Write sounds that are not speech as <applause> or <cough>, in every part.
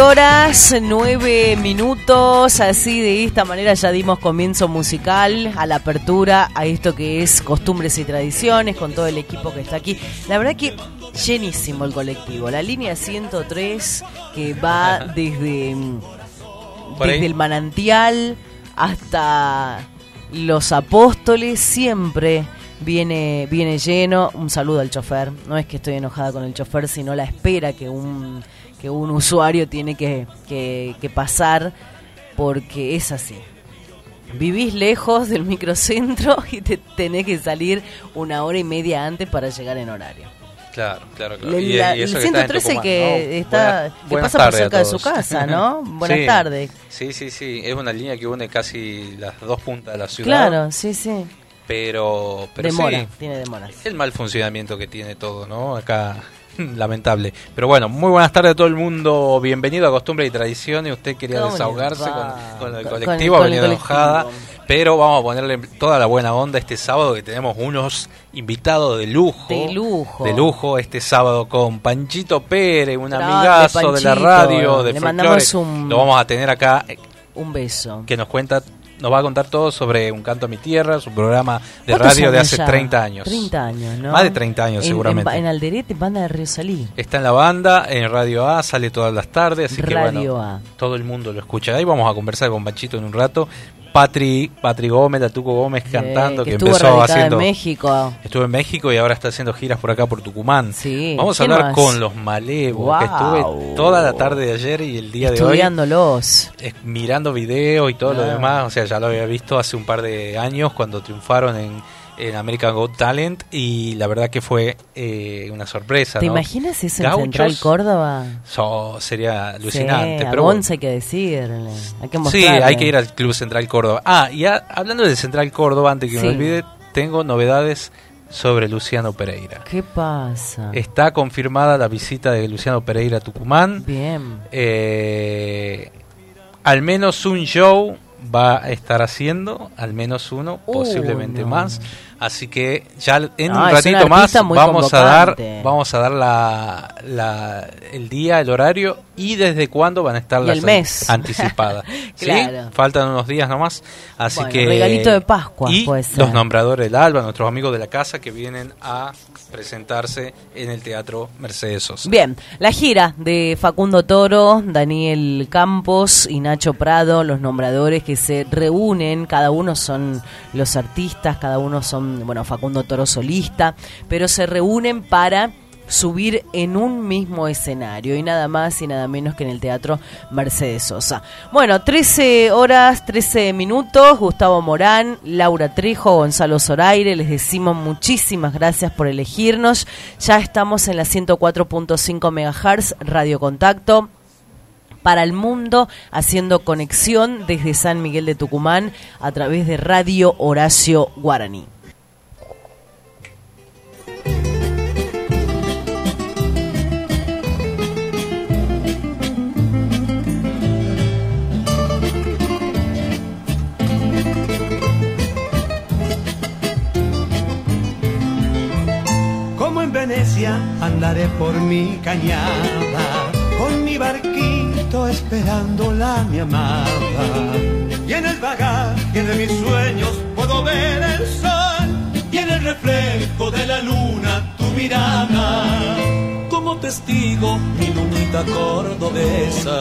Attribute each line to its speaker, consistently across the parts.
Speaker 1: horas, 9 minutos, así de esta manera ya dimos comienzo musical a la apertura a esto que es costumbres y tradiciones con todo el equipo que está aquí. La verdad que llenísimo el colectivo, la línea 103 que va desde, desde el manantial hasta los apóstoles, siempre viene, viene lleno. Un saludo al chofer, no es que estoy enojada con el chofer, sino la espera que un que un usuario tiene que, que, pasar porque es así. Vivís lejos del microcentro <laughs> y te tenés que salir una hora y media antes para llegar en horario.
Speaker 2: Claro, claro, claro.
Speaker 1: y, el 113 que, está, que pasa por cerca de su casa, ¿no? <laughs> Buenas tardes.
Speaker 2: Sí, sí, sí. Es una línea que une casi las dos puntas de la ciudad.
Speaker 1: Claro, sí, sí.
Speaker 2: Pero, pero
Speaker 1: demora, tiene demora.
Speaker 2: El mal funcionamiento que tiene todo, ¿no? Acá <laughs> lamentable. Pero bueno, muy buenas tardes a todo el mundo. Bienvenido a Costumbre y Tradiciones. Usted quería desahogarse con, el colectivo, ha venido enojada. Pero vamos a ponerle toda la buena onda este sábado que tenemos unos invitados de lujo.
Speaker 1: De lujo.
Speaker 2: De lujo este sábado con Panchito Pérez, un amigazo de la radio, de
Speaker 1: Le mandamos un,
Speaker 2: Lo vamos a tener acá.
Speaker 1: Un beso.
Speaker 2: Que nos cuenta nos va a contar todo sobre Un Canto a mi Tierra, su programa de radio de hace 30 años.
Speaker 1: 30 años, ¿no?
Speaker 2: Más de 30 años, seguramente.
Speaker 1: En, Alderete, banda de Río Salí.
Speaker 2: Está en la banda, en Radio A, sale todas las tardes, así que bueno, todo el mundo lo escucha. Ahí vamos a conversar con Panchito en un rato. Patri, Patri Gómez, Tatuco Gómez cantando, que, empezó haciendo.
Speaker 1: en México.
Speaker 2: Estuvo en México y ahora está haciendo giras por acá por Tucumán. Sí. Vamos a hablar con los Malevos, que estuve toda la tarde de ayer y el día de hoy.
Speaker 1: Estudiándolos.
Speaker 2: Mirando videos y todo lo ah. demás. O sea, ya lo había visto hace un par de años cuando triunfaron en en American Got Talent y la verdad que fue eh, una sorpresa.
Speaker 1: ¿Te imaginas eso en Central Córdoba?
Speaker 2: sería alucinante.
Speaker 1: pero bueno. hay que decirle, hay que
Speaker 2: Sí, hay que ir al Club Central Córdoba. Ah, y hablando de Central Córdoba, antes que me olvide, tengo novedades sobre Luciano Pereira.
Speaker 1: ¿Qué pasa?
Speaker 2: Está confirmada la visita de Luciano Pereira a Tucumán.
Speaker 1: Bien.
Speaker 2: Eh, al menos un show va a estar haciendo, al menos uno, uh, posiblemente más. Así que ya en un ratito más vamos a dar vamos a dar la, la, el día, el horario y desde cuándo van a estar las
Speaker 1: mes. <laughs>
Speaker 2: anticipadas. <laughs> Faltan unos días nomás, así que
Speaker 1: regalito de Pascua
Speaker 2: y los nombradores del Alba, nuestros amigos de la casa que vienen a presentarse en el Teatro Mercedes Sosa.
Speaker 1: Bien, la gira de Facundo Toro, Daniel Campos y Nacho Prado, los nombradores que se reúnen, cada uno son los artistas, cada uno son, bueno, Facundo Toro solista, pero se reúnen para subir en un mismo escenario y nada más y nada menos que en el Teatro Mercedes Sosa. Bueno, 13 horas, 13 minutos, Gustavo Morán, Laura Trejo, Gonzalo Zoraire, les decimos muchísimas gracias por elegirnos. Ya estamos en la 104.5 MHz, Radio Contacto para el mundo, haciendo conexión desde San Miguel de Tucumán a través de Radio Horacio Guaraní.
Speaker 3: Andaré por mi cañada, con mi barquito esperándola mi amada. Y en el bagaje de mis sueños puedo ver el sol, y en el reflejo de la luna tu mirada como testigo mi lunita cordobesa.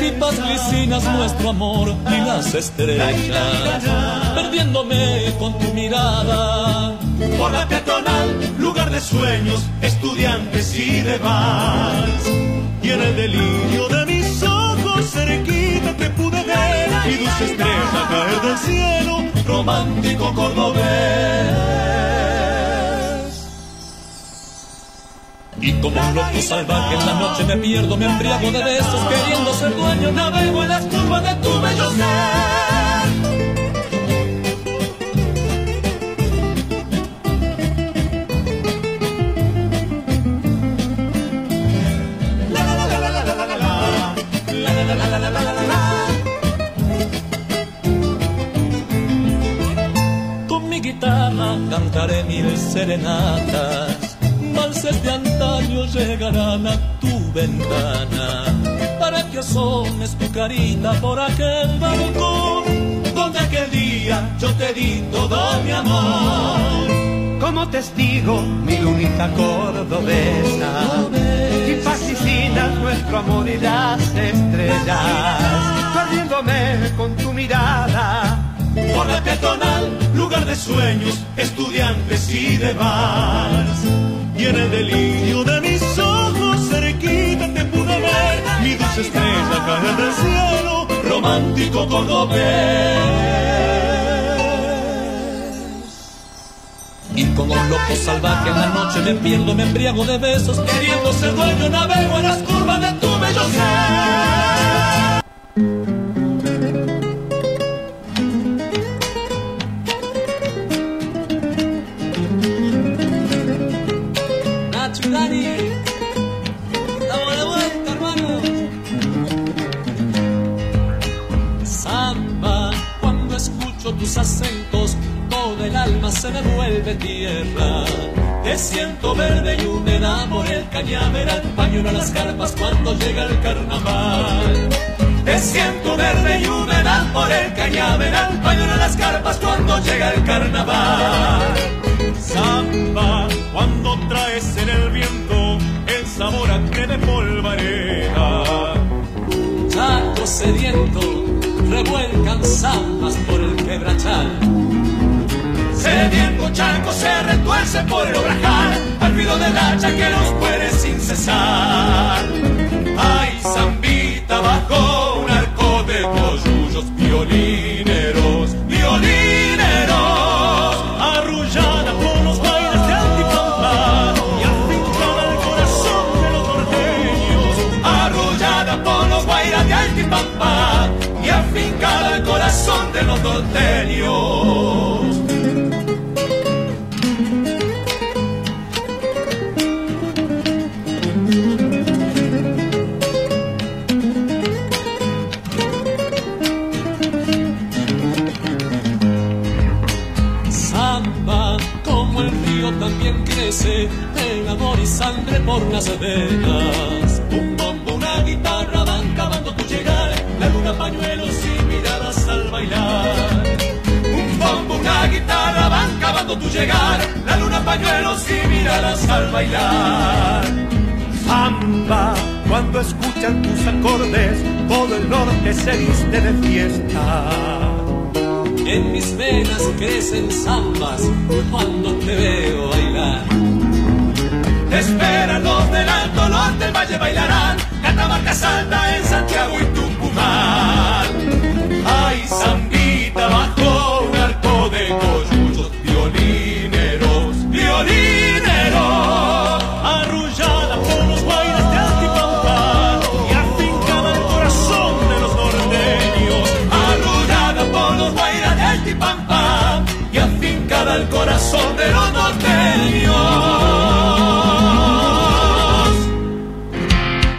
Speaker 3: Mi paz glicinas nuestro amor y las estrellas, perdiéndome con tu mirada. Por la peatonal, lugar de sueños, estudiantes y de vals. Y en el delirio de mis ojos cerquita te pude ver y dulce estrella caer del cielo, romántico cordobés. Y como un loco salvaje en la noche me pierdo, me embriago de besos, queriendo ser dueño, navego en las curvas de tu bello ser. Con mi guitarra cantaré mil serenatas. Valses de antaño llegarán a tu ventana. Para que asomes tu carita por aquel balcón donde aquel día yo te di todo mi amor. Como testigo, mi lunita cordobesa, fascina nuestro amor y las estrellas, perdiéndome con tu mirada por la peatonal, lugar de sueños, estudiantes y de vals. Y en el delirio de mis ojos cerquita te pude ver, mi dulce estrella caer del cielo, romántico cordobés. como un loco salvaje en la noche me pierdo, me embriago de besos, queriendo ser dueño navego en las curvas de tu bello ser. tus acentos alma se me vuelve tierra. Te siento verde y húmeda por el cañaveral, pañuelo a las carpas cuando llega el carnaval. Te siento verde y húmeda por el cañaveral, pañuelo a las carpas cuando llega el carnaval. Samba, cuando traes en el viento el sabor a que de polvareda. Chaco sediento, revuelcan zambas por el quebrachal. Sediento chaco se retuerce por el obrajal, al ruido del hacha que los puede sin cesar. Ay, zambita bajo por las venas. Un bombo, una guitarra van cavando tu llegar, la luna, pañuelos y miradas al bailar. Un bombo, una guitarra van cavando tu llegar, la luna, pañuelos y miradas al bailar. Samba, cuando escuchan tus acordes, todo el norte se viste de fiesta. En mis venas crecen zambas cuando te veo bailar. Esperan los del alto norte, el valle bailarán. Catamarca salta en Santiago y Tucumán. Ay, zambita bajo un arco de coyullos violineros, violineros. Arrullada por los bailes de Antipampa y afincada el corazón de los norteños. Arrullada por los bailes de Antipampa y afincada el corazón de los norteños.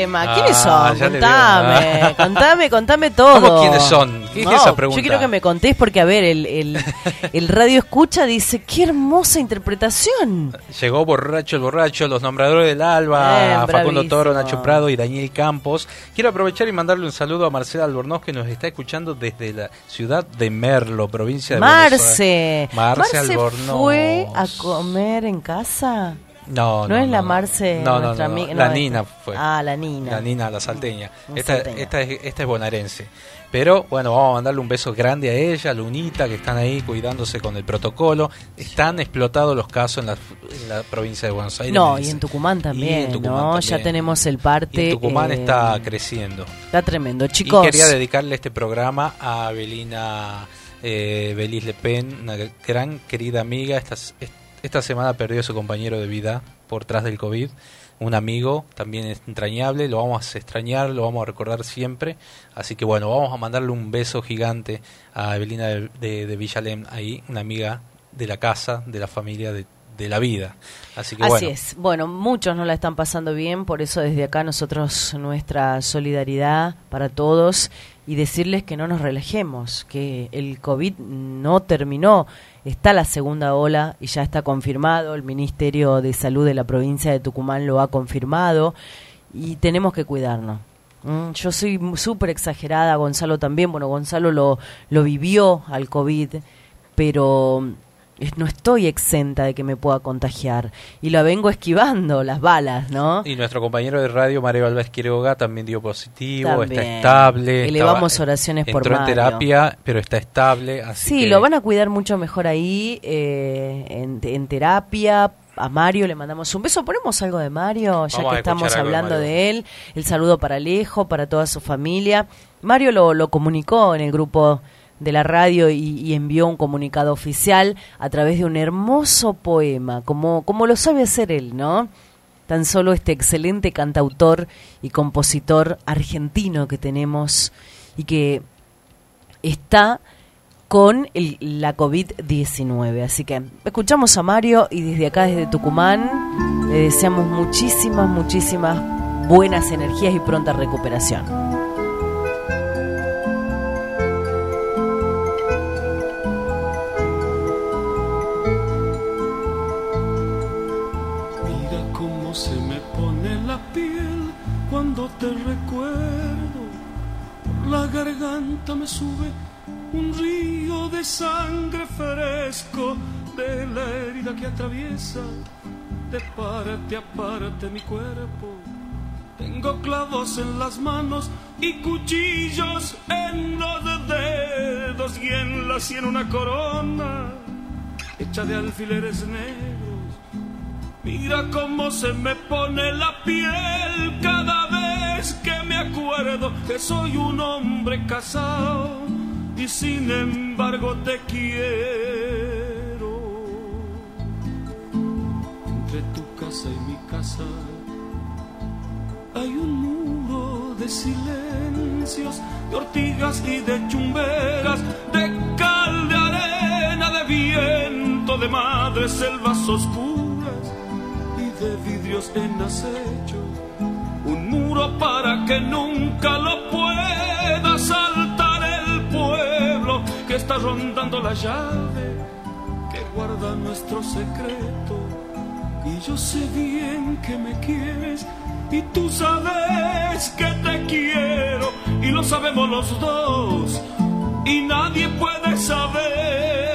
Speaker 1: tema.
Speaker 2: Ah,
Speaker 1: ¿Quiénes son? Contame, <laughs> contame, contame todo.
Speaker 2: ¿Cómo quiénes son? ¿Qué es
Speaker 1: No,
Speaker 2: esa pregunta?
Speaker 1: Yo quiero que me contés porque, a ver, el, el, <laughs> el radio escucha dice, qué hermosa interpretación.
Speaker 2: Llegó Borracho el Borracho, los nombradores del Alba,
Speaker 1: Bien,
Speaker 2: Facundo. Toro, Nacho Prado y Daniel Campos. Quiero aprovechar y mandarle un saludo a Marcela Albornoz que nos está escuchando desde la ciudad de Merlo, provincia de
Speaker 1: Marce.
Speaker 2: Aires. Marce Albornoz.
Speaker 1: fue a comer en casa.
Speaker 2: No,
Speaker 1: ¿No, es la Marce,
Speaker 2: No, no,
Speaker 1: nuestra
Speaker 2: no,
Speaker 1: amiga?
Speaker 2: La
Speaker 1: no,
Speaker 2: Nina
Speaker 1: esta.
Speaker 2: fue.
Speaker 1: Ah, la Nina.
Speaker 2: La Nina, la salteña. Esta,
Speaker 1: salteña.
Speaker 2: esta, es, esta es bonaerense. Pero bueno, vamos a mandarle un beso grande a ella, a Lunita, que están ahí cuidándose con el protocolo. Están explotados los casos en la, en la provincia de Buenos Aires.
Speaker 1: No, y en Tucumán también,
Speaker 2: en Tucumán
Speaker 1: ¿no?
Speaker 2: también.
Speaker 1: Ya tenemos el parte.
Speaker 2: Y en Tucumán
Speaker 1: eh,
Speaker 2: está creciendo.
Speaker 1: Está tremendo, chicos.
Speaker 2: Y quería dedicarle este programa a Abelina eh, Belis Le Pen, una gran querida amiga. Esta, esta semana perdió a su compañero de vida por tras del COVID. Un amigo también entrañable, lo vamos a extrañar, lo vamos a recordar siempre. Así que bueno, vamos a mandarle un beso gigante a Evelina de, de, de ahí, una amiga de la casa, de la familia, de, de la vida. Así que
Speaker 1: Así
Speaker 2: bueno.
Speaker 1: es. Bueno, muchos no la están pasando bien, por eso desde acá nosotros nuestra solidaridad para todos y decirles que no nos relajemos, que el COVID no terminó, está la segunda ola y ya está confirmado, el Ministerio de Salud de la provincia de Tucumán lo ha confirmado y tenemos que cuidarnos. Mm, Yo soy súper exagerada, Gonzalo también, bueno, Gonzalo lo, lo vivió al COVID, pero no estoy exenta de que me pueda contagiar y la vengo esquivando las balas, ¿no?
Speaker 2: Y nuestro compañero de radio, Mario Alves Quiroga, también dio positivo,
Speaker 1: También.
Speaker 2: está estable.
Speaker 1: Elevamos
Speaker 2: estaba-
Speaker 1: oraciones por
Speaker 2: entró en
Speaker 1: Mario.
Speaker 2: terapia, pero está estable. Así
Speaker 1: Sí,
Speaker 2: que-
Speaker 1: lo van a cuidar mucho mejor ahí, eh, en, en terapia. a Mario le mandamos un beso. Ponemos algo de Mario, ya que estamos hablando de, él. El saludo para Alejo, para toda su familia. Mario lo, lo comunicó en el grupo de la radio y, envió un comunicado oficial a través de un hermoso poema, como, como lo sabe hacer él, ¿no? Tan solo este excelente cantautor y compositor argentino que tenemos y que está con la COVID-19. Así que escuchamos a Mario y desde acá, desde Tucumán, le deseamos muchísimas, muchísimas buenas energías y pronta recuperación.
Speaker 4: Que atraviesa de parte a parte mi cuerpo. Tengo clavos en las manos y cuchillos en los dedos y en la sien una corona hecha de alfileres negros. Mira cómo se me pone la piel cada vez que me acuerdo que soy un hombre casado y sin embargo te quiero. Hay un muro de silencios, de ortigas y de chumberas, de cal, de arena, de viento, de madres selvas oscuras y de vidrios en acecho un muro para que nunca lo pueda saltar el pueblo que está rondando la llave que guarda nuestro secreto. Y yo sé bien que me quieres y tú sabes que te quiero y lo sabemos los dos y nadie puede saber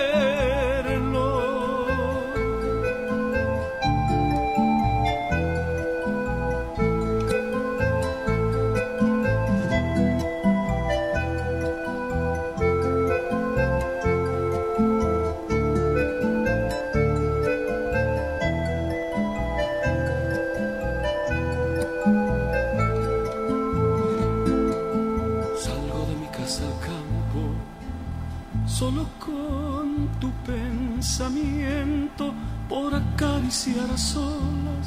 Speaker 4: solas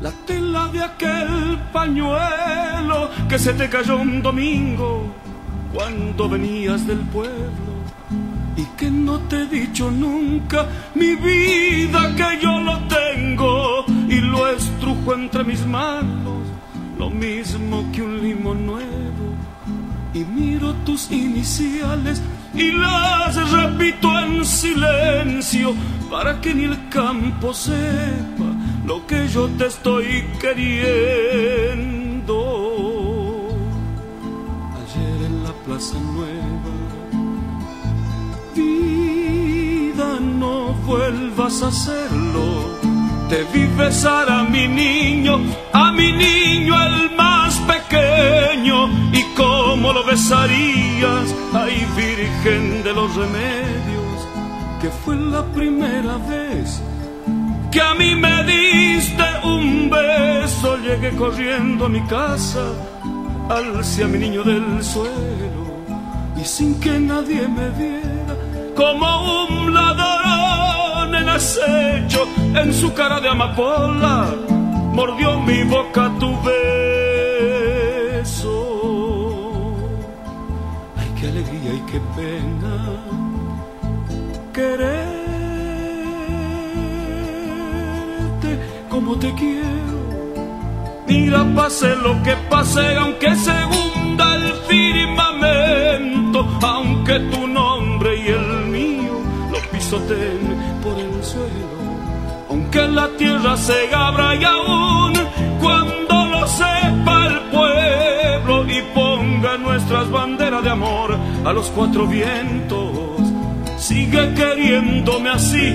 Speaker 4: la tela de aquel pañuelo que se te cayó un domingo cuando venías del pueblo y que no te he dicho nunca mi vida que yo lo tengo y lo estrujo entre mis manos lo mismo que un limón nuevo. Y miro tus iniciales y las repito en silencio para que ni el campo sepa lo que yo te estoy queriendo. Ayer en la Plaza Nueva, vida, no vuelvas a hacerlo. Te vi besar a mi niño, a mi niño el más pequeño, y cómo lo besarías, ay Virgen de los remedios que fue la primera vez que a mí me diste un beso. Llegué corriendo a mi casa, alcé a mi niño del suelo y sin que nadie me viera, como un ladrón en acecho, en su cara de amapola, mordió mi boca tu beso. Ay, qué alegría y qué pena quererte como te quiero. Mira, pase lo que pase, aunque se hunda el firmamento, aunque tu nombre y el mío lo pisoteen por el suelo, aunque la tierra se abra y aún cuando lo sepa el pueblo y ponga nuestras banderas de amor a los cuatro vientos sigue queriéndome así,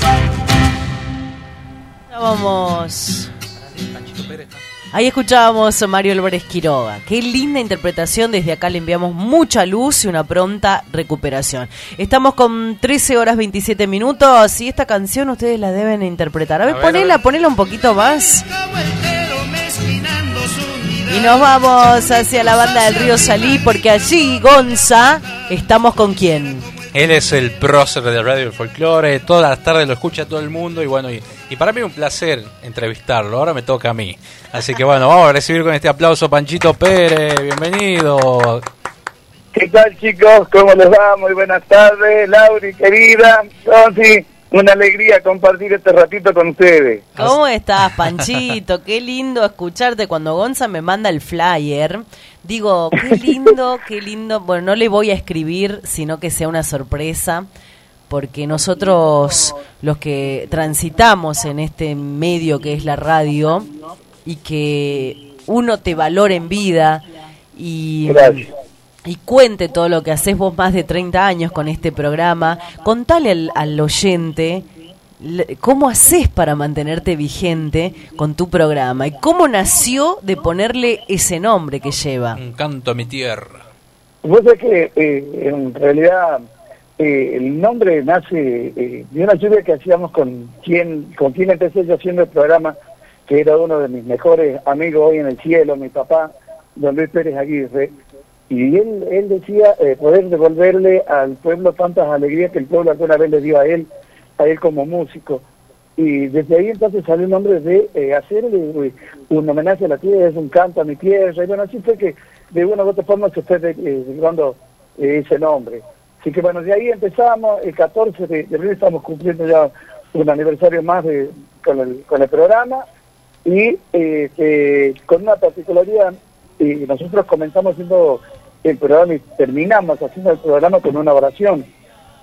Speaker 1: Vamos. Ahí escuchábamos a Mario Álvarez Quiroga. Qué linda interpretación. Desde acá le enviamos mucha luz y una pronta recuperación. Estamos con 13 horas 27 minutos y esta canción ustedes la deben interpretar. A ver, ponela, ponela un poquito más. Y nos vamos hacia la banda del río Salí porque allí, Gonza, estamos con quién.
Speaker 2: Él es el prócer de Radio del Folclore, todas las tardes lo escucha todo el mundo y bueno, y, para mí es un placer entrevistarlo, ahora me toca a mí. Así que bueno, vamos a recibir con este aplauso Panchito Pérez, bienvenido.
Speaker 5: ¿Qué tal chicos? ¿Cómo les va? Muy buenas tardes, Lauri querida, Gonzi, una alegría compartir este ratito con ustedes.
Speaker 1: ¿Cómo estás, Panchito? Qué lindo escucharte. Cuando Gonza me manda el flyer, digo, qué lindo, qué lindo. Bueno, no le voy a escribir, sino que sea una sorpresa, porque nosotros, los que transitamos en este medio que es la radio, y que uno te valore en vida y y cuente todo lo que haces vos más de 30 años con este programa. Contale al, oyente cómo haces para mantenerte vigente con tu programa y cómo nació de ponerle ese nombre que lleva.
Speaker 2: Un canto a mi tierra.
Speaker 5: Vos sabés que eh, en realidad eh, el nombre nace eh, de una lluvia que hacíamos con quien, con quien empecé yo haciendo el programa, que era uno de mis mejores amigos hoy en el cielo, mi papá, don Luis Pérez Aguirre y él, él decía eh, poder devolverle al pueblo tantas alegrías que el pueblo alguna vez le dio a él, a él como músico. Y desde ahí entonces salió un nombre de eh, hacerle eh, un homenaje a la tierra, es un canto a mi tierra, y bueno, así fue que de una u otra forma se fue derivando ese nombre. Así que bueno, de ahí empezamos, el 14 de, abril estamos cumpliendo ya un aniversario más con, el, con el programa, y con una particularidad, y nosotros comenzamos siendo el programa y terminamos haciendo el programa con una oración.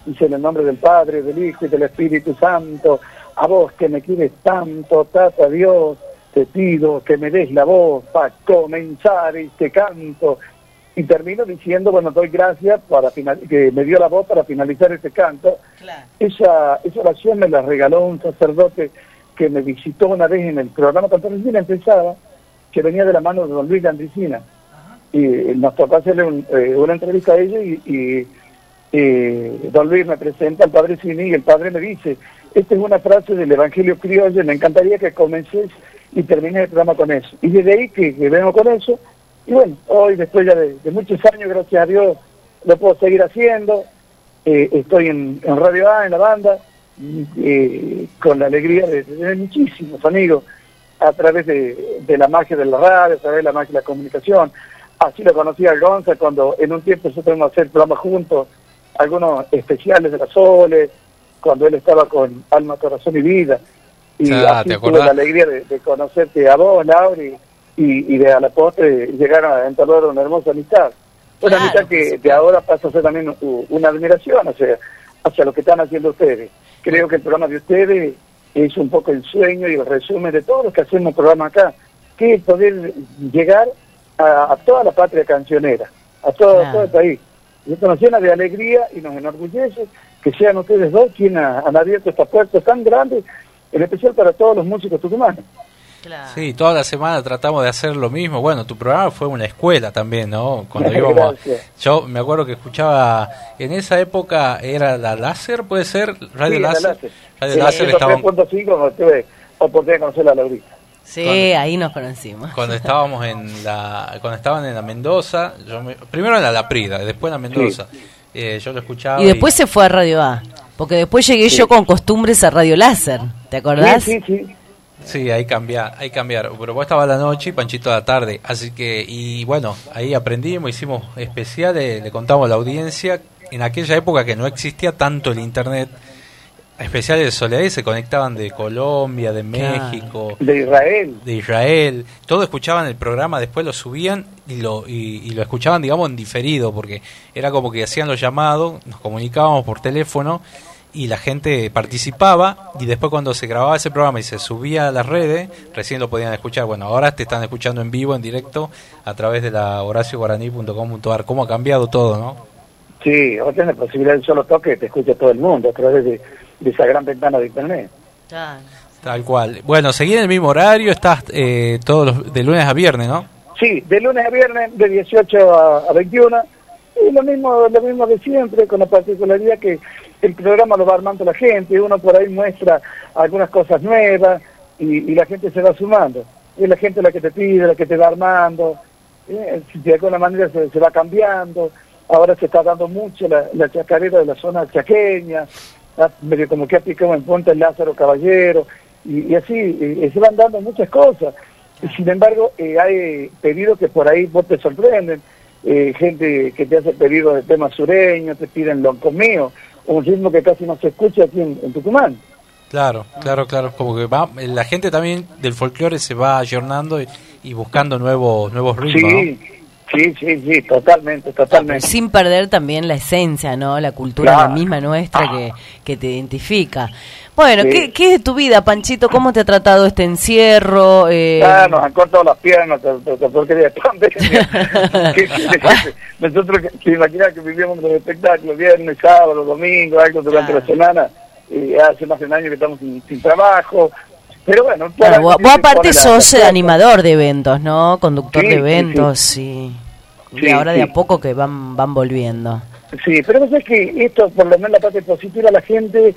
Speaker 5: Dice en el nombre del Padre, del Hijo y del Espíritu Santo, a vos que me quieres tanto, trata Dios, te pido que me des la voz para comenzar este canto. Y termino diciendo, bueno, doy gracias para que me dio la voz para finalizar este canto. Esa, esa oración me la regaló un sacerdote que me visitó una vez en el programa cuando recién empezaba, que venía de la mano de don Luis Andricina y nos tocó hacerle eh, una entrevista a ella y, don Luis me presenta al padre Cini y el padre me dice, esta es una frase del Evangelio criollo, me encantaría que comences y termines el programa con eso. Y desde ahí que, vengo con eso, y bueno, hoy después ya de, muchos años, gracias a Dios, lo puedo seguir haciendo, eh, estoy en, Radio A, en la banda, eh, con la alegría de, tener muchísimos amigos a través de, de, la magia de la radio, a través de la magia de la comunicación, Así lo conocí a Gonza cuando en un tiempo nosotros a hacer programas juntos, algunos especiales de la Sole, cuando él estaba con Alma, Corazón y Vida. Y así tuve la alegría de, conocerte a vos, Lauri, y, y de a la postre llegar a entablar una hermosa amistad. Una amistad que de ahora pasa a ser también una admiración hacia, hacia lo que están haciendo ustedes. Creo que el programa de ustedes es un poco el sueño y el resumen de todos los que hacemos programa acá, que es poder llegar a, toda la patria cancionera, a todo, el país. Y esto nos llena de alegría y nos enorgullece que sean ustedes dos quienes han abierto estas puertas tan grandes, en especial para todos los músicos tucumanos.
Speaker 2: Sí, toda la semana tratamos de hacer lo mismo. Bueno, tu programa fue una escuela también, ¿no? Cuando <laughs> íbamos, yo me acuerdo que escuchaba, en esa época era la láser, puede ser, Radio Láser.
Speaker 5: Radio Láser estaba. oportunidad de conocer la Laurita.
Speaker 1: Sí, ahí nos conocimos.
Speaker 2: Cuando estábamos en la, cuando estaban en la Mendoza, yo primero en la Laprida, después en la Mendoza. Eh, yo lo escuchaba.
Speaker 1: Y después se fue a Radio A, porque después llegué yo con costumbres a Radio Láser, ¿te acordás?
Speaker 5: Sí, sí,
Speaker 2: Sí, ahí cambiar, ahí cambiar. Pero vos estaba la noche y Panchito a la tarde. Así que, y bueno, ahí aprendimos, hicimos especiales, le contamos a la audiencia. En aquella época que no existía tanto el internet, especiales de Soledad se conectaban de Colombia, de México,
Speaker 5: de Israel.
Speaker 2: De Israel. Todos escuchaban el programa, después lo subían y lo, y, lo escuchaban, digamos, en diferido, porque era como que hacían los llamados, nos comunicábamos por teléfono y la gente participaba y después cuando se grababa ese programa y se subía a las redes, recién lo podían escuchar. Bueno, ahora te están escuchando en vivo, en directo, a través de la horacioguaraní.com.ar. ¿Cómo ha cambiado todo, no?
Speaker 5: Sí, ahora tienes la posibilidad de un solo toque, te escucha todo el mundo a través de de esa gran ventana de internet.
Speaker 2: Tal cual. Bueno, seguir en el mismo horario, estás eh, todos los, de lunes a viernes, ¿no?
Speaker 5: Sí, de lunes a viernes, de 18 a, 21. Y lo mismo, lo mismo de siempre, con la particularidad que el programa lo va armando la gente, uno por ahí muestra algunas cosas nuevas y, la gente se va sumando. Es la gente la que te pide, la que te va armando, eh, de alguna manera se, va cambiando. Ahora se está dando mucho la, la chacarera de la zona chaqueña, medio como que ha picado en punta el Lázaro Caballero, y, así se van dando muchas cosas. Y sin embargo, eh, hay pedidos que por ahí vos te sorprenden, eh, gente que te hace pedidos de temas sureños, te piden lo mío, un ritmo que casi no se escucha aquí en, Tucumán.
Speaker 2: Claro, claro, claro, como que va, la gente también del folclore se va ayornando y, buscando nuevos nuevos ritmos.
Speaker 5: Sí, Sí, sí, sí, totalmente, totalmente.
Speaker 1: Sin perder también la esencia, ¿no? La cultura la misma nuestra que, que te identifica. Bueno, ¿qué, ¿qué, es tu vida, Panchito? ¿Cómo te ha tratado este encierro?
Speaker 5: Eh... Ah, nos han cortado las piernas, porque de pandemia. Nosotros, que imaginas que vivíamos los espectáculos, viernes, sábado, domingo, algo durante la semana, y hace más de un año que estamos sin, trabajo, pero bueno,
Speaker 1: vos, aparte sos animador de eventos, ¿no? Conductor de eventos, sí, y ahora de a poco que van van volviendo.
Speaker 5: Sí, pero no sé que esto, por lo menos la parte positiva, la gente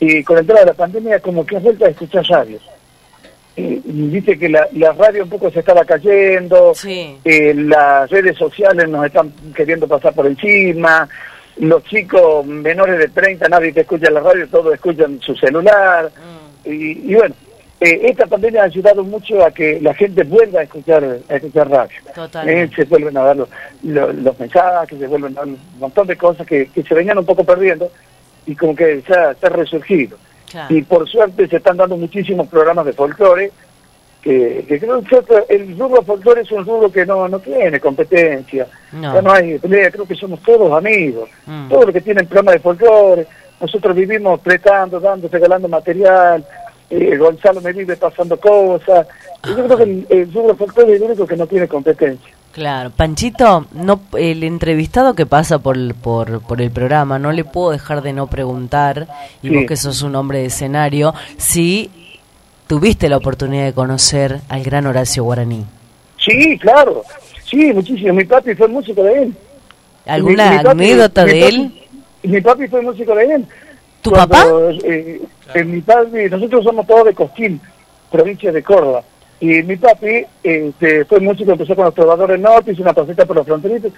Speaker 5: y con el tema de la pandemia como que ha vuelto a escuchar radios. dice que la, radio un poco se estaba cayendo, eh, las redes sociales nos están queriendo pasar por encima, los chicos menores de 30, nadie te escucha la radio, todos escuchan su celular, mm. y, y bueno, eh, esta pandemia ha ayudado mucho a que la gente vuelva a escuchar, a escuchar radio. Eh, se vuelven a dar los, los, mensajes, se vuelven a dar un montón de cosas que, se venían un poco perdiendo y como que se ha, resurgido. Y por suerte se están dando muchísimos programas de folclore, que, que creo que el rubro folclore es un rubro que no, no tiene competencia, no. no hay pelea, creo que somos todos amigos, mm. todos los que tienen programas de folclore, nosotros vivimos prestando, dando, regalando material, eh, Gonzalo me vive pasando cosas. yo creo que el, el es el único que no tiene competencia.
Speaker 1: Claro, Panchito, no, el entrevistado que pasa por, por, por el programa, no le puedo dejar de no preguntar, y vos que sos un hombre de escenario, si tuviste la oportunidad de conocer al gran Horacio Guaraní.
Speaker 5: Sí, claro, sí, muchísimo. Mi papi fue músico de él.
Speaker 1: ¿Alguna anécdota de él?
Speaker 5: Mi papi fue músico de él.
Speaker 1: ¿Tu papá?
Speaker 5: Eh, en mi padre, nosotros somos todos de Cosquín, provincia de Córdoba. Y mi papi este, fue músico, empezó con los trovadores norte, hizo una paseta por los fronterizos,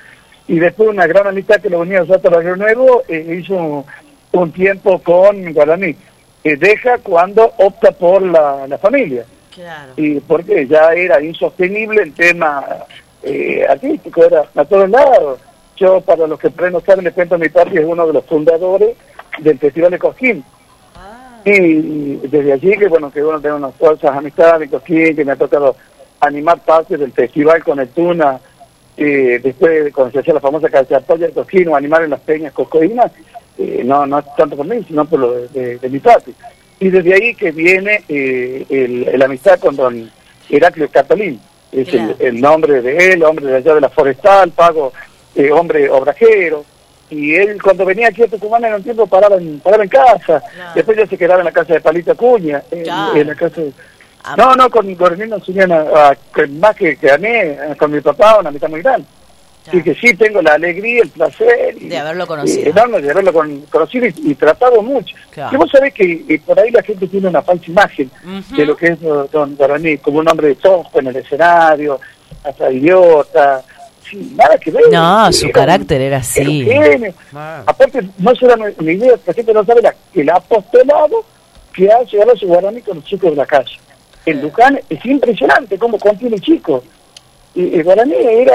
Speaker 5: y después una gran amistad que lo unía a Salto Barrio Nuevo, eh, hizo un, tiempo con Guaraní. Eh, deja cuando opta por la, familia. Claro. Y porque ya era insostenible el tema eh, artístico, era a todos lados. Yo, para los que no saben, les cuento, mi papi es uno de los fundadores del Festival de Cosquín. Y desde allí que, bueno, que uno tiene unas fuerzas amistades Cosquín, que me ha tocado animar parte del festival con el Tuna, y después cuando se hacía la famosa calzatoria de Cosquín o animar en las peñas coscoínas, eh, no, no tanto por mí, sino por lo de, mi parte. Y desde ahí que viene eh, el, amistad con don Heraclio Catalín, es el, nombre de él, hombre de allá de la forestal, pago, eh, hombre obrajero, y él cuando venía aquí a Tucumán en un tiempo paraba en, paraba en casa, después ya se quedaba en la casa de Palito Acuña, en, la casa ah. No, no, con, con el más que, que a mí, con mi papá, una mitad muy grande. Así que sí tengo la alegría, el placer.
Speaker 1: de haberlo conocido.
Speaker 5: enorme de haberlo conocido y, tratado mucho. Y vos sabés que por ahí la gente tiene una falsa imagen de lo que es Don Guaraní, como un hombre de tosco en el escenario, hasta idiota, nada que ver.
Speaker 1: No, su carácter era así.
Speaker 5: Aparte, no será mi idea, la gente no sabe el apostolado que ha llegado a su guaraní con los chicos de la calle. en Luján es impresionante cómo contiene chicos. Y, para mí era,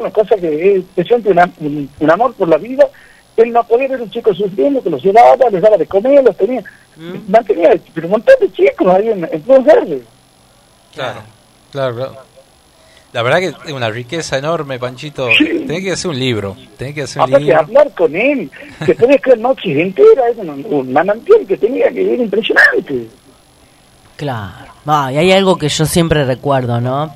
Speaker 5: una cosa que es siente un, un, amor por la vida. Él no podía ver un chico sufriendo, que los llevaba, les daba de comer, los tenía, mm. mantenía, pero un montón de chicos ahí en, en.
Speaker 2: Claro, claro, claro. La verdad que es una riqueza enorme, Panchito. Sí. Tenés que hacer un libro. Tenés que hacer un
Speaker 5: Aparte, libro. hablar con él, que <laughs> podés creer noches enteras, es un, un manantial que tenía que era impresionante.
Speaker 1: Claro. Ah, y hay algo que yo siempre recuerdo, ¿no?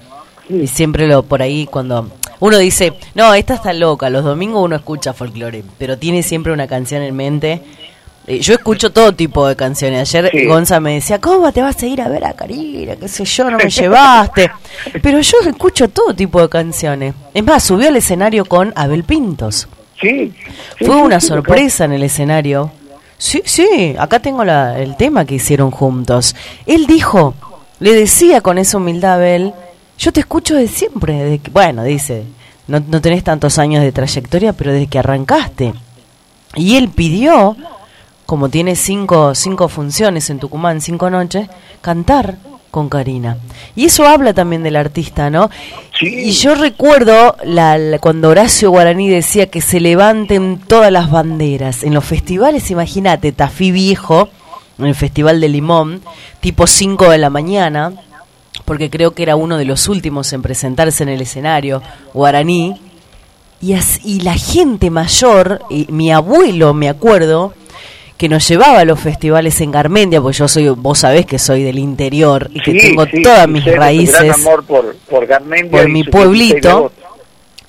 Speaker 1: Y siempre lo por ahí cuando uno dice, no, esta está loca, los domingos uno escucha folclore, pero tiene siempre una canción en mente. Eh, yo escucho todo tipo de canciones. Ayer Gonza me decía, ¿cómo te vas a ir a ver a Karina? ¿Qué sé yo? No me llevaste. Pero yo escucho todo tipo de canciones. Es más, subió al escenario con Abel Pintos.
Speaker 5: Sí.
Speaker 1: Fue una sorpresa en el escenario. Sí, sí, acá tengo la, el tema que hicieron juntos. Él dijo, le decía con esa humildad a Abel, yo te escucho de siempre, de que, bueno, dice, no, no tenés tantos años de trayectoria, pero desde que arrancaste. Y él pidió, como tiene cinco, cinco funciones en Tucumán, cinco noches, cantar con Karina. Y eso habla también del artista, ¿no? Y yo recuerdo la, cuando Horacio Guaraní decía que se levanten todas las banderas. En los festivales, imagínate, Tafí Viejo, en el Festival de Limón, tipo 5 de la mañana, porque creo que era uno de los últimos en presentarse en el escenario, Guaraní, y, y la gente mayor, y mi abuelo, me acuerdo, que nos llevaba a los festivales en Garmendia, porque yo soy, vos sabés que soy del interior y que tengo todas mis raíces
Speaker 5: amor por, por,
Speaker 1: por mi pueblito.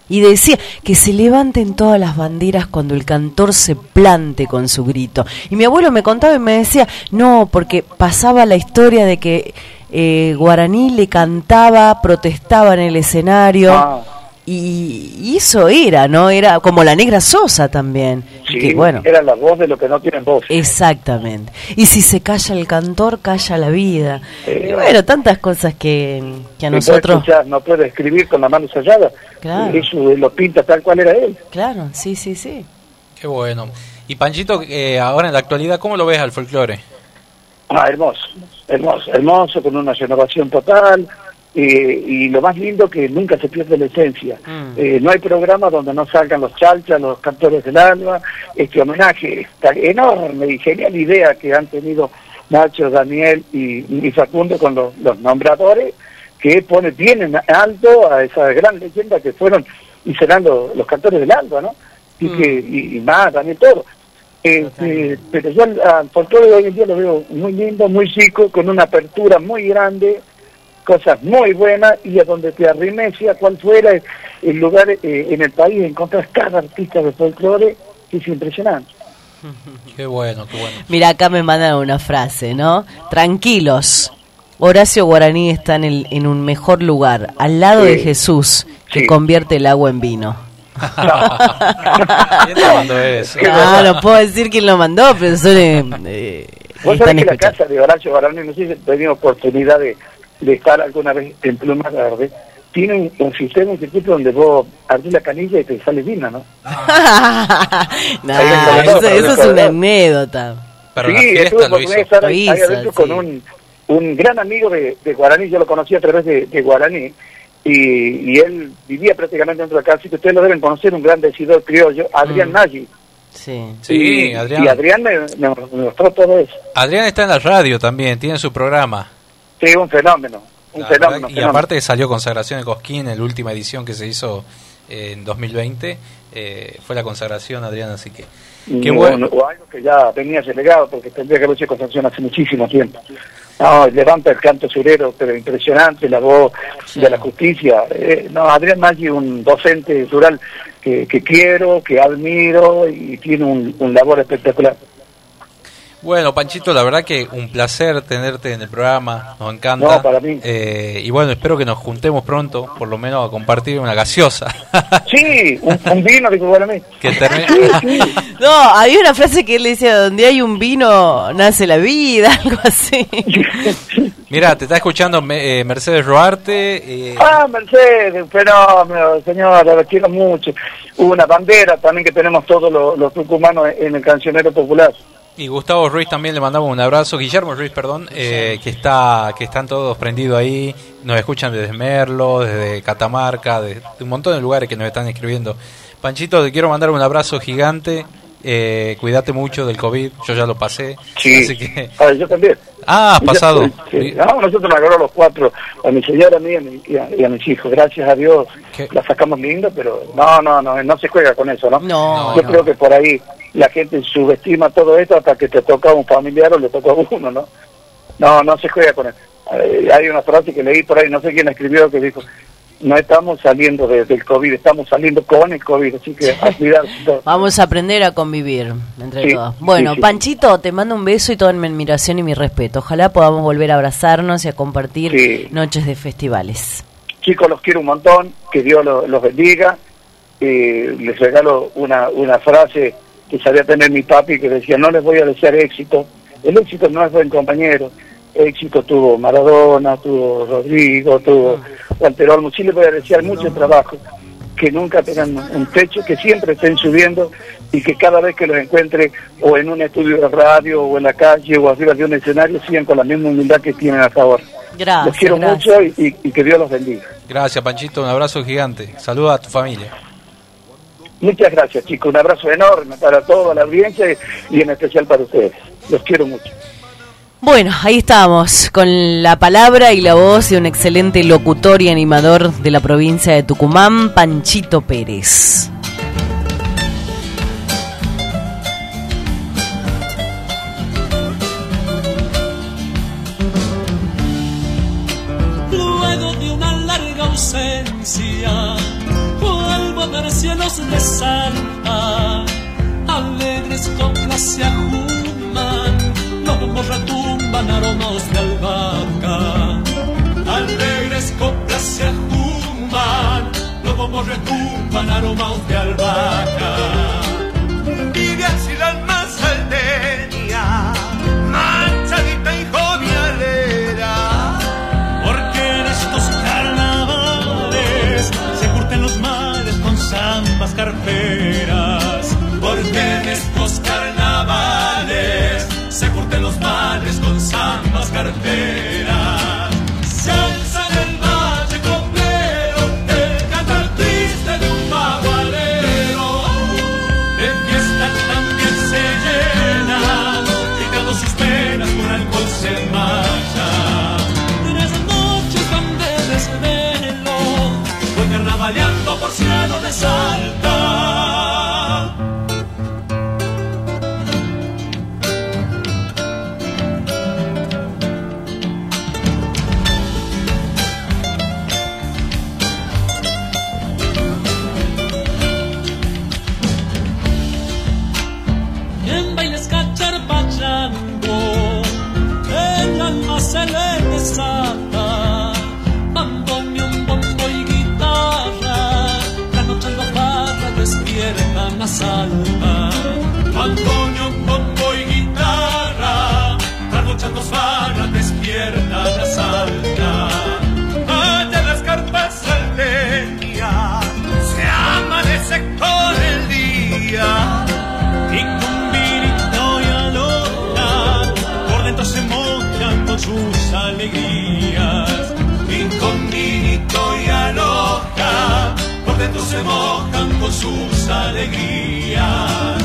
Speaker 1: Y decía que se levanten todas las banderas cuando el cantor se plante con su grito. Y mi abuelo me contaba y me decía, no, porque pasaba la historia de que eh, Guaraní le cantaba, protestaba en el escenario. Ah. Y, eso era, ¿no? Era como la negra Sosa también.
Speaker 5: Sí, bueno, era la voz de lo que no tienen voz.
Speaker 1: Exactamente. Y si se calla el cantor, calla la vida. y bueno, tantas cosas que, que a nosotros...
Speaker 5: no puede escribir con la mano sellada. Claro. Eso lo pinta tal cual era él.
Speaker 1: Claro, sí, sí, sí.
Speaker 2: Qué bueno. Y Panchito, eh, ahora en la actualidad, ¿cómo lo ves al folclore?
Speaker 5: Ah, hermoso, hermoso, hermoso, con una renovación total, eh, y lo más lindo que nunca se pierde la esencia. Mm. Eh, no hay programa donde no salgan los chalchas, los cantores del alma, este homenaje, esta enorme y genial idea que han tenido Nacho, Daniel y, Facundo con los, nombradores, que pone bien alto a esa gran leyenda que fueron y serán los, cantores del alma, ¿no? Y, mm. que, y, más, Daniel, todo. Este, pero yo al folclore de hoy en día lo veo muy lindo, muy chico, con una apertura muy grande, cosas muy buenas y a donde te arrimes, a cual fuera el lugar eh, en el país, encontrar cada artista de folclore, es impresionante. <laughs>
Speaker 2: Qué bueno, qué bueno.
Speaker 1: Mira, acá me mandan una frase, ¿no? Tranquilos. Horacio Guaraní está en, el, en un mejor lugar, al lado de Jesús, que convierte el agua en vino. <laughs>
Speaker 2: ¿Quién lo mandó eso?
Speaker 1: Ah, no puedo decir quién lo mandó, pero son... Eh,
Speaker 5: Vos sabés que la casa de Horacio Guaraní, no sé si he tenido oportunidad de, de estar alguna vez en Pluma Verde, tiene un, sistema, un circuito donde vos abrís la canilla y te sale vino, ¿no? <laughs>
Speaker 1: no eso, es una anécdota.
Speaker 5: sí, estuve por estar ahí, adentro con un, un gran amigo de, de, Guaraní, yo lo conocí a través de, de Guaraní, y, y, él vivía prácticamente dentro de la casa, que ustedes lo deben conocer, un gran decidor criollo, Adrián mm. Nagy.
Speaker 2: Sí, sí
Speaker 5: Adrián. Y Adrián me, me, mostró todo eso.
Speaker 2: Adrián está en la radio también, tiene su programa.
Speaker 5: Sí, un fenómeno. Un fenómeno,
Speaker 2: y aparte salió Consagración de Cosquín en la última edición que se hizo en 2020. Eh, fue la consagración, Adrián, así que.
Speaker 5: Qué bueno. O algo que ya venía delegado, porque tendría que haber hecho consagración hace muchísimo tiempo. No, levanta el canto surero, pero impresionante, la voz de la justicia. Eh, no, Adrián Maggi, un docente rural que, que quiero, que admiro y tiene un, un labor espectacular.
Speaker 2: Bueno, Panchito, la verdad que un placer tenerte en el programa, nos encanta.
Speaker 5: No, para mí.
Speaker 2: Eh, y bueno, espero que nos juntemos pronto, por lo menos a compartir una gaseosa. <laughs>
Speaker 5: Sí, un, vino, dijo para mí.
Speaker 1: Que <laughs> No, había una frase que él decía, donde hay un vino nace la vida, <laughs> algo así.
Speaker 2: Mira, te está escuchando eh, Mercedes Roarte.
Speaker 5: Eh... Ah, Mercedes, fenómeno, señora, la quiero mucho. Una bandera también que tenemos todos los, los tucumanos en el cancionero popular.
Speaker 2: Y Gustavo Ruiz también le mandamos un abrazo, Guillermo Ruiz, perdón, eh, que está que están todos prendidos ahí, nos escuchan desde Merlo, desde Catamarca, de, un montón de lugares que nos están escribiendo. Panchito, te quiero mandar un abrazo gigante, eh, cuídate mucho del COVID, yo ya lo pasé.
Speaker 5: Sí, así que... yo también.
Speaker 2: Ah, pasado.
Speaker 5: nosotros nos agarró los cuatro, a mi señora, a mí y a, mis hijos. Gracias a Dios la sacamos linda, pero no, no, no, no se juega con eso, ¿no?
Speaker 1: no
Speaker 5: yo creo que por ahí la gente subestima todo esto hasta que te toca a un familiar o le toca a uno, ¿no? No, no se juega con eso. hay una frase que leí por ahí, no sé quién escribió, que dijo, no estamos saliendo del COVID, estamos saliendo con el COVID, así que a <laughs>
Speaker 1: Vamos a aprender a convivir entre todos. Bueno, Panchito, te mando un beso y toda mi admiración y mi respeto. Ojalá podamos volver a abrazarnos y a compartir noches de festivales.
Speaker 5: Chicos, los quiero un montón, que Dios los, bendiga. Eh, les regalo una, una frase que sabía tener mi papi que decía, no les voy a desear éxito. El éxito no es buen compañero, éxito tuvo Maradona, tuvo Rodrigo, tuvo Walter Olmo. Sí les voy a desear mucho trabajo, que nunca tengan un techo, que siempre estén subiendo y que cada vez que los encuentre o en un estudio de radio o en la calle o arriba de un escenario sigan con la misma humildad que tienen hasta ahora.
Speaker 1: Gracias.
Speaker 5: Los quiero mucho y, que Dios los bendiga.
Speaker 2: Gracias, Panchito. Un abrazo gigante. Saluda a tu familia.
Speaker 5: Muchas gracias, chicos. Un abrazo enorme para toda la audiencia y en especial para ustedes. Los quiero mucho.
Speaker 1: Bueno, ahí estamos, con la palabra y la voz de un excelente locutor y animador de la provincia de Tucumán, Panchito Pérez.
Speaker 3: Luego de una larga ausencia, vuelvo a ver cielos de salta, alegres con se como retumban aromas de albahaca. Alegres coplas se ajuman, como retumban aromas de albahaca. Se mojan con sus alegrías.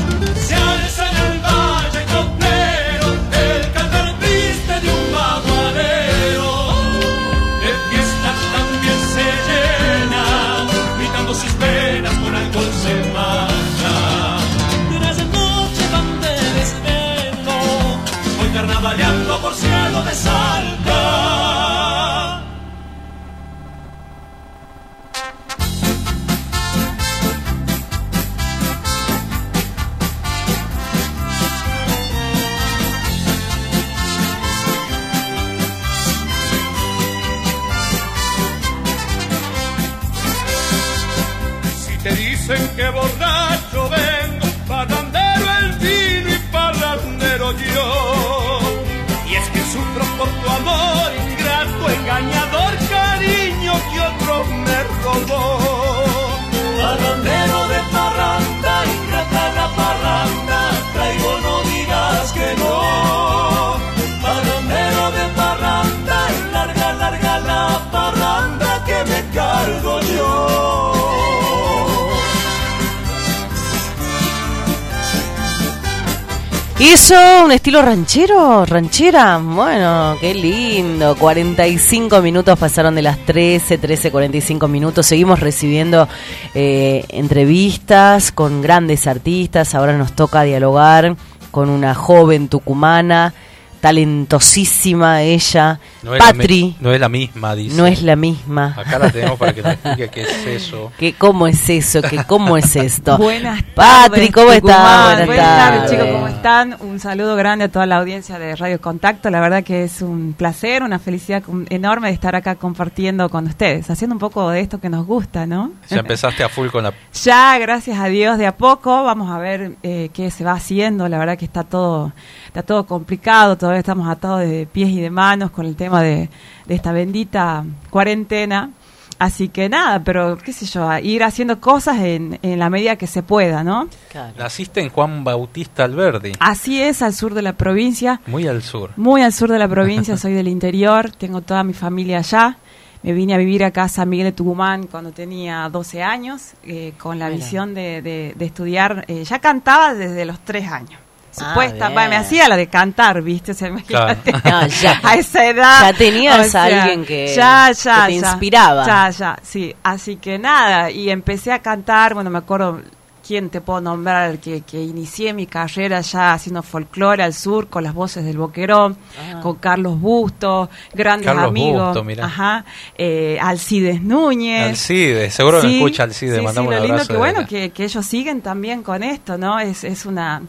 Speaker 3: Me robó.
Speaker 1: ¿Y eso, un estilo ranchero? ¿Ranchera? Bueno, qué lindo. 45 minutos pasaron de las 13, 13, 45 minutos. Seguimos recibiendo eh, entrevistas con grandes artistas. Ahora nos toca dialogar con una joven tucumana talentosísima ella.
Speaker 2: No Patri. no es la misma, dice.
Speaker 1: No es la misma.
Speaker 2: Acá la tenemos para que nos explique qué es eso. <laughs>
Speaker 1: ¿Qué, ¿Cómo es eso? ¿Qué, ¿Cómo es esto? <laughs>
Speaker 6: Buenas
Speaker 1: tardes. Patri, ¿cómo estás?
Speaker 6: Buenas, tardes, chicos, ¿cómo están? Un saludo grande a toda la audiencia de Radio Contacto. La verdad que es un placer, una felicidad enorme de estar acá compartiendo con ustedes, haciendo un poco de esto que nos gusta, ¿no?
Speaker 2: Ya empezaste a full con la... <laughs>
Speaker 6: Ya, gracias a Dios, de a poco. Vamos a ver eh, qué se va haciendo. La verdad que está todo, está todo complicado, todavía estamos atados de pies y de manos con el tema de, esta bendita cuarentena. Así que nada, pero qué sé yo, ir haciendo cosas en, en la medida que se pueda, ¿no?
Speaker 2: Naciste en Juan Bautista Alberdi.
Speaker 6: Así es, al sur de la provincia.
Speaker 2: Muy al sur.
Speaker 6: Muy al sur de la <laughs> provincia, soy del interior, tengo toda mi familia allá. Me vine a vivir acá a San Miguel de Tucumán cuando tenía 12 años, eh, con la visión de, de, estudiar. Eh, ya cantaba desde los 3 años. Supuesta, ah, me hacía la de cantar, ¿viste? <laughs>
Speaker 1: ya,
Speaker 6: a esa edad.
Speaker 1: Ya tenías a alguien que, ya, ya, te inspiraba.
Speaker 6: Ya, ya, sí. Así que nada, y empecé a cantar, bueno, me acuerdo quién te puedo nombrar, que, que inicié mi carrera ya haciendo folclore al sur con las voces del Boquerón, ah. con Carlos Busto, grandes Carlos amigos. Busto, Ajá, eh, Alcides Núñez.
Speaker 2: Alcides, seguro que me escucha Alcides, sí, mandamos sí, lo lindo
Speaker 6: que bueno que, que ellos siguen también con esto, ¿no? Es, es una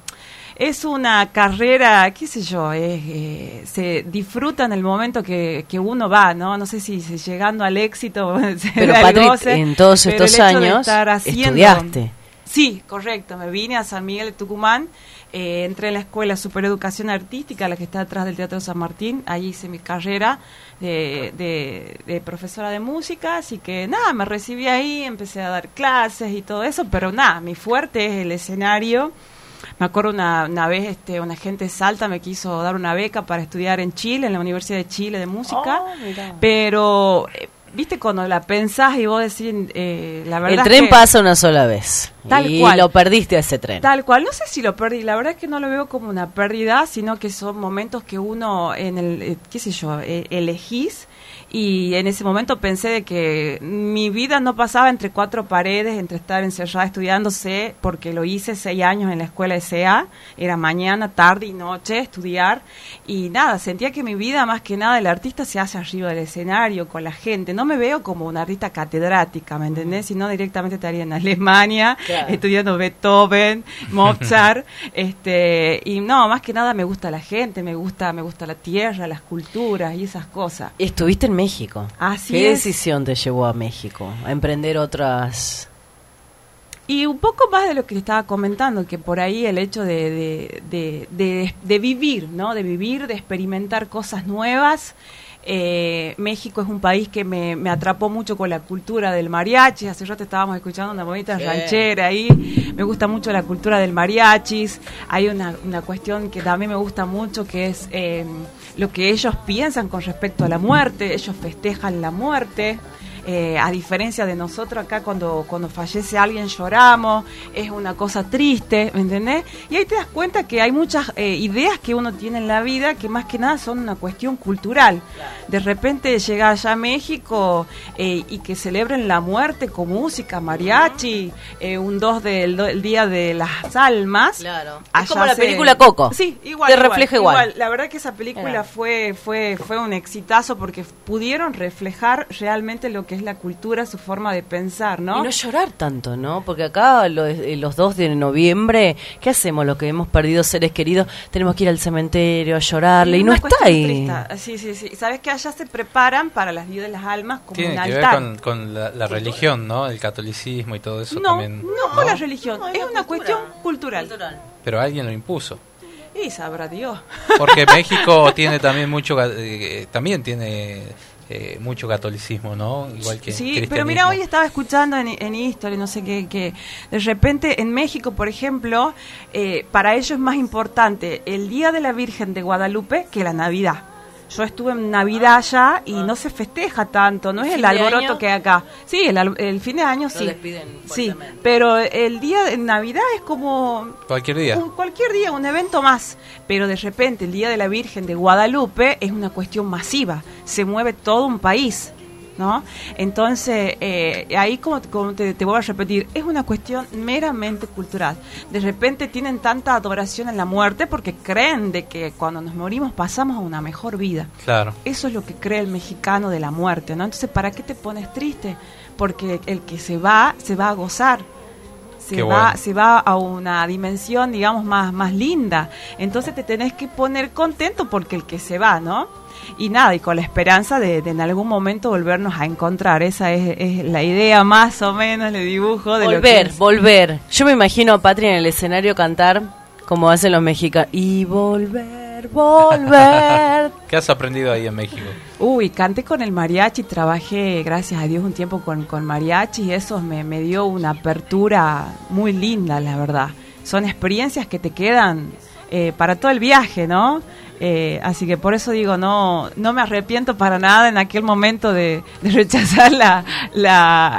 Speaker 6: es una carrera, qué sé yo, eh, se disfruta en el momento que, que, uno va, ¿no? No sé si, llegando al éxito. <laughs>
Speaker 1: Pero Patrick, en todos estos años estudiaste.
Speaker 6: Sí, correcto. Me vine a San Miguel de Tucumán, eh, entré en la Escuela Supereducación Artística, la que está atrás del Teatro San Martín. Ahí hice mi carrera de, de, de, profesora de música, así que nada, me recibí ahí, empecé a dar clases y todo eso, pero nada, mi fuerte es el escenario me acuerdo una, una vez este, una gente de Salta me quiso dar una beca para estudiar en Chile, en la Universidad de Chile de música, oh, pero... Eh, viste cuando la pensás y vos decís eh, la verdad
Speaker 1: el tren pasa una sola vez. Tal y lo perdiste a ese tren.
Speaker 6: Tal cual. No sé si lo perdí. La verdad es que no lo veo como una pérdida sino que son momentos que uno en el eh, qué sé yo elegís y en ese momento pensé de que mi vida no pasaba entre cuatro paredes, entre estar encerrada estudiándose, porque lo hice seis años en la escuela de SEA, era mañana, tarde y noche estudiar, y nada, sentía que mi vida más que nada el artista se hace arriba del escenario, con la gente, no me veo como una artista catedrática, ¿me entendés? Sino directamente estaría en Alemania, estudiando Beethoven, Mozart, <laughs> este, y no, más que nada me gusta la gente, me gusta, me gusta la tierra, las culturas y esas cosas.
Speaker 1: ¿Estuviste en México.
Speaker 6: Así
Speaker 1: ¿Qué decisión te llevó a México? A emprender otras...
Speaker 6: Y un poco más de lo que estaba comentando, que por ahí el hecho de, de, vivir, ¿no? De vivir, de experimentar cosas nuevas. Eh, México es un país que me, me, atrapó mucho con la cultura del mariachi. Hace rato estábamos escuchando una bonita ranchera ahí. Me gusta mucho la cultura del mariachis. Hay una, una cuestión que también me gusta mucho que es... Eh, lo que ellos piensan con respecto a la muerte, ellos festejan la muerte. Eh, a diferencia de nosotros acá cuando, cuando fallece alguien lloramos, es una cosa triste, ¿me entendés? Y ahí te das cuenta que hay muchas eh, ideas que uno tiene en la vida que más que nada son una cuestión cultural. De repente llega allá a México eh, y que celebren la muerte con música, mariachi, un 2 del Día de las Almas.
Speaker 1: Claro. Es como la película Coco.
Speaker 6: Sí, igual.
Speaker 1: Te refleja igual.
Speaker 6: La verdad que esa película fue, fue, fue un exitazo porque pudieron reflejar realmente lo que que es la cultura, su forma de pensar, ¿no?
Speaker 1: Y no llorar tanto, ¿no? Porque acá eh, los 2 de noviembre, ¿qué hacemos? Lo que hemos perdido seres queridos, tenemos que ir al cementerio a llorarle y, no está ahí.
Speaker 6: Sí, sí, sí. Sabes que allá se preparan para las vidas de las almas como
Speaker 2: Tiene
Speaker 6: un
Speaker 2: que
Speaker 6: altar.
Speaker 2: Ver con, la, religión, ¿no? El catolicismo y todo eso
Speaker 6: no,
Speaker 2: también.
Speaker 6: No, con la religión, es, una cuestión cultural.
Speaker 2: Pero alguien lo impuso.
Speaker 6: Y sabrá Dios.
Speaker 2: Porque <laughs> México tiene también mucho, eh, también tiene eh, mucho catolicismo, ¿no?
Speaker 6: Igual que Sí, pero mira, hoy estaba escuchando en, en History, no sé qué, que de repente en México, por ejemplo, eh, para ellos es más importante el Día de la Virgen de Guadalupe que la Navidad. Yo estuve en Navidad ya y no se festeja tanto, no es el alboroto que acá. Sí, el, fin de año sí. sí, pero el día de Navidad es como...
Speaker 2: Cualquier día.
Speaker 6: cualquier día, un evento más. Pero de repente el Día de la Virgen de Guadalupe es una cuestión masiva. Se mueve todo un país. ¿No? Entonces, eh, ahí como, te, voy a repetir, es una cuestión meramente cultural. De repente tienen tanta adoración en la muerte porque creen de que cuando nos morimos pasamos a una mejor vida.
Speaker 2: Claro.
Speaker 6: Eso es lo que cree el mexicano de la muerte, ¿no? Entonces, ¿para qué te pones triste? Porque el que se va, se va a gozar. Se va, se va a una dimensión, digamos, más, más linda. Entonces te tenés que poner contento porque el que se va, ¿no? Y nada, y con la esperanza de, en algún momento volvernos a encontrar. Esa es, la idea más o menos, de dibujo. De
Speaker 1: volver, volver. Yo me imagino a Patria en el escenario cantar como hacen los mexicanos. Y volver, volver. <laughs>
Speaker 2: ¿Qué has aprendido ahí en México?
Speaker 6: Uy, canté con el mariachi, trabajé, gracias a Dios, un tiempo con, con mariachi y eso me, me dio una apertura muy linda, la verdad. Son experiencias que te quedan eh, para todo el viaje, ¿no? Eh, así que por eso digo, no, no me arrepiento para nada en aquel momento de, rechazar la,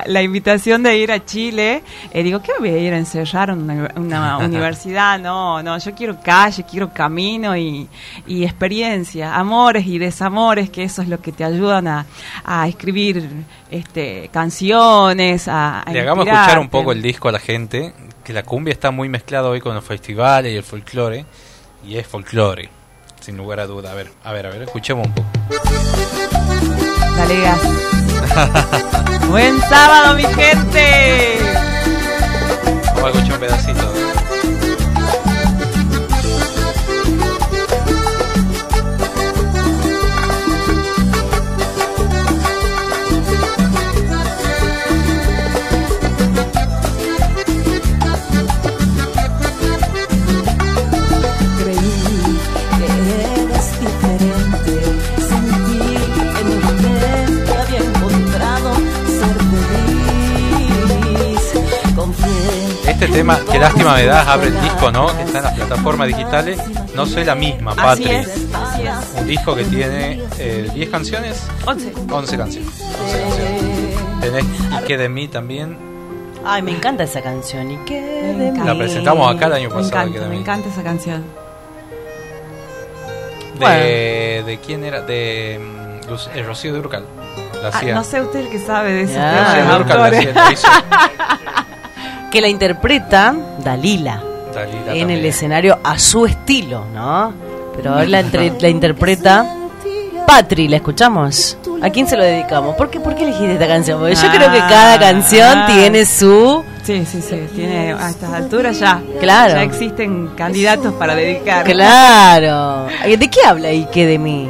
Speaker 6: la, invitación de ir a Chile. Eh, digo, ¿qué voy a ir a encerrar una, una <laughs> universidad? No, no, yo quiero calle, quiero camino y, y, experiencia, amores y desamores, que eso es lo que te ayudan a, a escribir este, canciones, a...
Speaker 2: Le hagamos escuchar un poco el disco a la gente, que la cumbia está muy mezclada hoy con los festivales y el folclore, y es folclore sin lugar a duda. A ver, a ver, a ver, escuchemos un poco.
Speaker 6: Dale gas. Buen sábado, mi gente.
Speaker 2: Vamos a escuchar un pedacito. Este tema, qué lástima me das, abre el disco, ¿no? Que está en las plataformas digitales. No soy la misma, Patri. Un disco que tiene 10 eh, canciones.
Speaker 6: 11.
Speaker 2: 11 canciones. 11 canciones. Tenés Y que de mí también.
Speaker 1: Ay, me encanta esa canción. Y que de mí.
Speaker 2: La presentamos acá el año pasado.
Speaker 6: Me encanta, me encanta esa canción.
Speaker 2: De, ¿De quién era? De mm, el Rocío de Urcal.
Speaker 6: Ah, no sé usted el que sabe de ese tema.
Speaker 2: Urcal
Speaker 1: que la interpreta Dalila, en el escenario a su estilo, ¿no? Pero ahora la, <laughs> la interpreta Patri, ¿la escuchamos? ¿A quién se lo dedicamos? ¿Por qué, por qué elegiste esta canción? Porque yo creo que cada canción ah. tiene su...
Speaker 6: Sí, sí, sí, tiene a estas alturas ya.
Speaker 1: Claro.
Speaker 6: Ya existen candidatos para dedicar.
Speaker 1: Claro. ¿De qué habla y qué de mí?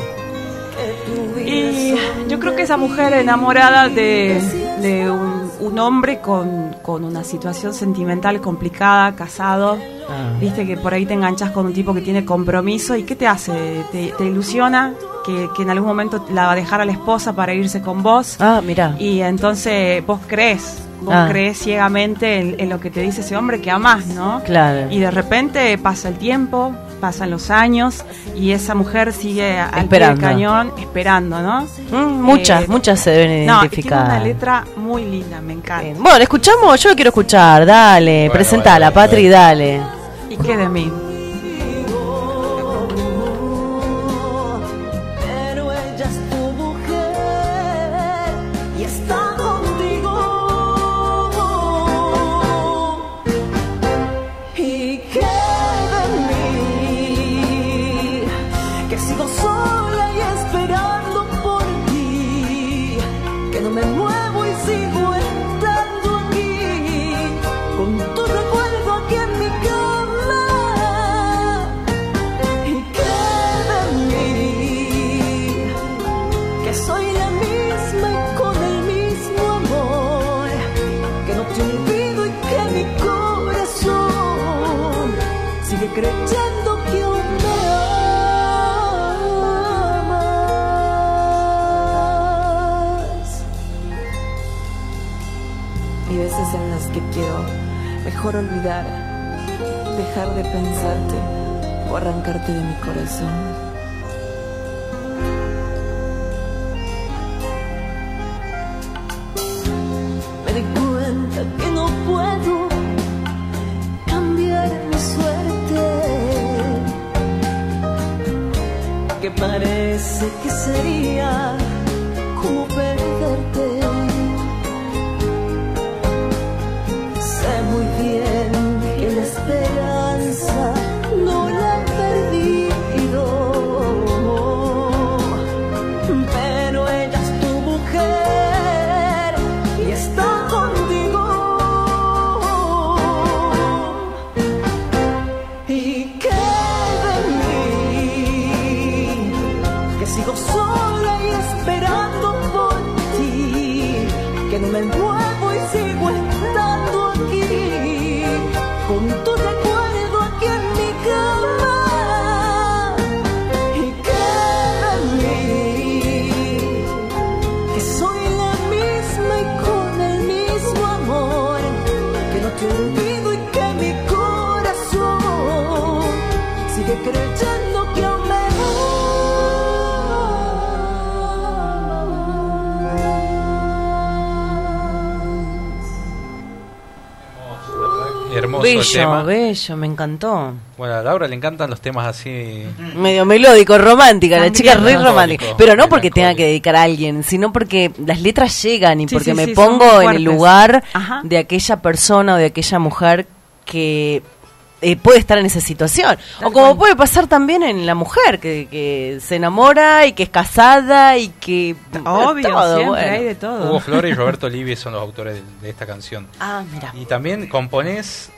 Speaker 6: Y yo creo que esa mujer enamorada de, de un un hombre con, con, una situación sentimental complicada, casado, ah. viste que por ahí te enganchas con un tipo que tiene compromiso y ¿qué te hace? ¿Te, ilusiona? Que, que, en algún momento la va a dejar a la esposa para irse con vos.
Speaker 1: Ah, mira.
Speaker 6: Y entonces vos crees, vos ah. crees ciegamente en, lo que te dice ese hombre que amás, ¿no?
Speaker 1: Claro.
Speaker 6: Y de repente pasa el tiempo, pasan los años y esa mujer sigue al cañón esperando, ¿no?
Speaker 1: Mm, muchas, eh, muchas se deben identificar.
Speaker 6: No, una letra muy linda, me encanta.
Speaker 1: Bueno, escuchamos? Yo lo quiero escuchar, dale, presentala, Patri, dale.
Speaker 6: ¿Y qué de mí?
Speaker 7: mejor olvidar, dejar de pensarte o arrancarte de mi corazón. Me di cuenta que no puedo cambiar mi suerte, que parece que sería El
Speaker 1: Bello,
Speaker 2: tema.
Speaker 1: bello, me encantó.
Speaker 2: Bueno, a Laura le encantan los temas así.
Speaker 1: Medio melódico, romántica, la chica es re romántica. Pero no porque tenga que dedicar a alguien, sino porque las letras llegan y
Speaker 6: Sí,
Speaker 1: porque
Speaker 6: sí,
Speaker 1: me
Speaker 6: sí,
Speaker 1: pongo en el lugar
Speaker 6: Ajá.
Speaker 1: de aquella persona o de aquella mujer que eh, puede estar en esa situación.
Speaker 6: Tal
Speaker 1: o como
Speaker 6: cual.
Speaker 1: puede pasar también en la mujer, que, que se enamora y que es casada y que...
Speaker 6: Obvio, <laughs>
Speaker 1: todo,
Speaker 6: siempre
Speaker 1: bueno.
Speaker 6: hay de todo.
Speaker 2: Hugo Flores y Roberto Livi son los autores de, de esta canción.
Speaker 1: Ah, mira.
Speaker 2: Y también componés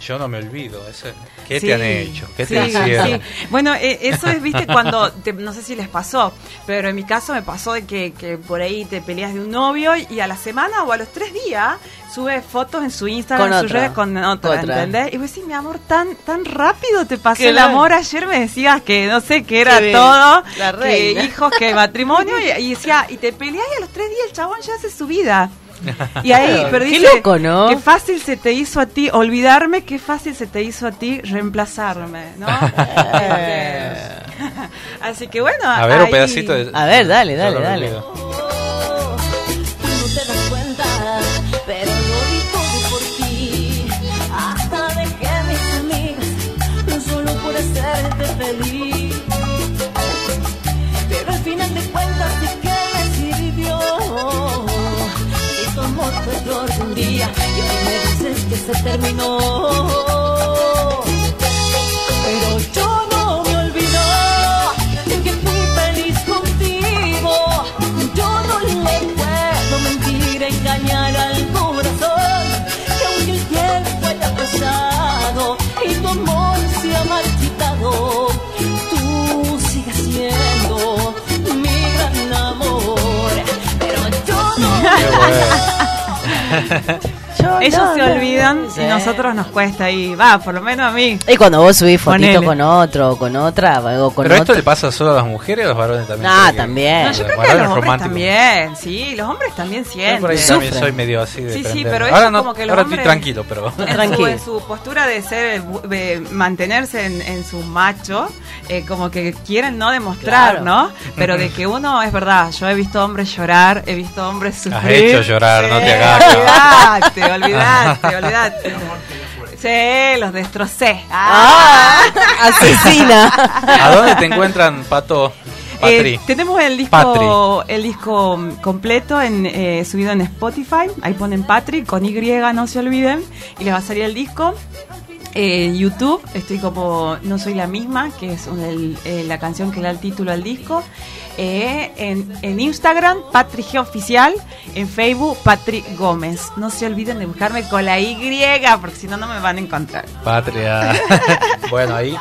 Speaker 2: Yo no me olvido. Eso, ¿Qué
Speaker 6: Sí,
Speaker 2: te han hecho? ¿Qué
Speaker 6: sí,
Speaker 2: te hicieron?
Speaker 6: sí. Bueno, eh, eso es, viste, cuando, te- no sé si les pasó, pero en mi caso me pasó de que, que por ahí te peleas de un novio y a la semana o a los tres días sube fotos en su Instagram,
Speaker 1: Con
Speaker 6: en sus redes con otra,
Speaker 1: Otra.
Speaker 6: ¿entendés? Y vos decís, mi amor, tan tan rápido te pasó
Speaker 1: Qué
Speaker 6: el
Speaker 1: bien.
Speaker 6: amor. Ayer me decías que, no sé, que era
Speaker 1: Qué
Speaker 6: todo,
Speaker 1: La
Speaker 6: que hijos, que matrimonio, y, y decía, y te peleas y a los tres días el chabón ya hace su vida. Y ahí, pero
Speaker 1: qué
Speaker 6: dice,
Speaker 1: loco, ¿no?
Speaker 6: Qué fácil se te hizo a ti olvidarme, qué fácil se te hizo a ti reemplazarme, ¿no? <laughs> <laughs> Así que bueno,
Speaker 2: A ver, un pedacito de.
Speaker 1: A ver, dale, dale, dale.
Speaker 7: Terminó. Pero yo no me olvido de que fui feliz contigo. Yo no le puedo mentir, engañar al corazón. Que aunque el tiempo haya pasado y tu amor se ha marchitado, tú sigues siendo mi gran amor. Pero yo no
Speaker 6: Ellos
Speaker 1: no,
Speaker 6: se
Speaker 1: no,
Speaker 6: olvidan
Speaker 1: sí.
Speaker 6: y nosotros nos cuesta ahí, va, por lo menos a mí.
Speaker 1: Y cuando vos subís fotito
Speaker 6: Ponele.
Speaker 1: con otro o con otra o con
Speaker 2: Pero esto
Speaker 1: otro.
Speaker 2: le pasa solo a las mujeres o a los varones también.
Speaker 1: Ah, también.
Speaker 6: No, yo creo que a los hombres
Speaker 2: románticos.
Speaker 6: también, sí, los hombres también
Speaker 2: Yo
Speaker 6: sienten.
Speaker 2: por ahí también soy medio así de
Speaker 6: Sí, sí, pero
Speaker 2: ahora no,
Speaker 6: como que los
Speaker 2: ahora
Speaker 6: hombres-
Speaker 2: estoy tranquilo, pero
Speaker 6: en su,
Speaker 1: Tranquilo.
Speaker 6: en su postura de ser de mantenerse en, en su macho eh, como que quieren no demostrar
Speaker 1: Claro.
Speaker 6: no pero de <laughs> que uno es verdad yo he visto hombres llorar he visto hombres sufrir
Speaker 2: Has hecho llorar, no te hagas.
Speaker 6: olvidate olvidate <laughs> olvidate sí los destrocé
Speaker 1: ¡Ah! ¡Asesina! <laughs>
Speaker 2: ¿A dónde te encuentran, Pato? Patri.
Speaker 6: Eh, tenemos el disco el disco completo en eh, subido en Spotify. Ahí ponen Patrick con Y, no se olviden. Y les va a salir el disco. En YouTube estoy como No Soy la Misma, que es un- el- eh, la canción que le da el título al disco. Eh, en, en Instagram, Patrick G Oficial. En Facebook, Patrick Gómez. No se olviden de buscarme con la Y, porque si no, no me van a encontrar.
Speaker 2: Patria. <laughs> bueno, ahí.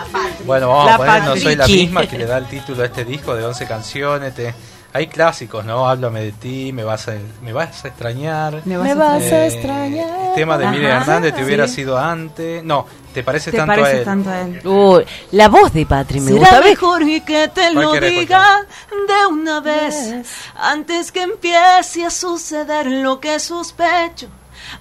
Speaker 2: Bueno, vamos
Speaker 6: La
Speaker 2: a poner No soy la misma que le da el título a este disco de 11 canciones. Te... Hay clásicos, ¿no? Háblame de ti, me vas a, me vas a extrañar.
Speaker 6: Me
Speaker 1: vas
Speaker 6: extrañar.
Speaker 1: a
Speaker 2: Eh,
Speaker 1: extrañar.
Speaker 2: Tema de
Speaker 6: Ajá,
Speaker 2: Miriam Hernández, te hubiera
Speaker 6: sí.
Speaker 2: sido antes. No, te parece
Speaker 6: ¿Te
Speaker 2: tanto a
Speaker 6: parece
Speaker 2: él.
Speaker 6: tanto a él?
Speaker 1: Uy, la voz de Patri me gusta.
Speaker 7: mejor que te
Speaker 2: ¿Cuál
Speaker 7: lo diga de una vez antes que empiece a suceder lo que sospecho.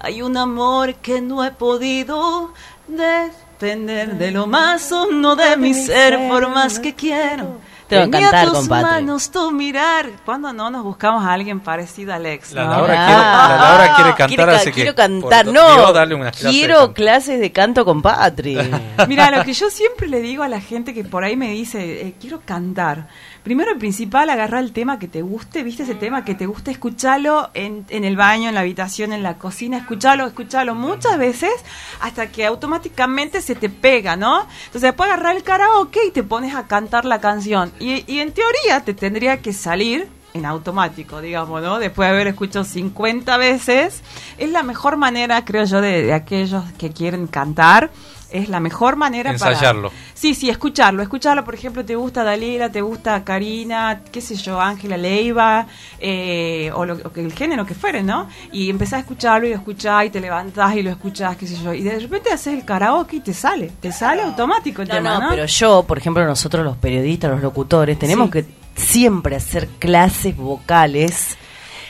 Speaker 7: Hay un amor que no he podido depender de lo más hondo de mi ser, por más que quiero.
Speaker 1: Cantar,
Speaker 6: tus manos tu mirar. ¿Cuándo no nos buscamos a alguien parecido a Alex?
Speaker 2: La, Laura, quiere, la Laura quiere cantar, así
Speaker 1: quiero cantar, no. quiero clases de canto con Patri. <laughs>
Speaker 6: Mira, lo que yo siempre le digo a la gente que por ahí me dice, eh, quiero cantar. Primero y principal, agarrar el tema que te guste, viste ese tema que te guste, escuchalo en, en el baño, en la habitación, en la cocina, escuchalo, escuchalo muchas veces hasta que automáticamente se te pega, ¿no? Entonces después agarrar el karaoke y te pones a cantar la canción. Y, y en teoría te tendría que salir en automático, digamos, ¿no? Después de haber escuchado 50 veces, es la mejor manera, creo yo, de, de aquellos que quieren cantar es la mejor manera
Speaker 2: Ensayarlo.
Speaker 6: para... Sí, sí, escucharlo. Escucharlo, por ejemplo, te gusta Dalila, te gusta Karina, qué sé yo, Ángela Leiva, eh, o, lo, el género que fuere, ¿no? Y empezás a escucharlo y lo escuchás y te levantás y lo escuchás, qué sé yo. Y de repente haces el karaoke y te sale, te sale automático el tema, no,
Speaker 1: pero yo, por ejemplo, nosotros los periodistas, los locutores, tenemos que siempre hacer clases vocales.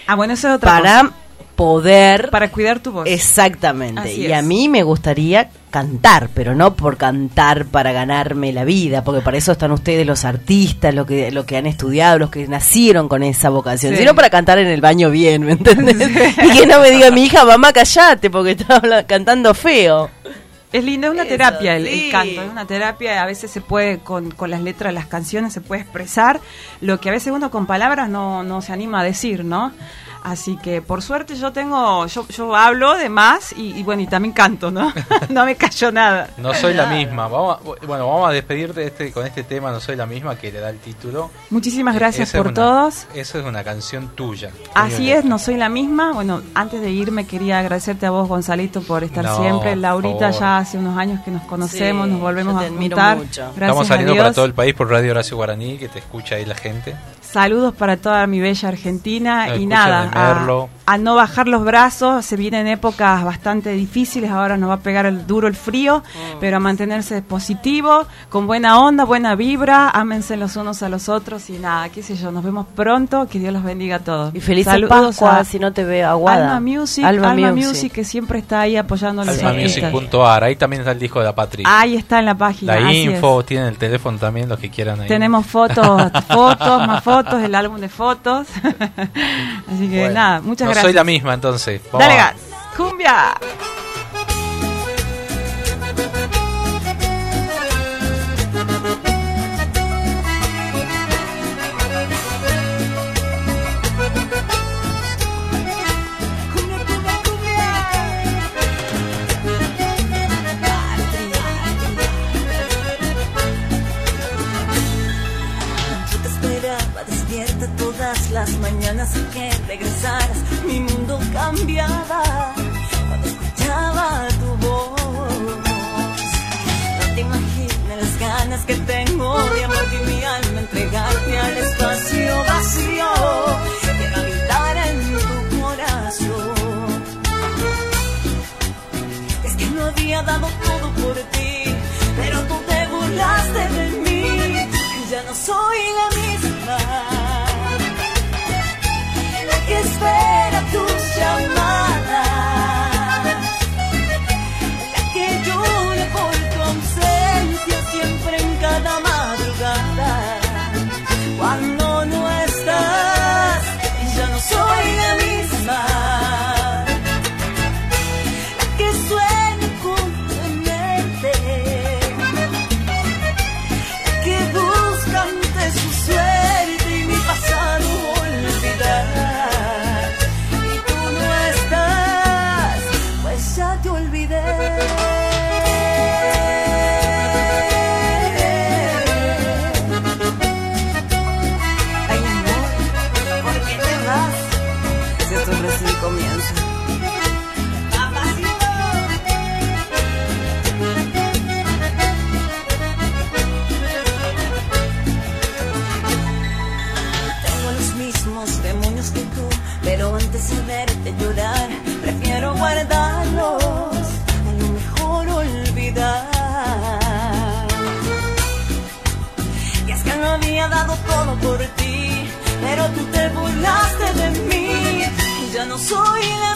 Speaker 6: Ah, bueno, eso es otra
Speaker 1: para poder...
Speaker 6: Para cuidar tu voz.
Speaker 1: Exactamente. y a mí me gustaría cantar, pero no por cantar para ganarme la vida, porque para eso están ustedes los artistas, los que, lo que han estudiado, los que nacieron con esa vocación, sino para cantar en el baño bien, ¿me entiendes? Y que no me diga mi hija, mamá, callate, porque está cantando feo.
Speaker 6: Es lindo, es una terapia el, canto, es una terapia, a veces se puede, con, con las letras de las canciones, se puede expresar lo que a veces uno con palabras no, no se anima a decir, ¿no? Así que por suerte yo tengo, yo, yo hablo de más y, bueno, y también canto, ¿no? <laughs> no me cayó nada.
Speaker 2: No soy la misma. Vamos bueno, vamos a despedirte este, con este tema, No soy la misma, que le da el título.
Speaker 6: Muchísimas eh, gracias por todos.
Speaker 2: Eso es una canción tuya.
Speaker 6: Así es, No soy la misma. Bueno, antes de irme quería agradecerte a vos, Gonzalito, por estar siempre. Laurita, ya hace unos años que nos conocemos, nos volvemos a juntar.
Speaker 2: Estamos saliendo para todo el país por Radio Horacio Guaraní, que te escucha ahí la gente.
Speaker 6: Saludos para toda mi bella Argentina y nada, a, no bajar los brazos, se vienen épocas bastante difíciles, ahora nos va a pegar el duro el frío, mm. pero a mantenerse positivo, con buena onda, buena vibra, ámense los unos a los otros y nada, qué sé yo, nos vemos pronto, que Dios los bendiga a todos.
Speaker 1: Y feliz Saludos Pascua, si no te veo aguada.
Speaker 6: Alma Music, Alma, Music. que siempre está ahí apoyando a los
Speaker 2: Almamusic.ar, ahí también está el disco de la Patria.
Speaker 6: Ahí está en la página.
Speaker 2: La info, tienen el teléfono también, los que quieran ahí.
Speaker 6: Tenemos fotos, <laughs> fotos, más fotos el álbum de fotos. <laughs> <laughs> Así que nada, muchas gracias.
Speaker 2: Soy la misma entonces.
Speaker 6: Dale gas. Cumbia.
Speaker 7: las mañanas que regresaras, cambiaba cuando escuchaba tu voz. No te imaginas las ganas que tengo de amarte mi alma, entregarte al espacio vacío. Quiero habitar en tu corazón. Es que no había dado todo por ti, pero tú te burlaste de mí. Ya no soy la tu 所以呢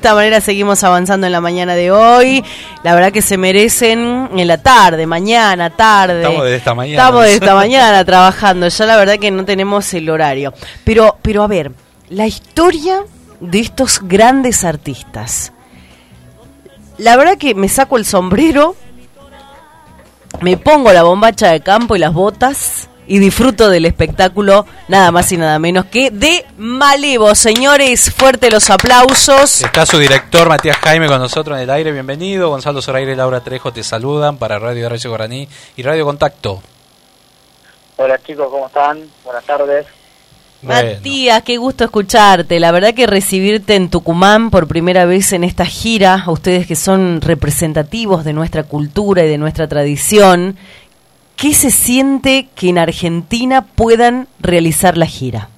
Speaker 1: esta manera seguimos avanzando en la mañana de hoy. La verdad que se merecen en la tarde, mañana, tarde.
Speaker 2: Estamos de esta mañana.
Speaker 1: Estamos de esta mañana trabajando. Ya la verdad que no tenemos el horario. Pero, pero a ver, la historia de estos grandes artistas. La verdad que me saco el sombrero, me pongo la bombacha de campo y las botas y disfruto del espectáculo nada más y nada menos que de Malevo. Señores, fuerte los aplausos.
Speaker 2: Está su director Matías Jaime con nosotros en el aire. Bienvenido. Gonzalo Zoraire y Laura Trejo te saludan para Radio Radio Guaraní y Radio Contacto.
Speaker 8: Hola chicos, ¿cómo están? Buenas tardes.
Speaker 1: Matías, qué gusto escucharte. La verdad que recibirte en Tucumán por primera vez en esta gira, a ustedes que son representativos de nuestra cultura y de nuestra tradición, ¿Qué se siente que en Argentina puedan realizar la gira?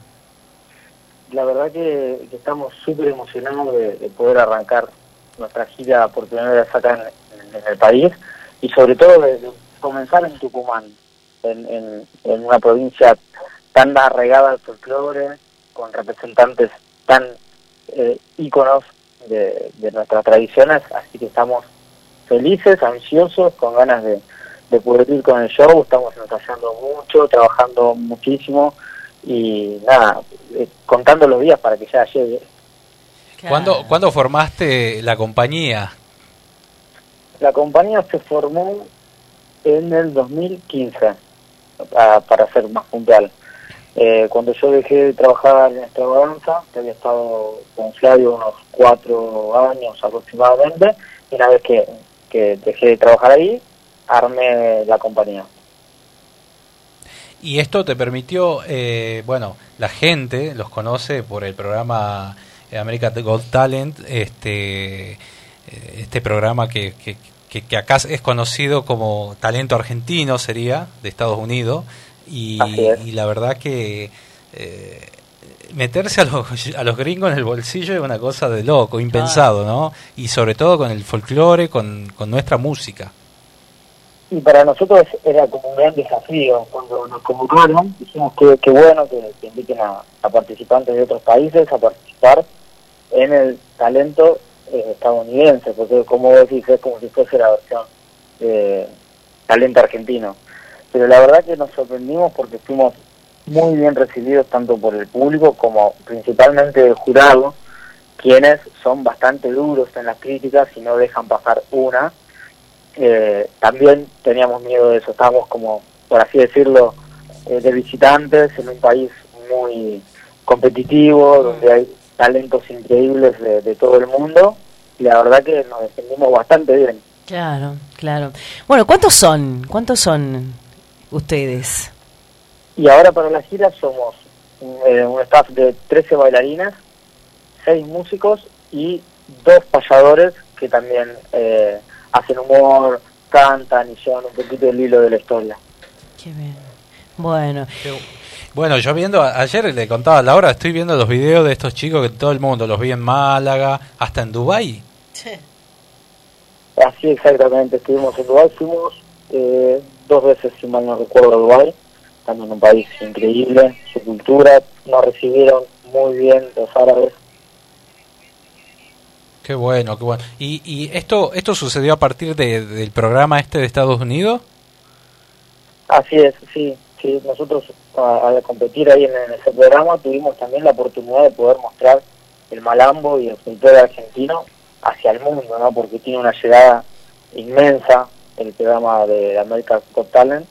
Speaker 8: La verdad que, estamos súper emocionados de, poder arrancar nuestra gira por primera vez acá en, el país y sobre todo de, comenzar en Tucumán, en, una provincia tan arraigada al folclore, con representantes tan eh, íconos de, de nuestras tradiciones, así que estamos felices, ansiosos, con ganas de, de poder ir con el show, estamos ensayando mucho, trabajando muchísimo y nada, eh, contando los días para que ya llegue.
Speaker 2: ¿Cuándo, ¿Cuándo formaste la compañía?
Speaker 8: La compañía se formó en el 2015, para ser más puntual. Eh, cuando yo dejé de trabajar en extravaganza, que había estado con Flavio unos cuatro años aproximadamente, y una vez que, que dejé de trabajar ahí, armé la compañía.
Speaker 2: Y esto te permitió, eh, bueno, la gente los conoce por el programa American Got Talent, este, este programa que, que, que, acá es conocido como talento argentino, sería, de Estados Unidos, y, la verdad que eh, meterse a los, <laughs> a los gringos en el bolsillo es una cosa de loco, impensado, ¿no? Y sobre todo con el folclore, con, con nuestra música.
Speaker 8: Y para nosotros era como un gran desafío cuando nos convocaron, dijimos que, que bueno que, inviten a, participantes de otros países a participar en el talento eh, estadounidense, porque como decís, es como si fuese la versión de talento argentino. Pero la verdad que nos sorprendimos porque fuimos muy bien recibidos tanto por el público como principalmente el jurado, quienes son bastante duros en las críticas y no dejan pasar una eh, también teníamos miedo de eso, estábamos como, por así decirlo, eh, de visitantes en un país muy competitivo, donde hay talentos increíbles de, todo el mundo, y la verdad que nos defendimos bastante bien.
Speaker 1: Claro, claro. Bueno, ¿cuántos son? ¿Cuántos son ustedes?
Speaker 8: Y ahora para la gira somos eh, un staff de 13 bailarinas, 6 músicos y dos payadores que también eh, hacen humor, cantan y llevan un poquito el hilo de la historia.
Speaker 1: Qué bien. Bueno.
Speaker 2: Bueno, yo viendo, ayer le contaba a Laura, estoy viendo los videos de estos chicos que todo el mundo los vi en Málaga, hasta en Dubái. Sí.
Speaker 8: Así exactamente, estuvimos en Dubái, fuimos eh, dos veces, si mal no recuerdo, a Dubái, estando en un país increíble, su cultura, nos recibieron muy bien los árabes,
Speaker 2: Qué bueno, qué bueno. ¿Y, y esto esto sucedió a partir de, del programa este de Estados Unidos?
Speaker 8: Así es, sí. sí. Nosotros al competir ahí en, ese programa tuvimos también la oportunidad de poder mostrar el malambo y el folclore argentino hacia el mundo, ¿no? Porque tiene una llegada inmensa el programa de América Got Talent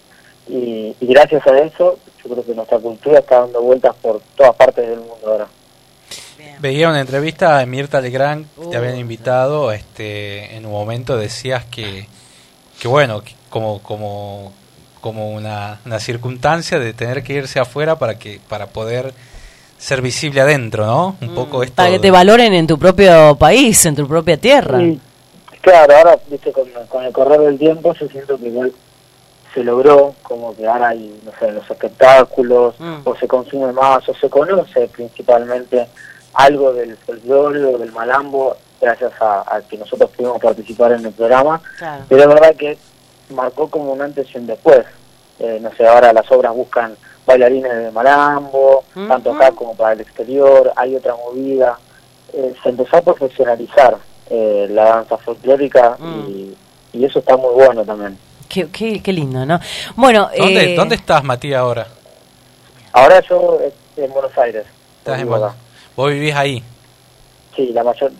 Speaker 8: y gracias a eso yo creo que nuestra cultura está dando vueltas por todas partes del mundo ahora.
Speaker 2: Veía una entrevista a Mirta Legrand, te habían uh. invitado, este, en un momento decías que, que bueno, como, como, como una, una circunstancia de tener que irse afuera para que, para poder ser visible adentro, ¿no? Un mm. poco esto.
Speaker 1: Para que te valoren en tu propio país, en tu propia tierra.
Speaker 8: claro, ahora, viste, con, con, el correr del tiempo, yo siento que igual se logró, como que ahora hay, no sé, los espectáculos, mm. o se consume más, o se conoce principalmente algo del folclore o del malambo gracias a, que nosotros pudimos participar en el programa. Pero es verdad que marcó como un antes y un después. Eh, no sé, ahora las obras buscan bailarines de malambo, tanto acá como para el exterior, hay otra movida. Eh, se empezó a profesionalizar eh, la danza folclórica mm. y, eso está muy bueno también.
Speaker 1: Qué, qué, lindo, ¿no? Bueno,
Speaker 2: ¿Dónde, ¿Dónde estás, Matías, ahora?
Speaker 8: Ahora yo en Buenos Aires.
Speaker 2: Estás en Buenos Aires. ¿Vos vivís ahí?
Speaker 8: Sí, la mayor,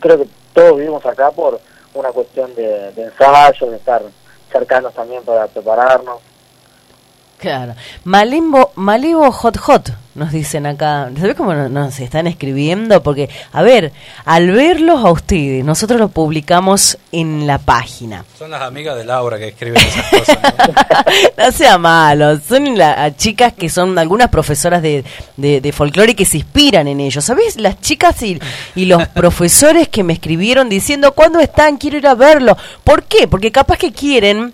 Speaker 8: creo que todos vivimos acá por una cuestión de, de ensayo, de estar cercanos también para prepararnos.
Speaker 1: Claro. Malimbo, Malibo Hot Hot, nos dicen acá. ¿Sabes cómo nos, están escribiendo? Porque, a ver, al verlos a ustedes, nosotros los publicamos en la página.
Speaker 2: Son las amigas de Laura que escriben esas cosas.
Speaker 1: ¿no? <laughs> sea malo, son las chicas que son algunas profesoras de, de, folclore que se inspiran en ellos. ¿Sabes? Las chicas y, y los <laughs> profesores que me escribieron diciendo, ¿cuándo están? Quiero ir a verlo. ¿Por qué? Porque capaz que quieren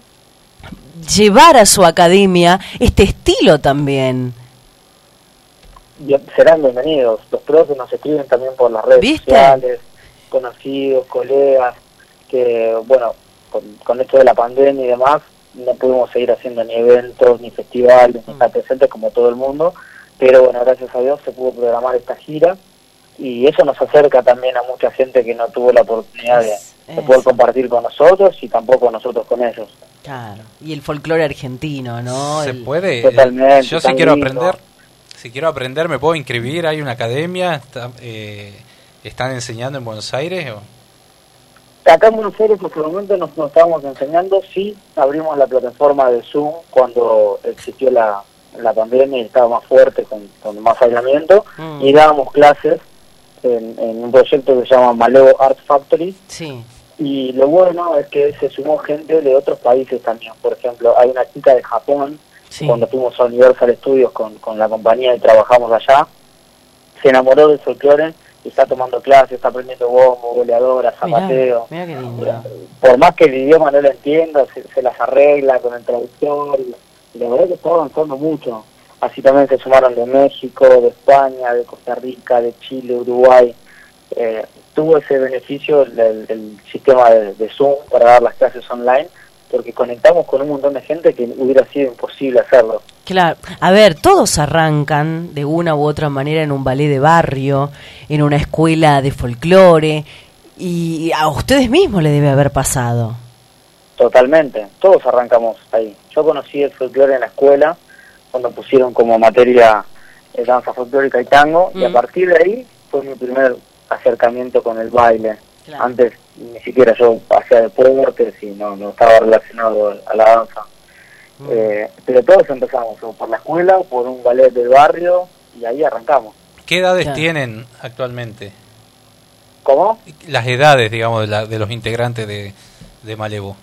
Speaker 1: llevar a su academia este estilo también.
Speaker 8: Serán bienvenidos. Los profes nos escriben también por las redes sociales, conocidos, colegas, que, bueno, con, esto de la pandemia y demás, no pudimos seguir haciendo ni eventos, ni festivales, ni estar presentes como todo el mundo, pero bueno, gracias a Dios se pudo programar esta gira y eso nos acerca también a mucha gente que no tuvo la oportunidad de, poder compartir con nosotros y tampoco nosotros con ellos.
Speaker 1: Claro, y el folclore argentino, ¿no?
Speaker 2: Se puede. Totalmente. Yo sí quiero aprender, si quiero aprender, ¿me puedo inscribir? ¿Hay una academia? Eh, ¿Están enseñando en Buenos Aires? O?
Speaker 8: Acá en Buenos Aires, por el momento, nos, nos estábamos enseñando. Sí, abrimos la plataforma de Zoom cuando existió la, la pandemia y estaba más fuerte, con, con más aislamiento, mm. y dábamos clases en, un proyecto que se llama Maleo Art Factory.
Speaker 1: Sí.
Speaker 8: Y lo bueno es que se sumó gente de otros países también. Por ejemplo, hay una chica de Japón, cuando fuimos a Universal Studios con, con la compañía y trabajamos allá, se enamoró del folclore y está tomando clases, está aprendiendo bombo, goleadora, zapateo. Por más que el idioma no lo entienda, se, las arregla con el traductor y, la verdad que está avanzando mucho. Así también se sumaron de México, de España, de Costa Rica, de Chile, Uruguay. Eh, tuvo ese beneficio el, sistema de, de, Zoom para dar las clases online, porque conectamos con un montón de gente que hubiera sido imposible hacerlo.
Speaker 1: Claro, a ver, todos arrancan de una u otra manera en un ballet de barrio, en una escuela de folclore, y a ustedes mismos le debe haber pasado.
Speaker 8: Totalmente, todos arrancamos ahí. Yo conocí el folclore en la escuela, cuando pusieron como materia eh, danza folclórica y tango, y a mm. partir de ahí fue mi primer acercamiento con el baile. Antes ni siquiera yo hacía deportes y no, no estaba relacionado a la danza. Mm. Eh, pero todos empezamos por la escuela, por un ballet del barrio y ahí arrancamos.
Speaker 2: ¿Qué edades tienen actualmente?
Speaker 8: ¿Cómo?
Speaker 2: Las edades, digamos, de, de los integrantes de, de Malevo.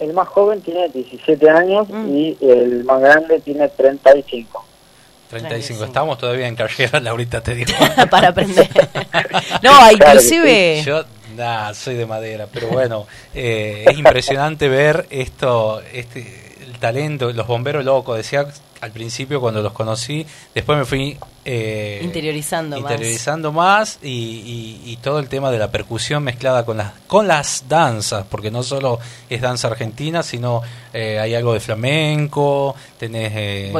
Speaker 8: El más joven tiene 17 años mm. y el más grande tiene 35.
Speaker 2: 35. Estamos todavía en carrera, Laurita, te digo. <laughs>
Speaker 1: Para aprender. <laughs> no, inclusive...
Speaker 2: Yo nah, soy de madera, pero bueno, eh, es impresionante ver esto, este, talento, los bomberos locos, decía al principio cuando los conocí, después me fui
Speaker 1: eh, interiorizando,
Speaker 2: interiorizando más, y, todo el tema de la percusión mezclada con las con las danzas, porque no solo es danza argentina, sino eh, hay algo de flamenco, tenés eh,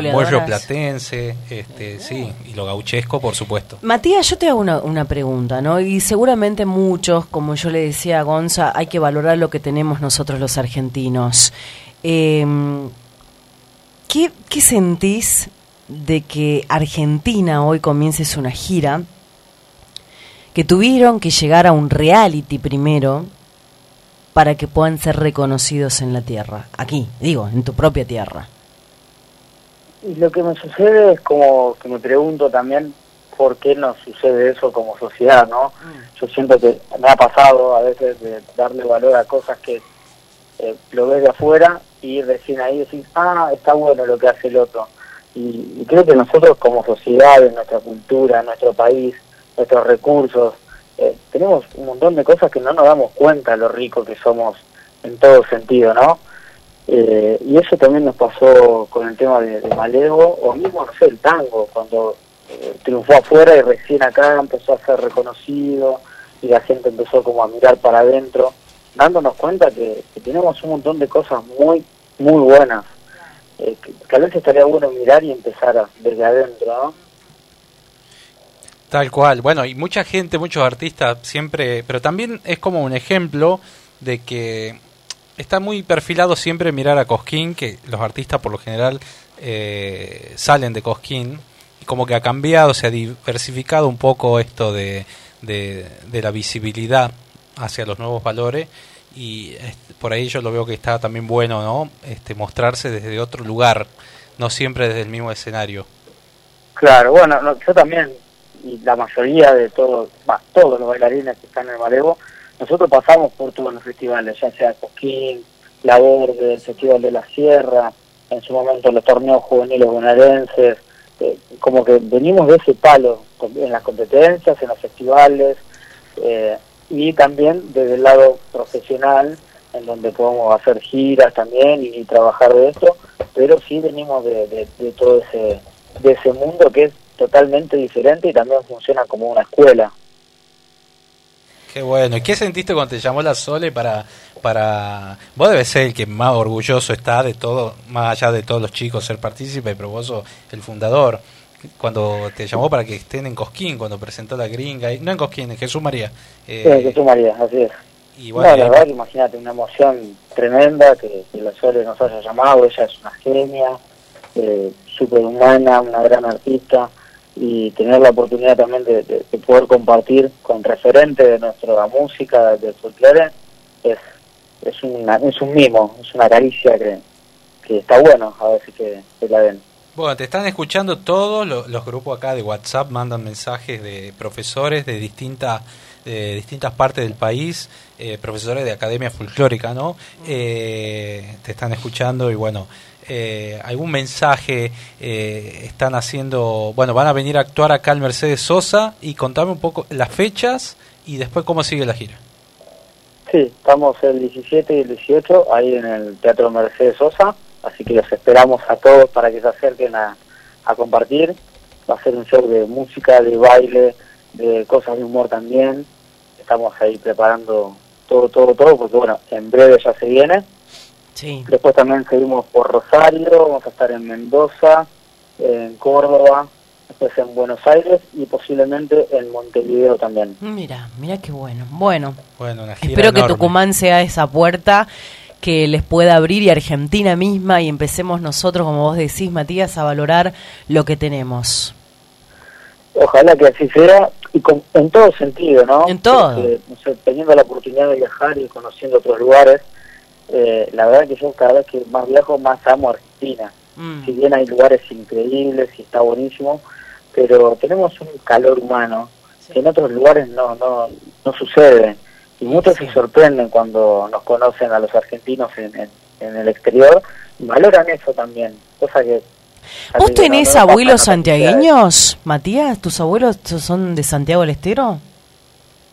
Speaker 2: platense, este, sí, y lo gauchesco, por supuesto.
Speaker 1: Matías, yo te hago una, una pregunta, ¿no? Y seguramente muchos, como yo le decía a Gonza, hay que valorar lo que tenemos nosotros los argentinos. Eh, ¿Qué, ¿Qué sentís de que Argentina hoy comiences una gira? Que tuvieron que llegar a un reality primero para que puedan ser reconocidos en la tierra. Aquí, digo, en tu propia tierra.
Speaker 8: Y lo que me sucede es como que me pregunto también por qué nos sucede eso como sociedad, ¿no? Mm. Yo siento que me ha pasado a veces de darle valor a cosas que eh, lo ves de afuera y recién ahí decís, ah, está bueno lo que hace el otro. Y, creo que nosotros como sociedad, en nuestra cultura, en nuestro país, nuestros recursos, eh, tenemos un montón de cosas que no nos damos cuenta lo rico que somos en todo sentido, ¿no? Eh, y eso también nos pasó con el tema de, de Malevo, o mismo, no sé, el tango, cuando eh, triunfó afuera y recién acá empezó a ser reconocido y la gente empezó como a mirar para adentro dándonos cuenta que, tenemos un montón de cosas muy, muy buenas. Eh, que, tal vez estaría bueno mirar y empezar a, desde adentro.
Speaker 2: Tal cual. Bueno, y mucha gente, muchos artistas siempre, pero también es como un ejemplo de que está muy perfilado siempre mirar a Cosquín, que los artistas por lo general eh, salen de Cosquín, y como que ha cambiado, se ha diversificado un poco esto de, de, de la visibilidad hacia los nuevos valores y este, por ahí yo lo veo que está también bueno, ¿no? Este, mostrarse desde otro lugar, no siempre desde el mismo escenario.
Speaker 8: Claro, bueno, yo también, y la mayoría de todos, más todos los bailarines que están en el Malevo, nosotros pasamos por todos los festivales, ya sea Coquín, La Verde, el Festival de la Sierra, en su momento los torneos juveniles bonaerenses, eh, como que venimos de ese palo en las competencias, en los festivales, eh, y también desde el lado profesional, en donde podemos hacer giras también y, trabajar de esto, pero sí venimos de, todo ese, de ese mundo que es totalmente diferente y también funciona como una escuela.
Speaker 2: Qué bueno. ¿Y qué sentiste cuando te llamó la Sole para, para... Vos debes ser el que más orgulloso está de todo, más allá de todos los chicos, ser partícipe, pero vos sos el fundador cuando te llamó para que estén en Cosquín, cuando presentó la gringa, y, no en Cosquín, en Jesús María.
Speaker 8: Eh, Jesús María, así es. Y bueno, la verdad, imagínate, una emoción tremenda que, la Sole nos haya llamado, ella es una genia, eh, súper humana, una gran artista, y tener la oportunidad también de, poder compartir con referentes de nuestra música, del folclore, es, es, es un mimo, es una caricia que, que está bueno a ver si que, la den.
Speaker 2: Bueno, te están escuchando todos los, grupos acá de WhatsApp, mandan mensajes de profesores de distintas de distintas partes del país, eh, profesores de Academia Folclórica, ¿no? Eh, te están escuchando y bueno, eh, algún mensaje están haciendo, bueno, van a venir a actuar acá al Mercedes Sosa y contame un poco las fechas y después cómo sigue la gira.
Speaker 8: Sí, estamos el 17 y el 18 ahí en el Teatro Mercedes Sosa así que los esperamos a todos para que se acerquen a, compartir. Va a ser un show de música, de baile, de cosas de humor también. Estamos ahí preparando todo, todo, todo, porque bueno, en breve ya se viene. Sí. Después también seguimos por Rosario, vamos a estar en Mendoza, en Córdoba, después en Buenos Aires y posiblemente en Montevideo también.
Speaker 1: Mira, mira qué bueno. Bueno, bueno espero que Tucumán sea esa puerta que les pueda abrir y Argentina misma y empecemos nosotros, como vos decís, Matías, a valorar lo que tenemos.
Speaker 8: Ojalá que así sea y en todo sentido, ¿no?
Speaker 1: En todo.
Speaker 8: teniendo la oportunidad de viajar y conociendo otros lugares, eh, la verdad que yo cada vez que más viajo más amo Argentina. Mm. Si bien hay lugares increíbles y está buenísimo, pero tenemos un calor humano que en otros lugares no, no, no sucede y muchos se sorprenden cuando nos conocen a los argentinos en, el exterior y valoran eso también, cosa que...
Speaker 1: ¿Vos tenés abuelos santiagueños, Matías? ¿Tus abuelos son de Santiago del Estero?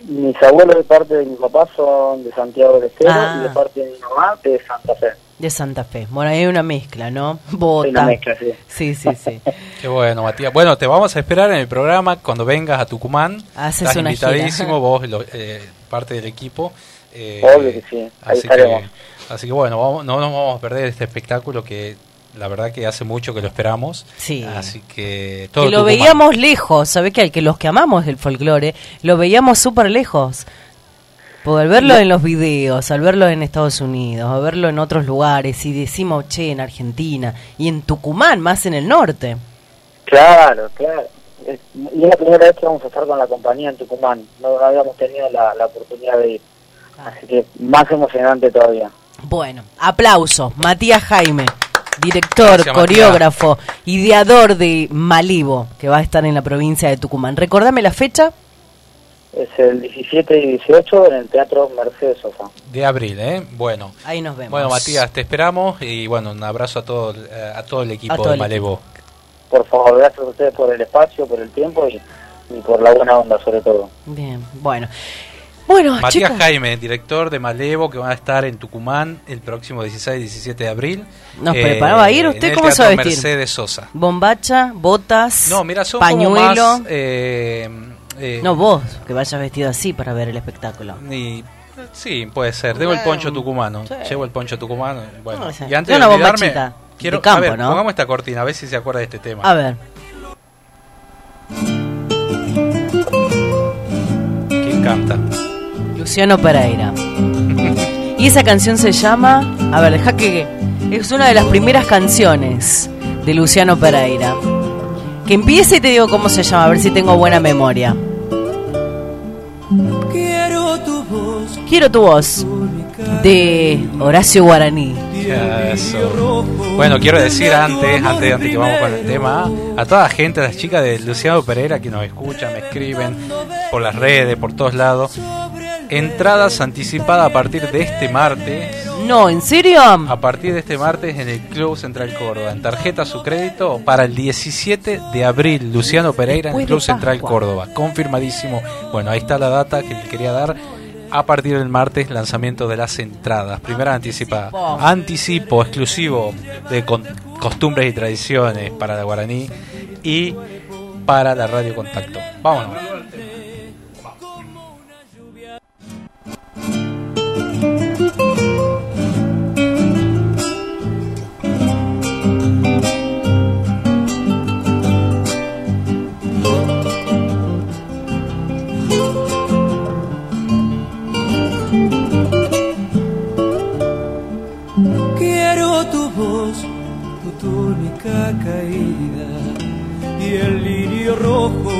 Speaker 8: Mis abuelos de parte de mi papá son de Santiago del Estero y de ah. parte de mi mamá de Santa Fe.
Speaker 1: De Santa Fe. Bueno, hay una mezcla, ¿no? <laughs> Bota.
Speaker 8: Una mezcla, sí.
Speaker 1: Sí, sí, sí. <laughs>
Speaker 2: Qué bueno, Matías. Bueno, te vamos a esperar en el programa cuando vengas a Tucumán. Haces Estás invitadísimo, vos, eh, parte del equipo.
Speaker 8: Eh, Obvio que sí, así Que,
Speaker 2: así que bueno, vamos, no nos vamos a perder este espectáculo que la verdad que hace mucho que lo esperamos.
Speaker 1: Sí.
Speaker 2: Así que
Speaker 1: todo. lo veíamos lejos, ¿sabés que, que los que amamos el folclore lo veíamos súper lejos? Poder verlo en los videos, al verlo en Estados Unidos, a verlo en otros lugares, y decimos, che, en Argentina, y en Tucumán, más en el norte.
Speaker 8: Claro, claro. Y es la primera vez que vamos a estar con la compañía en Tucumán. No, habíamos tenido la, oportunidad de ir. Así que más emocionante todavía.
Speaker 1: Bueno, aplauso. Matías Jaime, director, coreógrafo, ideador de Malibo, que va a estar en la provincia de Tucumán. Recordame la fecha.
Speaker 8: Es el 17 y 18 en el Teatro Mercedes Sosa.
Speaker 2: De abril, ¿eh? Bueno.
Speaker 1: Ahí nos vemos.
Speaker 2: Bueno, Matías, te esperamos y bueno, un abrazo a todo, eh, a todo el equipo de Malevo.
Speaker 8: Por favor, gracias a ustedes por el espacio, por el tiempo y, por la buena onda sobre todo.
Speaker 1: Bien, bueno. Bueno,
Speaker 2: Matías Jaime, director de Malevo, que va a estar en Tucumán el próximo 16 y 17 de abril.
Speaker 1: ¿Nos preparaba a ir? ¿Usted cómo se va a vestir?
Speaker 2: Mercedes Sosa.
Speaker 1: Bombacha, botas, no, mira, son pañuelo. eh, eh, no vos, que vayas vestido así para ver el espectáculo.
Speaker 2: sí, puede ser. Debo el poncho tucumano. Llevo el poncho tucumano. Bueno, y antes
Speaker 1: de olvidarme, quiero, a ver,
Speaker 2: pongamos esta cortina, a ver si se acuerda de este tema.
Speaker 1: A ver.
Speaker 2: ¿Quién canta?
Speaker 1: Luciano Pereira. y esa canción se llama, a ver, deja que es una de las primeras canciones de Luciano Pereira. Que empiece y te digo cómo se llama, a ver si tengo buena memoria.
Speaker 7: Quiero tu voz.
Speaker 1: Quiero tu voz. De Horacio Guaraní.
Speaker 2: Bueno, quiero decir antes, antes, antes que vamos con el tema, a toda la gente, a las chicas de Luciano Pereira que nos escuchan, me escriben por las redes, por todos lados. Entradas anticipadas a partir de este martes
Speaker 1: no, ¿en serio?
Speaker 2: A partir de este martes en el Club Central Córdoba. En tarjeta su crédito para el 17 de abril. Luciano Pereira en el Club Central Córdoba. Confirmadísimo. Bueno, ahí está la data que le quería dar. A partir del martes, lanzamiento de las entradas. Primera anticipada. Anticipo exclusivo de costumbres y tradiciones para la Guaraní y para la Radio Contacto. Vámonos.
Speaker 3: caída y el lirio rojo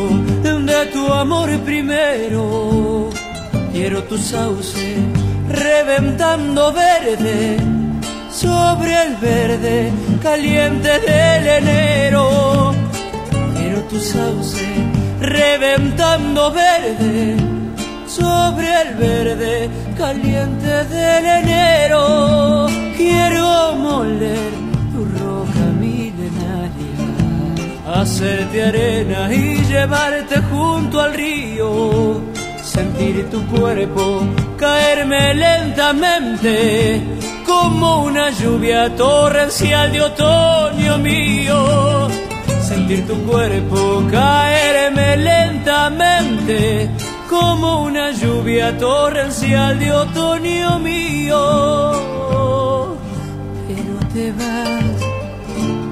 Speaker 3: de tu amor primero. Quiero tu sauce reventando verde sobre el verde caliente del enero. Quiero tu sauce reventando verde sobre el verde caliente del enero. Quiero moler tu ropa hacerte arena y llevarte junto al río. Sentir tu cuerpo caerme lentamente como una lluvia torrencial de otoño mío. Sentir tu cuerpo caerme lentamente como una lluvia torrencial de otoño mío. Pero te vas,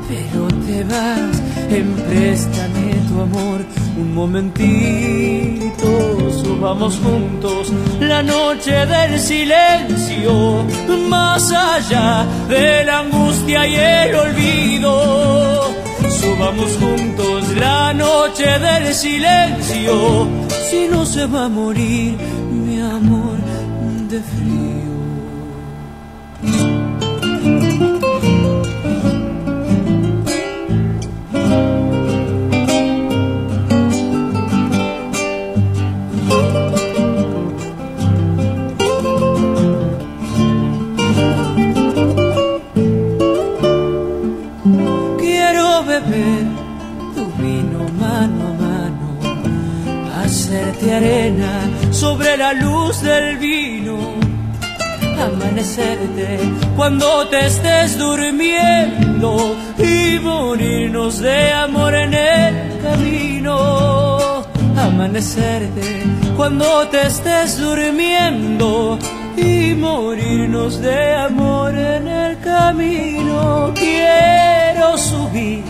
Speaker 3: pero te vas, empréstame tu amor un momentito, subamos juntos la noche del silencio, más allá de la angustia y el olvido. Subamos juntos la noche del silencio si no se va a morir mi amor de frío. Sobre la luz del vino, amanecerte cuando te estés durmiendo y morirnos de amor en el camino. Amanecerte cuando te estés durmiendo y morirnos de amor en el camino. Quiero subir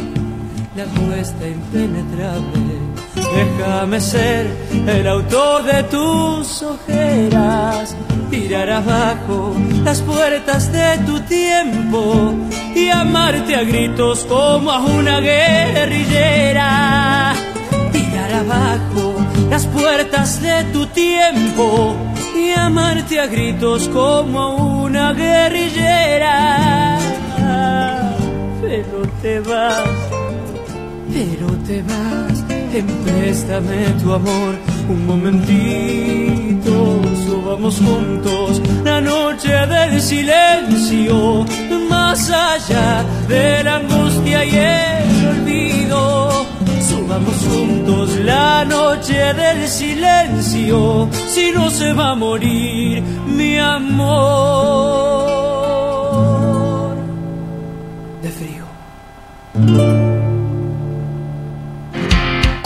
Speaker 3: la cuesta impenetrable. Déjame ser el autor de tus ojeras, tirar abajo las puertas de tu tiempo y amarte a gritos como a una guerrillera. Tirar abajo las puertas de tu tiempo y amarte a gritos como a una guerrillera. Pero te vas, pero te vas, empréstame tu amor un momentito, subamos juntos la noche del silencio, más allá de la angustia y el olvido. Subamos juntos la noche del silencio, si no se va a morir mi amor de frío.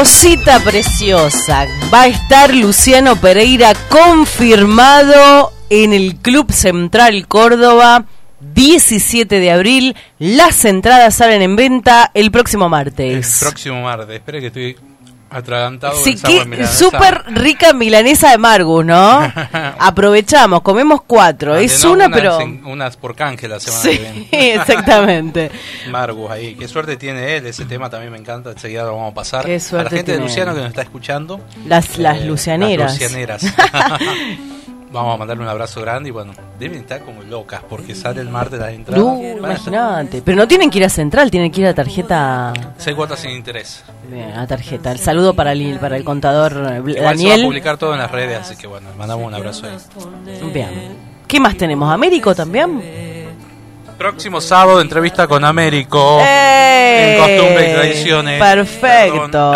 Speaker 3: Cosita preciosa.
Speaker 1: Va a estar Luciano Pereira confirmado en el Club Central Córdoba. 17 de abril, las entradas salen en venta el próximo
Speaker 2: El
Speaker 1: martes.
Speaker 2: próximo martes. Espere que estoy atragantado.
Speaker 1: Sí,
Speaker 2: milanesa.
Speaker 1: súper rica milanesa de Margus, ¿no? <laughs> Aprovechamos, comemos cuatro. Es
Speaker 2: no,
Speaker 1: una, pero...
Speaker 2: en- unas por canje la semana que
Speaker 1: Sí,
Speaker 2: viene. <laughs>
Speaker 1: exactamente. <laughs>
Speaker 2: Margus ahí. Qué suerte tiene él. Ese tema también me encanta. Enseguida lo vamos a pasar.
Speaker 1: Qué
Speaker 2: a la
Speaker 1: suerte
Speaker 2: gente de Luciano
Speaker 1: él.
Speaker 2: que nos está escuchando.
Speaker 1: Las, las
Speaker 2: eh,
Speaker 1: lucianeras.
Speaker 2: Las lucianeras. <laughs> Vamos a mandarle un abrazo grande y bueno, deben estar como locas porque sale el martes la entrada.
Speaker 1: No, imagínate. Pero no tienen que ir a Central, tienen que ir a tarjeta.
Speaker 2: Seis cuotas sin interés.
Speaker 1: Bien, a tarjeta. El saludo para el, para el contador eh,
Speaker 2: Igual se va a
Speaker 1: Daniel.
Speaker 2: publicar todo en las redes, así que bueno, mandamos un abrazo ahí.
Speaker 1: Bien. ¿Qué más tenemos? ¿Américo también?
Speaker 2: Próximo sábado, entrevista con Américo.
Speaker 1: ¡Eh!
Speaker 2: En costumbre y tradiciones.
Speaker 1: Perfecto.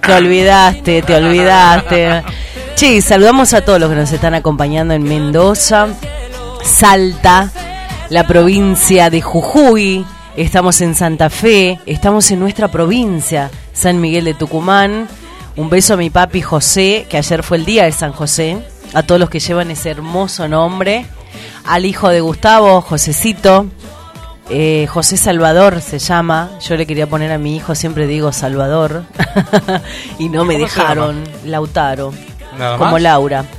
Speaker 1: Te olvidaste, te olvidaste. <laughs> Sí, saludamos a todos los que nos están acompañando en Mendoza, Salta, la provincia de Jujuy. Estamos en Santa Fe, estamos en nuestra provincia, San Miguel de Tucumán. Un beso a mi papi José, que ayer fue el día de San José. A todos los que llevan ese hermoso nombre. Al hijo de Gustavo, Josecito. Eh, José Salvador se llama. Yo le quería poner a mi hijo, siempre digo Salvador. <laughs> y no me
Speaker 2: ¿Cómo se
Speaker 1: dejaron. Lautaro.
Speaker 2: Nada
Speaker 1: como
Speaker 2: más.
Speaker 1: Laura. <laughs>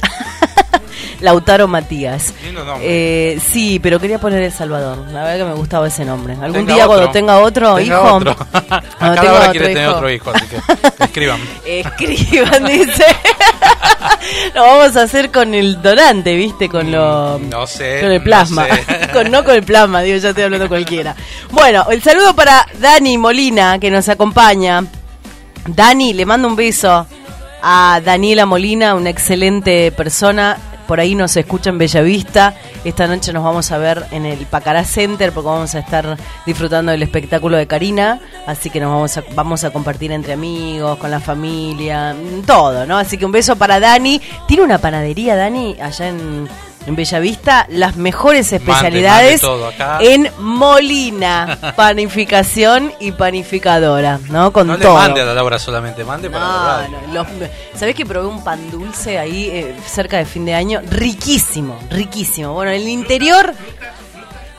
Speaker 1: Lautaro Matías.
Speaker 2: Lindo nombre.
Speaker 1: Eh, sí, pero quería poner El Salvador. La verdad que me gustaba ese nombre. Algún
Speaker 2: Tenga
Speaker 1: día
Speaker 2: otro.
Speaker 1: cuando tenga otro
Speaker 2: Tenga
Speaker 1: hijo.
Speaker 2: otro. A <laughs> cada hora
Speaker 1: otro
Speaker 2: quiere tener
Speaker 1: hijo.
Speaker 2: otro hijo, así que <laughs> escriban.
Speaker 1: Escriban, dice. lo vamos a hacer con el donante, ¿viste? Con lo.
Speaker 2: Mm, No sé.
Speaker 1: Con el plasma.
Speaker 2: no sé.
Speaker 1: con, no con el plasma, digo, ya estoy hablando cualquiera. Bueno, el saludo para Dani Molina, que nos acompaña. Dani, le mando un beso a Daniela Molina, una excelente persona. Por ahí nos escucha en Bellavista. Esta noche nos vamos a ver en el Pacará Center porque vamos a estar disfrutando del espectáculo de Karina. Así que nos vamos a, vamos a compartir entre amigos, con la familia, mm, todo, ¿no? Así que un beso para Dani. Tiene una panadería, Dani, allá en, en Bellavista. Las mejores especialidades
Speaker 2: todo
Speaker 1: en Molina. <laughs> Panificación y panificadora, ¿no? Con
Speaker 2: No le
Speaker 1: todo.
Speaker 2: mande a la Laura solamente, mande para
Speaker 1: No,
Speaker 2: radio.
Speaker 1: no, los- ¿Sabés que probé un pan dulce ahí eh, cerca de fin de año? Riquísimo, riquísimo. Bueno, en el interior,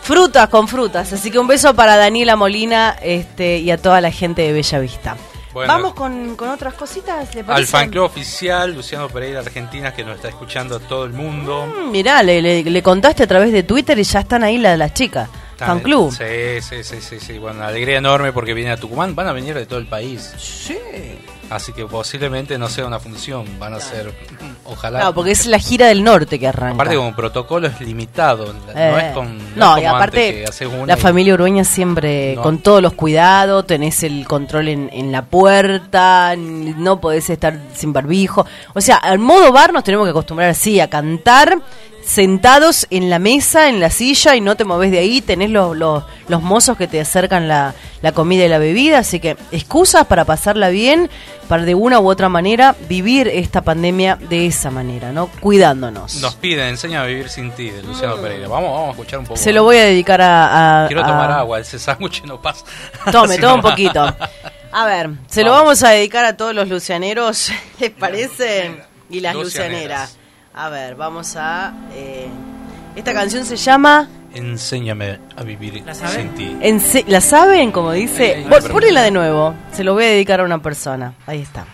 Speaker 1: frutas con frutas. Así que un beso para Daniela Molina este, y a toda la gente de Bella Vista.
Speaker 2: Bueno.
Speaker 1: Vamos con, con otras cositas, ¿le
Speaker 2: Al fan club oficial, Luciano Pereira Argentina, que nos está escuchando todo el mundo.
Speaker 1: Mm, Mirá, le, le- le contaste a través de Twitter y ya están ahí la- las chicas. Fan club.
Speaker 2: Sí, sí, sí, sí, sí. Bueno, alegría enorme porque viene a Tucumán. Van a venir de todo el país.
Speaker 1: Sí.
Speaker 2: Así que posiblemente no sea una función, van a ser ojalá.
Speaker 1: Claro, porque es la gira del norte que arranca.
Speaker 2: Aparte, como protocolo es limitado, no
Speaker 1: Eh,
Speaker 2: es con.
Speaker 1: no,
Speaker 2: es
Speaker 1: y aparte, la
Speaker 2: y-
Speaker 1: familia Urueña siempre
Speaker 2: No.
Speaker 1: con todos los cuidados, tenés el control en, en la puerta, no podés estar sin barbijo. O sea, al modo bar nos tenemos que acostumbrar así, a cantar sentados en la mesa, en la silla y no te moves de ahí, tenés los, los, los mozos que te acercan la, la comida y la bebida, así que excusas para pasarla bien, para de una u otra manera vivir esta pandemia de esa manera, ¿no? Cuidándonos.
Speaker 2: Nos piden, enseña a vivir sin ti, de Luciano Pereira. Vamos, vamos a escuchar un poco.
Speaker 1: Se lo voy a dedicar a... a-
Speaker 2: Quiero
Speaker 1: a-
Speaker 2: tomar agua, ese sándwich no pasa. <laughs>
Speaker 1: Tome, <laughs> tome un poquito. A ver, se lo vamos a dedicar a todos los lucianeros, <laughs> ¿les parece? Y las
Speaker 2: Lucianeras.
Speaker 1: lucianeras. A ver, vamos a... eh, esta canción se llama...
Speaker 2: Enséñame a vivir sin ti.
Speaker 1: Ense- ¿La saben? Como dice... Pónela de nuevo. Se lo voy a dedicar a una persona. Ahí está.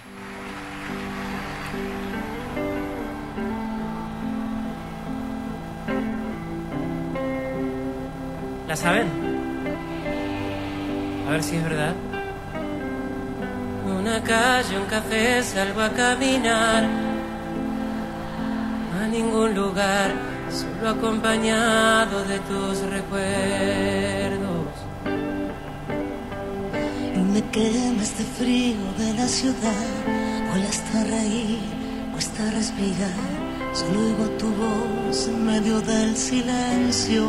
Speaker 7: ¿La saben? A ver si es verdad. Una calle, un café, salgo a caminar. A ningún lugar, solo acompañado de tus recuerdos.
Speaker 9: Y me quema este frío de la ciudad. Cuesta reír, cuesta respirar. Solo oigo tu voz en medio del silencio.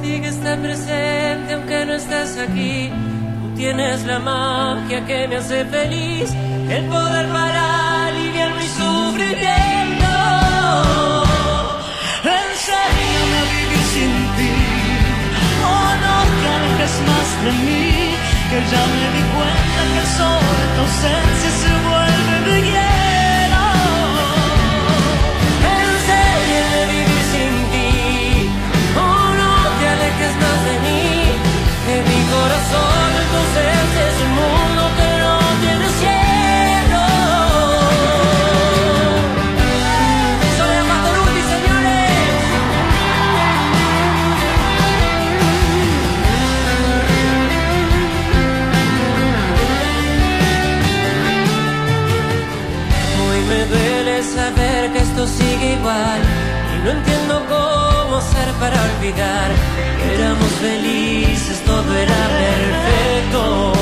Speaker 7: Sigues tan presente aunque no estás aquí. Tú tienes la magia que me hace feliz. El poder para
Speaker 9: Que ya me di cuenta que de tu ausencia
Speaker 7: y no entiendo cómo ser para olvidar que éramos felices, todo era perfecto.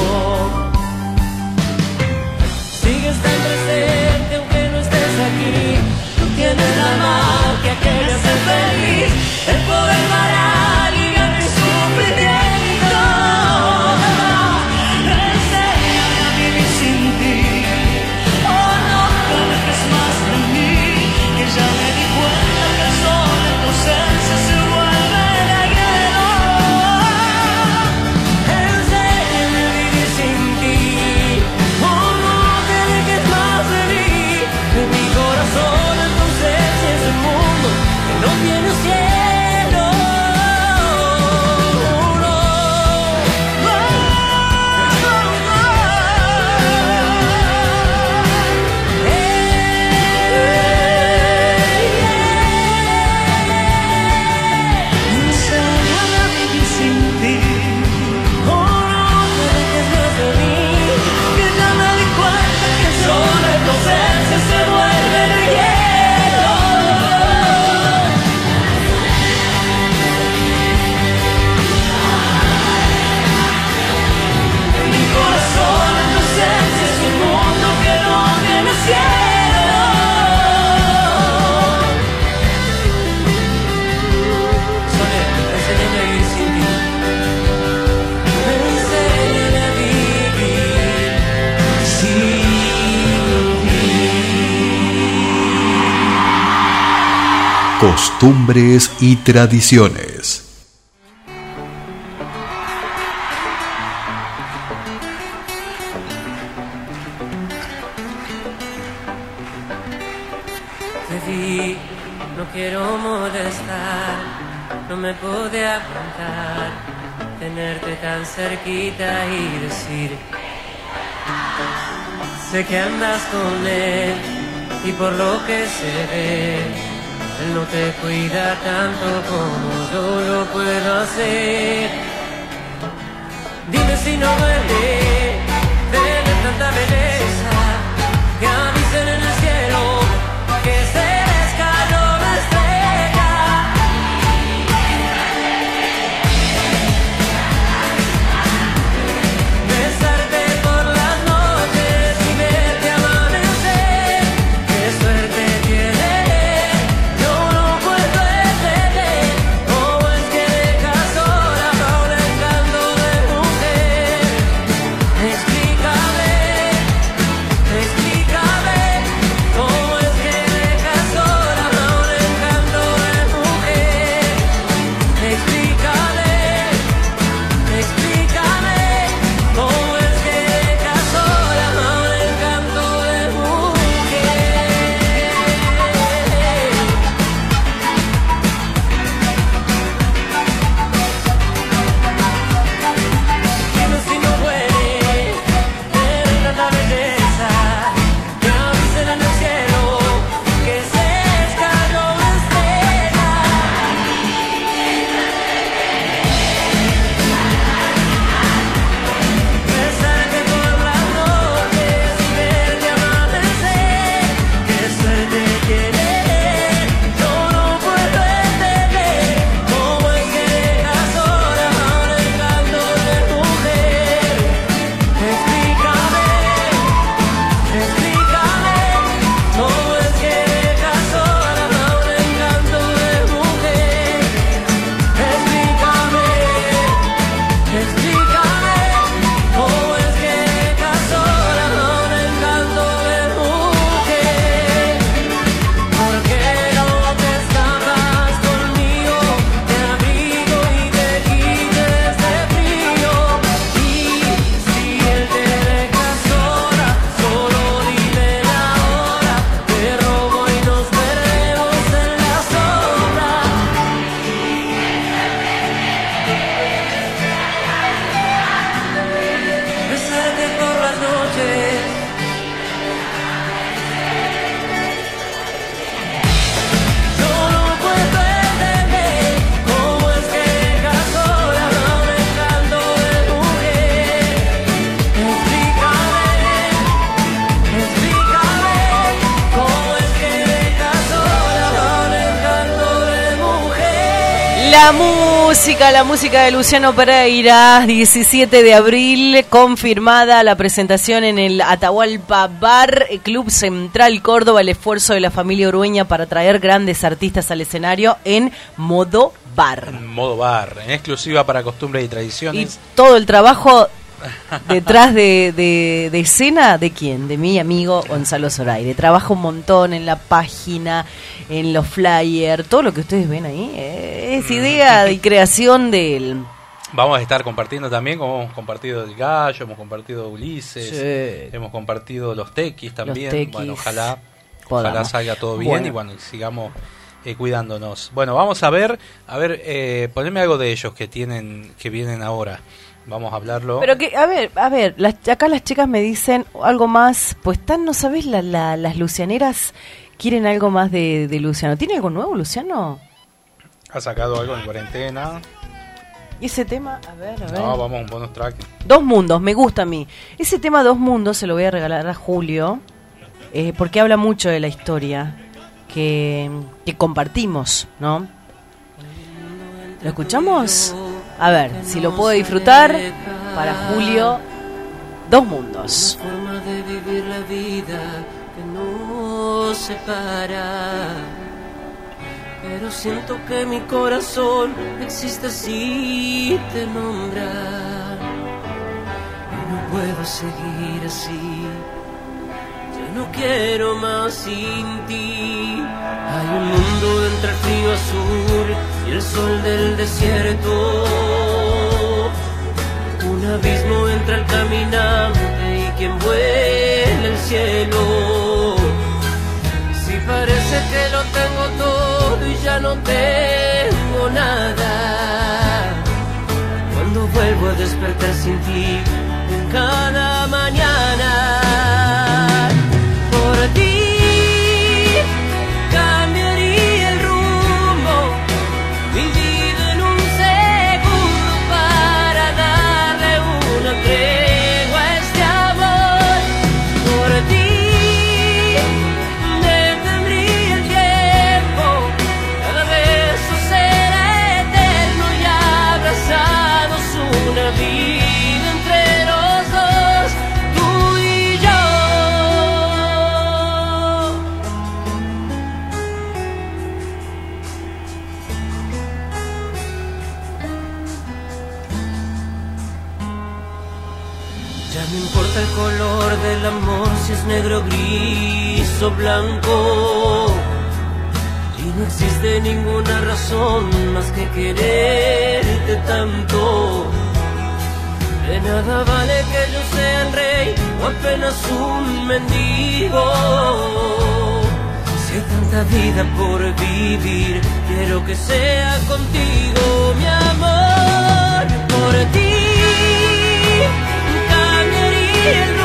Speaker 7: Sigues tan presente aunque no estés aquí, tú tienes la magia que me hace feliz, el poder para
Speaker 10: Costumbres y tradiciones.
Speaker 7: Te no quiero molestar, no me pude aguantar tenerte tan cerquita y decir sé que andas con él y por lo que se ve él no te cuida tanto como yo lo puedo hacer. Dime si no duele tener tanta belleza
Speaker 1: música, la música de Luciano Pereira, 17 de abril, confirmada la presentación en el Atahualpa Bar, Club Central Córdoba, el esfuerzo de la familia Urueña para traer grandes artistas al escenario en modo bar.
Speaker 2: En modo bar, en exclusiva para costumbres y tradiciones.
Speaker 1: Y todo el trabajo detrás de, escena de quién? De mi amigo Gonzalo Zoraire. Trabaja un montón en la página, en los flyers, todo lo que ustedes ven ahí eh, es mm. idea y creación de él.
Speaker 2: Vamos a estar compartiendo también, como hemos compartido el gallo, hemos compartido Ulises, hemos compartido los tequis también. Bueno, ojalá, ojalá salga todo bien y bueno, sigamos eh, cuidándonos. Bueno, vamos a ver, a ver, eh, poneme algo de ellos que tienen, que vienen ahora. Vamos a hablarlo.
Speaker 1: Pero que, a ver, a ver, acá las chicas me dicen algo más, pues están, ¿no sabes? las lucianeras quieren algo más de, Luciano. ¿Tiene algo nuevo, Luciano?
Speaker 2: Ha sacado algo en cuarentena.
Speaker 1: ¿Y ese tema? A ver, a ver.
Speaker 2: No, vamos, un bonus track.
Speaker 1: Dos mundos, me gusta a mí. Ese tema Dos mundos se lo voy a regalar a Julio, eh, porque habla mucho de la historia que, que compartimos, ¿no? ¿Lo escuchamos? A ver, si lo puedo disfrutar para Julio, dos mundos.
Speaker 11: Forma de vivir la vida separa. Pero siento que mi corazón existe si te nombra. Y no puedo seguir así. Yo no quiero más sin ti. Hay un mundo entre el frío azul y el sol del desierto. Un abismo entre el caminante y quien vuela el cielo. Que lo tengo todo y ya no tengo nada. Cuando vuelvo a despertar sin ti cada mañana.
Speaker 7: El color del amor, si es negro, gris o blanco. Y no existe ninguna razón más que quererte tanto. De nada vale que yo sea el rey o apenas un mendigo. Si hay tanta vida por vivir, quiero que sea contigo, mi amor, por ti. Cambiaría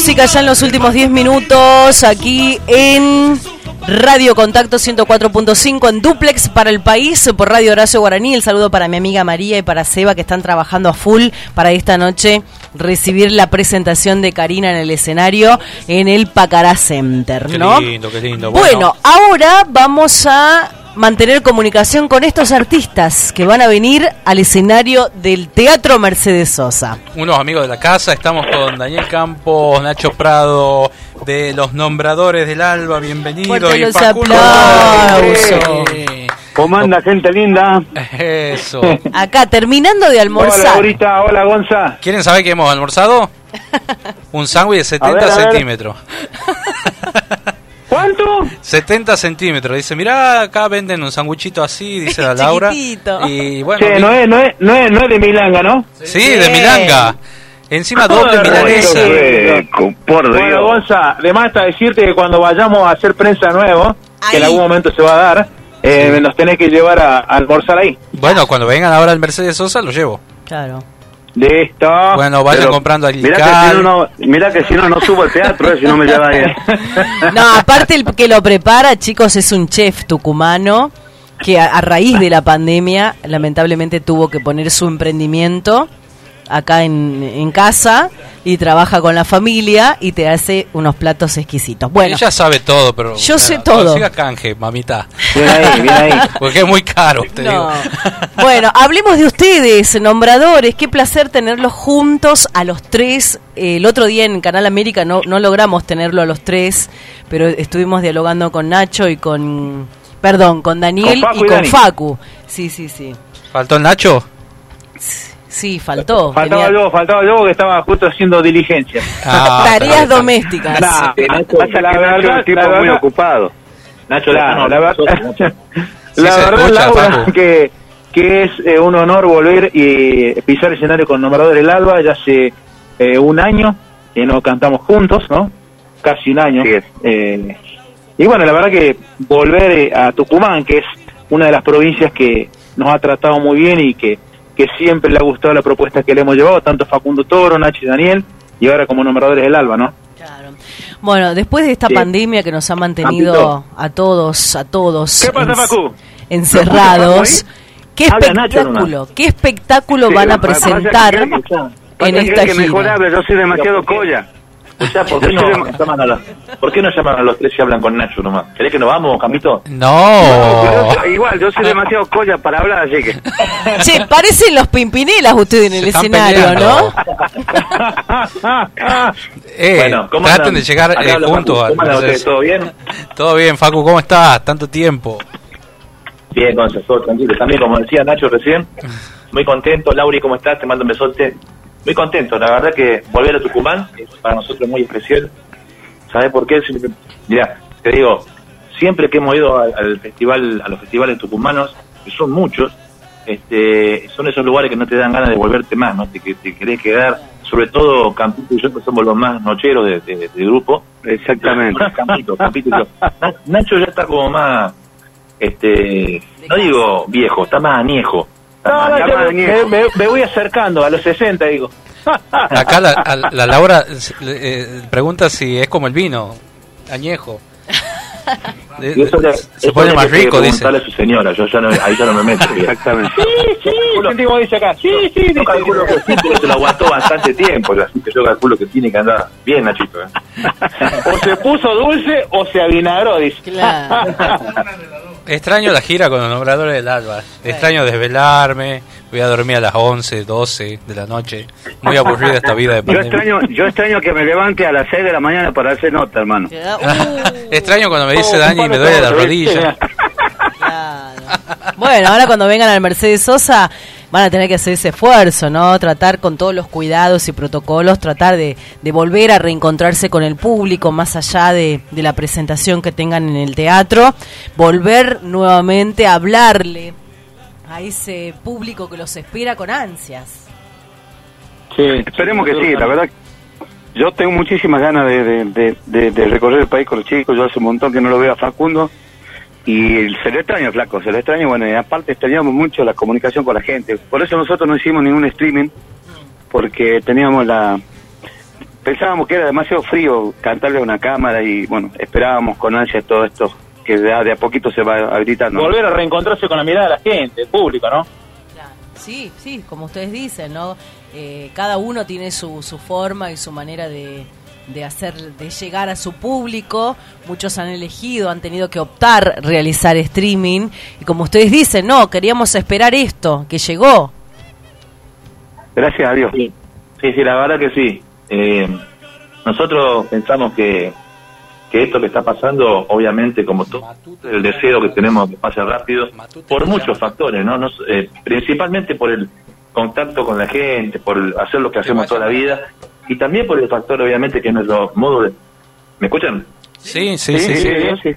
Speaker 1: música, ya en los últimos 10 minutos aquí en Radio Contacto 104.5 en duplex para el país por Radio Horacio Guaraní. El saludo para mi amiga María y para Seba que están trabajando a full para esta noche recibir la presentación de Karina en el escenario en el Pacará Center,
Speaker 2: Qué lindo, qué lindo.
Speaker 1: Bueno, ahora vamos a mantener comunicación con estos artistas que van a venir al escenario del Teatro Mercedes Sosa.
Speaker 2: unos amigos de la casa, estamos con Daniel Campos, Nacho Prado, de los nombradores del Alba, bienvenido. Y
Speaker 1: los
Speaker 2: Facundo
Speaker 1: aplausos.
Speaker 12: ¿Cómo anda, gente linda?
Speaker 2: Eso. <laughs>
Speaker 1: Acá, terminando de
Speaker 12: Hola,
Speaker 1: almorzar.
Speaker 12: Laurita. Hola, Gonza.
Speaker 2: ¿Quieren saber qué hemos almorzado? <laughs> Un sándwich de 70
Speaker 12: A ver, a ver. ¿Cuánto?
Speaker 2: 70 centímetros. Dice, mirá, acá venden un sanguchito así, dice la <laughs> Laura. Y bueno,
Speaker 12: Che, no es, no, es, no, es, no es de Milanga, ¿no?
Speaker 2: sí, de Milanga. Encima doble
Speaker 12: Joder,
Speaker 2: milanesa.
Speaker 12: rico, por Bueno, Gonza, de más está decirte que cuando vayamos a hacer prensa nuevo, que en algún momento se va a dar,
Speaker 13: eh, nos tenés que llevar a, almorzar ahí.
Speaker 2: Bueno, cuando vengan ahora al Mercedes Sosa, lo llevo.
Speaker 1: Claro.
Speaker 13: Listo.
Speaker 2: Bueno, vayan comprando al
Speaker 13: Mira que, si no, mira que si no, no subo al teatro, eh, si no me lleva ahí. <laughs>
Speaker 1: No, aparte el que lo prepara, chicos, es un chef tucumano que a raíz de la pandemia lamentablemente tuvo que poner su emprendimiento acá en, en, casa y trabaja con la familia y te hace unos platos exquisitos. Bueno,
Speaker 2: ella sabe todo, pero
Speaker 1: yo sé todo.
Speaker 2: Siga canje, mamita.
Speaker 13: Bien ahí, bien ahí. <laughs>
Speaker 2: Porque es muy caro, te digo. <laughs>
Speaker 1: Bueno, hablemos de ustedes, nombradores. Qué placer tenerlos juntos a los tres. El otro día en Canal América no, no logramos tenerlo a los tres, pero estuvimos dialogando con Nacho y con, perdón, con Daniel y, con Facu. Sí, sí, sí.
Speaker 2: ¿Faltó el Nacho?
Speaker 1: Sí, faltó.
Speaker 13: Faltaba yo, faltaba yo que estaba justo haciendo diligencia. <laughs>
Speaker 1: Ah, <laughs> Tareas domésticas.
Speaker 13: la verdad, tipo muy ocupado. Nacho, la, verdad, <laughs> la verdad, que, que es eh, un honor volver y pisar el escenario con Nombrador del Alba. Ya hace eh, un año que nos cantamos juntos, ¿no? Casi un año. Eh, y bueno, la verdad que volver a Tucumán, que es una de las provincias que nos ha tratado muy bien y que que siempre le ha gustado la propuesta que le hemos llevado, tanto Facundo Toro, Nachi y Daniel, y ahora como nombradores del Alba, ¿no?
Speaker 1: Claro. Bueno, después de esta pandemia que nos ha mantenido a todos, a todos encerrados, ¿qué espectáculo, qué espectáculo van a presentar en esta
Speaker 13: que mejor yo soy demasiado colla. ¿Por qué, <laughs> no, llaman a los, ¿por qué no llaman a los tres y hablan con Nacho nomás? ¿Querés que nos vamos, Camito?
Speaker 2: No.
Speaker 13: igual, yo soy demasiado colla para hablar, así que... <laughs>
Speaker 1: Che, parecen los pimpinelas ustedes en el escenario, ¿no? <laughs>
Speaker 2: eh, bueno, ¿cómo traten de llegar eh, juntos.
Speaker 13: ¿Todo bien?
Speaker 2: Todo bien, Facu, ¿cómo estás? Tanto tiempo.
Speaker 13: Bien, entonces, todo tranquilo. También, como decía Nacho recién, muy contento. Lauri, ¿cómo estás? Te mando un besote muy contento, la verdad que volver a Tucumán es para nosotros muy especial. ¿Sabes por qué? Mira, te digo, siempre que hemos ido al, festival, a los festivales tucumanos, que son muchos, este, son esos lugares que no te dan ganas de volverte más, ¿no? Te, te querés quedar, sobre todo Campito y yo que somos los más nocheros de, grupo.
Speaker 2: Exactamente. <laughs>
Speaker 13: Nacho ya está como más, este, no digo viejo, está más añejo me, voy acercando a los 60, digo. <laughs>
Speaker 2: Acá la, la Laura eh, pregunta si es como el vino, añejo. <laughs> se pone más rico, dice.
Speaker 13: a su señora, yo ya no, ahí ya no me meto.
Speaker 2: Exactamente.
Speaker 13: Sí, sí, calculo, dice acá. Sí, sí, yo calculo que sí, se lo aguantó bastante tiempo, así que yo calculo que tiene que andar bien, Nachito. ¿eh? <laughs> o se puso dulce o se avinagró, dice. Claro.
Speaker 2: Extraño la gira con los nombradores del alba. Extraño desvelarme. Voy a dormir a las 11, 12 de la noche. Muy aburrida esta vida de
Speaker 13: pandemia. Yo extraño, yo extraño que me levante a las 6 de la mañana para hacer nota, hermano. <laughs>
Speaker 2: extraño cuando me dice Dani y me duele la rodilla. <laughs>
Speaker 1: Bueno, ahora cuando vengan al Mercedes Sosa van a tener que hacer ese esfuerzo, ¿no? Tratar con todos los cuidados y protocolos, tratar de, volver a reencontrarse con el público más allá de, la presentación que tengan en el teatro, volver nuevamente a hablarle a ese público que los espera con ansias.
Speaker 13: Sí, esperemos que sí, la verdad. Yo tengo muchísimas ganas de, de recorrer el país con los chicos, yo hace un montón que no lo veo a Facundo y se le extraña, flaco, se le extraña, bueno, y aparte extrañamos mucho la comunicación con la gente. Por eso nosotros no hicimos ningún streaming, porque teníamos la... Pensábamos que era demasiado frío cantarle a una cámara y, bueno, esperábamos con ansia todo esto que de a, poquito se va habilitando. Volver a reencontrarse con la mirada de la gente, el público, ¿no?
Speaker 1: Sí, sí, como ustedes dicen, ¿no? Eh, cada uno tiene su, su forma y su manera de, de hacer, de llegar a su público. Muchos han elegido, han tenido que optar realizar streaming. Y como ustedes dicen, no, queríamos esperar esto, que llegó.
Speaker 13: Gracias a Dios. Sí, sí, la verdad que sí. Eh, nosotros pensamos que, que esto que está pasando, obviamente, como todo el deseo que tenemos que pase rápido, por muchos factores, ¿no? Eh, principalmente por el contacto con la gente, por hacer lo que hacemos toda la vida y también por el factor, obviamente, que es nuestro modo de... ¿Me escuchan?
Speaker 2: Sí, sí, sí. sí,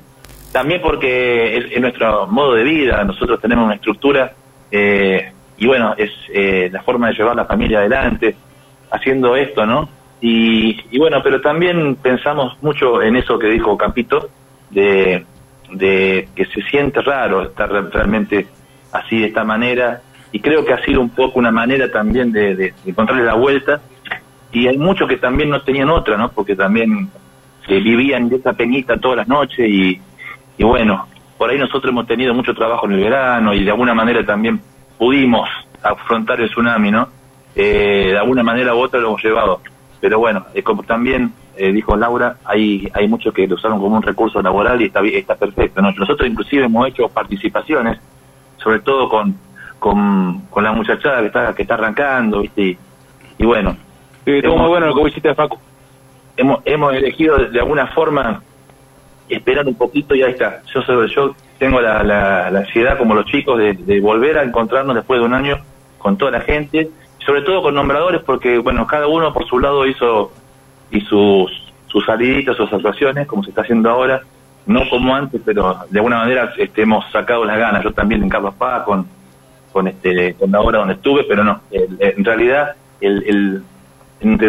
Speaker 13: También porque es, nuestro modo de vida, nosotros tenemos una estructura eh, y bueno, es eh, la forma de llevar la familia adelante haciendo esto, ¿no? Y, y, bueno, pero también pensamos mucho en eso que dijo Campito, de, de que se siente raro estar realmente así de esta manera y creo que ha sido un poco una manera también de, encontrarle la vuelta y hay muchos que también no tenían otra, ¿no? Porque también eh, vivían de esa peñita todas las noches y, y bueno, por ahí nosotros hemos tenido mucho trabajo en el verano y de alguna manera también pudimos afrontar el tsunami, ¿no? Eh, de alguna manera u otra lo hemos llevado. Pero bueno, eh, como también eh, dijo Laura, hay hay muchos que lo usaron como un recurso laboral y está perfecto. Nosotros inclusive hemos hecho participaciones, sobre todo con con, la muchachada que está que está arrancando, ¿viste? Y, bueno.
Speaker 14: Sí, muy bueno lo que hiciste, Facu.
Speaker 13: Hemos, hemos elegido de alguna forma esperar un poquito y ahí está. Yo, yo tengo la, la, ansiedad, como los chicos, de, de volver a encontrarnos después de un año con toda la gente sobre todo con nombradores, porque bueno, cada uno por su lado hizo y sus, sus saliditas, sus actuaciones, como se está haciendo ahora, no como antes, pero de alguna manera este, hemos sacado las ganas, yo también en Carlos Paz, con, con, este, con la obra donde estuve, pero no, en realidad el, el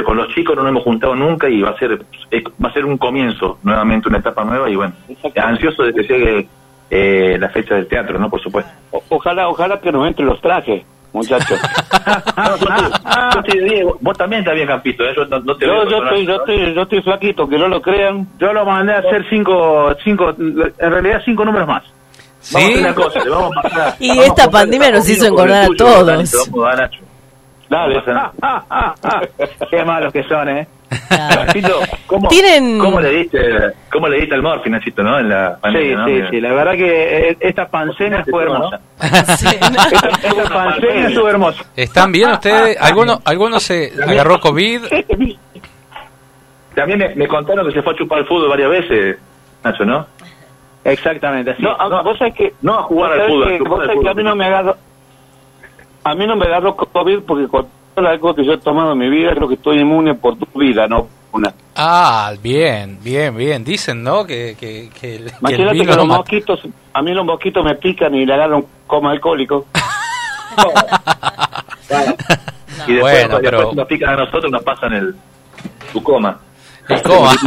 Speaker 13: con los chicos no nos hemos juntado nunca y va a ser va a ser un comienzo, nuevamente una etapa nueva y bueno, ansioso de que llegue eh, la fecha del teatro, ¿no? Por supuesto.
Speaker 14: ojalá, ojalá que nos entre los trajes muchachos. <laughs>
Speaker 13: Vos también estás bien, Campito. ¿eh? Yo, no, te
Speaker 14: yo, yo, estoy, yo, estoy, yo estoy flaquito, que no lo crean. Yo lo mandé a hacer cinco, cinco, en realidad cinco números más.
Speaker 1: ¿Sí? Vamos a vamos a y esta pandemia nos hizo engordar a todos.
Speaker 14: Dale. <laughs> Qué malos que son, ¿eh?
Speaker 13: ¿cómo,
Speaker 1: ¿Tienen...
Speaker 13: ¿cómo, le diste, ¿Cómo le diste al morfi, Nachito, no? En la
Speaker 14: sí, sí, sí. La verdad que eh, esta pancena fue hermosa. sí. esta, pancena fue hermosa.
Speaker 2: ¿Están bien ustedes? ¿Alguno, alguno se agarró COVID?
Speaker 13: También me, contaron que se fue a chupar el fútbol varias veces, Nacho, ¿no?
Speaker 14: Exactamente. Así.
Speaker 13: No, no, vos sabés que... No a jugar al fútbol.
Speaker 14: vos sabés que a mí no me agarró... A mí no me agarró COVID porque algo que yo he tomado en mi vida, creo que estoy inmune por tu vida, no una.
Speaker 2: Ah, bien, bien, bien. Dicen, ¿no? Que, que, que, el,
Speaker 14: Imagínate que, los mosquitos, a mí los mosquitos me pican y le agarran un coma alcohólico. <laughs> <laughs>
Speaker 13: Y después, bueno, pero... nos pican a nosotros, nos pasan el tu coma.
Speaker 2: El coma. <laughs>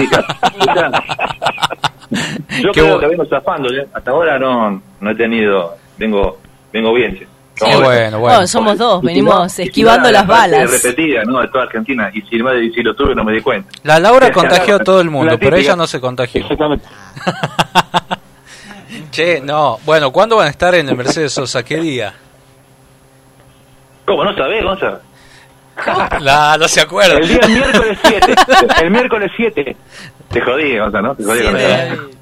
Speaker 13: Yo creo que vengo zafando, ¿eh? hasta ahora no, no he tenido, vengo, vengo bien
Speaker 1: bueno, bueno. somos dos, venimos esquivando las balas.
Speaker 13: Repetida, ¿no? De toda Argentina. Y si, si lo tuve, no me di cuenta.
Speaker 2: La Laura contagió a todo el mundo, pero ella no se contagió.
Speaker 14: Exactamente. <laughs>
Speaker 2: che, no. Bueno, ¿cuándo van a estar en el Mercedes Sosa? ¿Qué día?
Speaker 13: ¿Cómo? ¿No sabés, Gonzalo? <laughs>
Speaker 2: La, no se acuerda.
Speaker 14: El día miércoles 7. <laughs> el miércoles 7.
Speaker 13: Te jodí, Gonzalo, ¿no? Te jodí.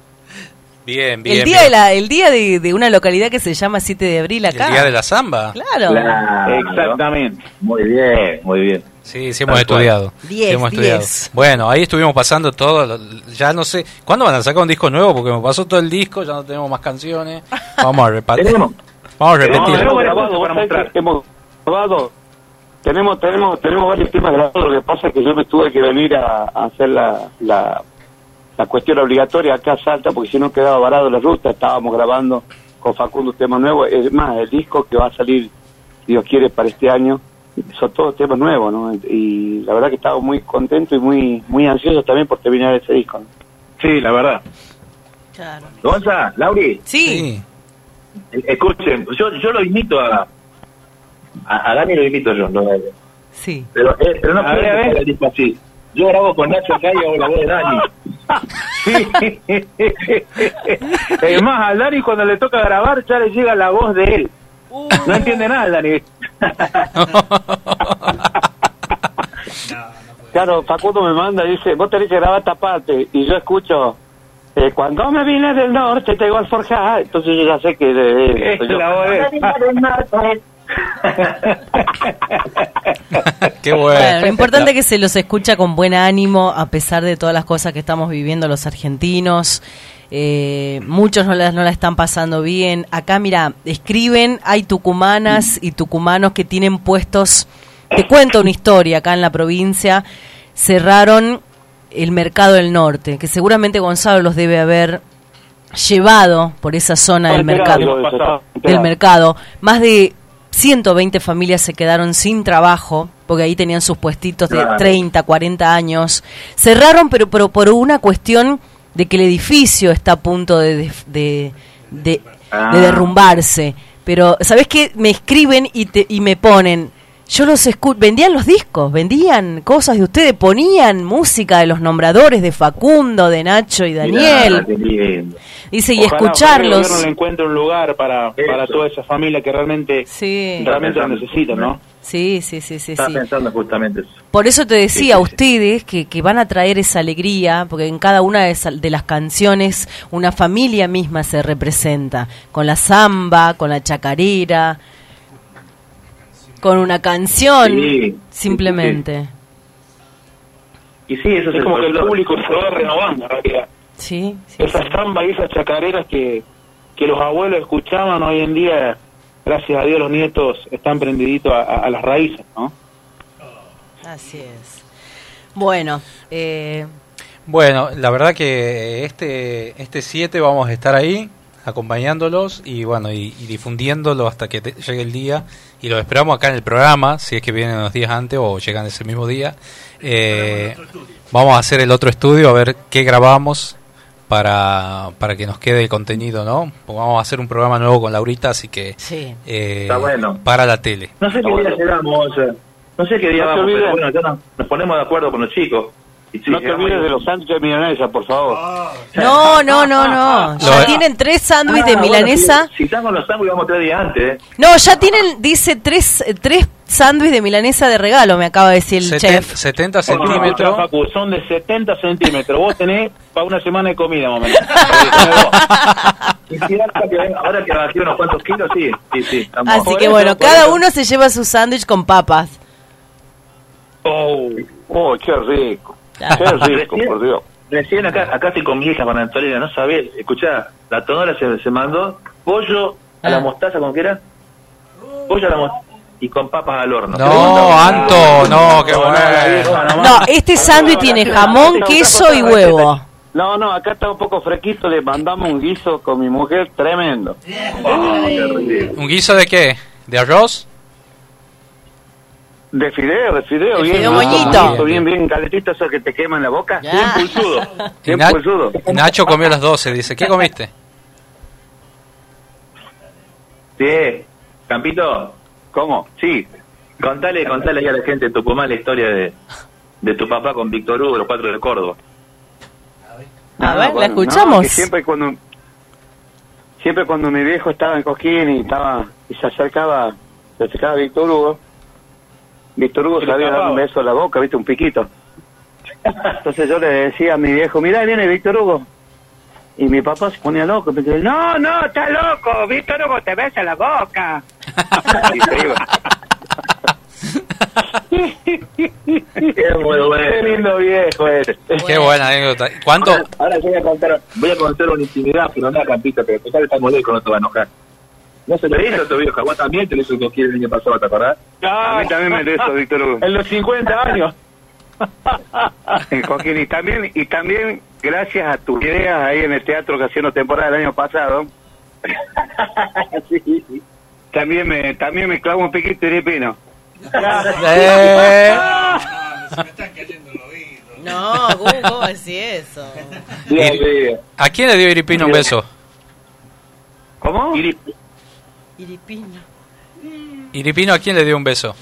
Speaker 2: Bien, bien.
Speaker 1: El día, De, la, el día de, una localidad que se llama 7 de abril acá.
Speaker 2: El día de la samba.
Speaker 1: Claro.
Speaker 14: Exactamente.
Speaker 13: Muy bien, muy bien.
Speaker 2: Sí, sí hemos estudiado. hemos estudiado. Bueno, ahí estuvimos pasando todo. Ya no sé. ¿Cuándo van a sacar un disco nuevo? Porque me pasó todo el disco, ya no tenemos más canciones. <laughs> Vamos a repetir. Vamos a repetir.
Speaker 14: Hemos grabado, Tenemos, tenemos, tenemos varios temas grabados. Lo que pasa es que yo me tuve que venir a, hacer la, la la cuestión obligatoria acá salta porque si no quedaba varado la ruta, estábamos grabando con Facundo un tema nuevo, es más, el disco que va a salir, Dios quiere, para este año, son todos temas nuevos, ¿no? Y la verdad que estaba muy contento y muy muy ansioso también por terminar ese disco.
Speaker 13: Sí, la verdad. Claro. Gonza, Lauri.
Speaker 1: Sí.
Speaker 13: Escuchen, yo, yo lo invito a, a, Dani lo invito yo, no
Speaker 1: Sí.
Speaker 13: Pero, eh, pero no puede el disco así. Yo grabo con Nacho acá y hago la voz de Dani.
Speaker 14: Sí. Es más, al Dani cuando le toca grabar ya le llega la voz de él. No entiende nada, Dani. claro, Facundo me manda y dice, vos tenés que grabar esta parte. Y yo escucho, eh, cuando me vine del norte tengo al forjar. Entonces yo ya sé que... Eh, la voz de... <laughs>
Speaker 2: Qué bueno.
Speaker 1: Lo importante es que se los escucha con buen ánimo a pesar de todas las cosas que estamos viviendo los argentinos. Eh, muchos no la, no la están pasando bien. Acá, mira, escriben, hay tucumanas y tucumanos que tienen puestos. Te cuento una historia acá en la provincia. Cerraron el mercado del norte, que seguramente Gonzalo los debe haber llevado por esa zona del mercado, del mercado. Más de 120 familias se quedaron sin trabajo, porque ahí tenían sus puestitos de 30, 40 años. Cerraron, pero, pero por una cuestión de que el edificio está a punto de, de, de,
Speaker 13: Ah.
Speaker 1: derrumbarse. Pero, ¿sabes qué? Me escriben y, te, y me ponen, yo los escucho, vendían los discos, vendían cosas de ustedes, ponían música de los nombradores de Facundo, de Nacho y Daniel.
Speaker 13: Mirá.
Speaker 1: Dice, y
Speaker 12: Ojalá,
Speaker 1: escucharlos.
Speaker 12: el gobierno le encuentre un lugar para, para toda esa familia que realmente,
Speaker 1: Sí.
Speaker 12: realmente lo necesita, ¿no?
Speaker 1: Sí, sí, sí, sí.
Speaker 13: Estaba
Speaker 1: sí.
Speaker 13: pensando justamente eso.
Speaker 1: Por eso te decía a
Speaker 13: Sí, sí, sí.
Speaker 1: ustedes que, que van a traer esa alegría, porque en cada una de, esa- de las canciones una familia misma se representa, con la samba, con la chacarera, con una canción,
Speaker 13: Sí,
Speaker 1: simplemente.
Speaker 13: Y sí, eso
Speaker 12: Es como que el público se va renovando, en realidad.
Speaker 1: Sí, sí,
Speaker 12: Esas zambas y esas chacareras que, que los abuelos escuchaban hoy en día, gracias a Dios los nietos están prendiditos a, a- a las raíces, ¿no?
Speaker 1: Así es. Bueno, eh,
Speaker 2: Bueno, la verdad que este este 7 vamos a estar ahí acompañándolos y bueno y, y difundiéndolo hasta que te- llegue el día y los esperamos acá en el programa si es que vienen unos días antes o llegan ese mismo día Eh, vamos a hacer el otro estudio a ver qué grabamos para, para que nos quede el contenido no Porque vamos a hacer un programa nuevo con Laurita así que
Speaker 1: sí.
Speaker 2: eh,
Speaker 13: Está bueno.
Speaker 2: para la tele
Speaker 13: No sé qué día llegamos, eh, no sé qué día
Speaker 14: No te
Speaker 13: vamos, pero
Speaker 14: olvides.
Speaker 13: bueno, ya nos, nos ponemos de acuerdo con los chicos. Sí,
Speaker 14: No te olvides de los sándwiches de milanesa, por favor.
Speaker 1: no, no, no, no. <laughs> Ya
Speaker 2: Lo-
Speaker 1: tienen tres sándwiches
Speaker 13: Ah,
Speaker 1: de
Speaker 13: bueno,
Speaker 1: milanesa.
Speaker 13: si, si están con los sándwiches, vamos tres días antes. eh.
Speaker 1: No, ya tienen, dice, tres, eh, tres sándwiches de milanesa de regalo, me acaba de decir el
Speaker 2: Seten-
Speaker 1: chef.
Speaker 2: 70
Speaker 12: Escucha,
Speaker 2: centímetros
Speaker 12: son de 70 centímetros. Vos tenés para una semana de comida, <laughs>
Speaker 13: si ahora que, bajé unos cuantos kilos, sí, sí, sí. estamos-
Speaker 1: Así que bueno, cada uno se lleva su sándwich con papas.
Speaker 12: Oh,
Speaker 14: Oh, qué rico.
Speaker 1: Ah. <laughs>
Speaker 14: Qué rico,
Speaker 13: Recién-
Speaker 14: por Dios.
Speaker 13: Recién acá, acá estoy con mi hija, con Antonina, no sabía, escuchá, la tonora se, se mandó pollo a la
Speaker 1: Ah.
Speaker 13: mostaza, ¿con qué era? Pollo a la mostaza y con papas al horno.
Speaker 2: no Anto no qué bueno.
Speaker 1: No, este sándwich tiene jamón, queso y huevo.
Speaker 14: No, no, acá está un poco fresquito. Le mandamos un guiso con mi mujer tremendo.
Speaker 13: Ah, rico.
Speaker 2: un guiso de qué de arroz
Speaker 14: De fideo, de fideo.
Speaker 1: De
Speaker 14: bien,
Speaker 1: fideo
Speaker 14: bien,
Speaker 1: moñito.
Speaker 14: bien, bien, calentito, eso que te quema en la boca.
Speaker 1: Ya.
Speaker 14: Bien pulsudo. <laughs> Bien
Speaker 2: Na-
Speaker 14: pulsudo.
Speaker 2: Nacho comió a las 12, dice. ¿Qué comiste?
Speaker 13: Sí, Campito,
Speaker 14: ¿Cómo? Sí.
Speaker 13: contale, contale ahí a la gente de Tucumán la historia de, de tu papá con Víctor Hugo, los cuatro de Córdoba.
Speaker 1: A ver, la
Speaker 14: bueno,
Speaker 1: escuchamos.
Speaker 14: no, siempre cuando siempre cuando mi viejo estaba en Coquín y estaba y se acercaba se acercaba a Víctor Hugo Víctor Hugo sabía dar un beso a la boca viste un piquito entonces yo le decía a mi viejo ahí viene Víctor Hugo y mi papá se ponía loco me decía no no está loco Víctor Hugo te besa la boca <laughs> y se iba
Speaker 13: Qué bueno.
Speaker 14: qué lindo viejo ese
Speaker 2: Qué buena anécdota. ¿Cuánto?
Speaker 13: Ahora, voy a contar, voy a contar una intimidad, pero no, Campito, que total estamos lejos, no te va a enojar. No se lo hizo tu viejo, vos también te lo hizo el coquín el año pasado, ¿te acordás?
Speaker 14: a mí también me lo hizo Víctor Hugo
Speaker 12: en los 50 años. <laughs>
Speaker 14: Joaquín, y también, y también gracias a tus ideas ahí en el teatro que hacíamos temporada el año pasado, <laughs> también me también me clavo un piquito de pino.
Speaker 2: Eh, <laughs>
Speaker 1: No, ¿cómo, cómo así eso?
Speaker 2: ¿A quién le dio Iripino un beso?
Speaker 14: ¿Cómo?
Speaker 1: Iripino.
Speaker 2: Iripino, ¿a quién le dio un beso?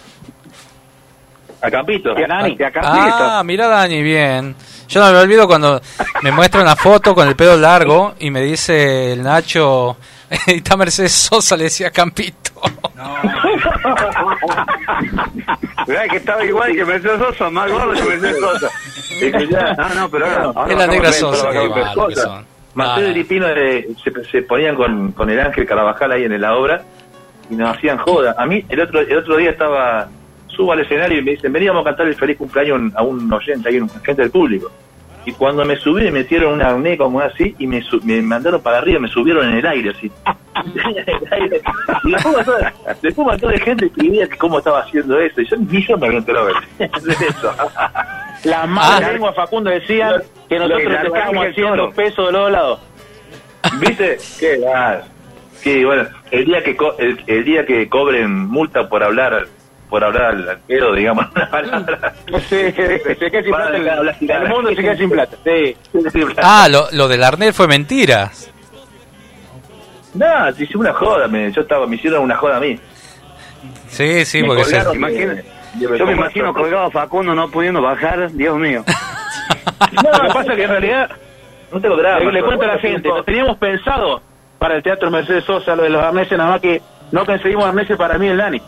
Speaker 13: A Campito.
Speaker 14: Y a Dani, a Campito.
Speaker 2: Ah, mira Dani, bien. Yo no me olvido cuando me muestra una foto con el pelo largo y me dice el Nacho, <laughs> está Mercedes Sosa, le decía Campito. <laughs>
Speaker 14: Mirá que estaba igual que Mercedes Sosa, más gordo que Mercedes Sosa. No, no, pero ahora, ahora
Speaker 2: Es la negra Sosa, qué malo que son.
Speaker 13: Marcelo y Lipino eh, se, se ponían con, con el Ángel Carabajal ahí en la obra y nos hacían joda. A mí el otro el otro día estaba, subo al escenario y me dicen, veníamos a cantar el feliz cumpleaños a un oyente, ahí un gente del público. Y cuando me subí me metieron una arnés como así y me, me mandaron para arriba, me subieron en el aire así. <laughs> y después pasó, después un montón de gente escribía que cómo estaba haciendo eso y yo ni yo me había enterado de eso. <laughs>
Speaker 12: Las malas lenguas Facundo decían que nosotros estábamos haciendo
Speaker 13: Toro.
Speaker 12: peso de los dos lados.
Speaker 13: ¿Viste? Qué. Sí, bueno, el día que co- el, el día que cobren multa por hablar por hablar al arquero, digamos <laughs> una palabra.
Speaker 14: Sí, se queda sin plata. El, el mundo se queda sin plata. Sí.
Speaker 2: Ah, lo, lo del Arnel fue mentira.
Speaker 13: No, se hizo una joda, me, yo estaba, me hicieron una joda a mí.
Speaker 2: Sí, sí,
Speaker 13: Me
Speaker 2: porque se...
Speaker 14: Yo me imagino colgado a Facundo no pudiendo bajar, Dios mío. <laughs>
Speaker 12: No, lo que pasa es que en realidad,
Speaker 13: no tengo drama.
Speaker 12: le, cuento a la gente, lo teníamos pensado para el Teatro Mercedes Sosa, lo de los arneses, nada más que no conseguimos arneses para mí el Dani.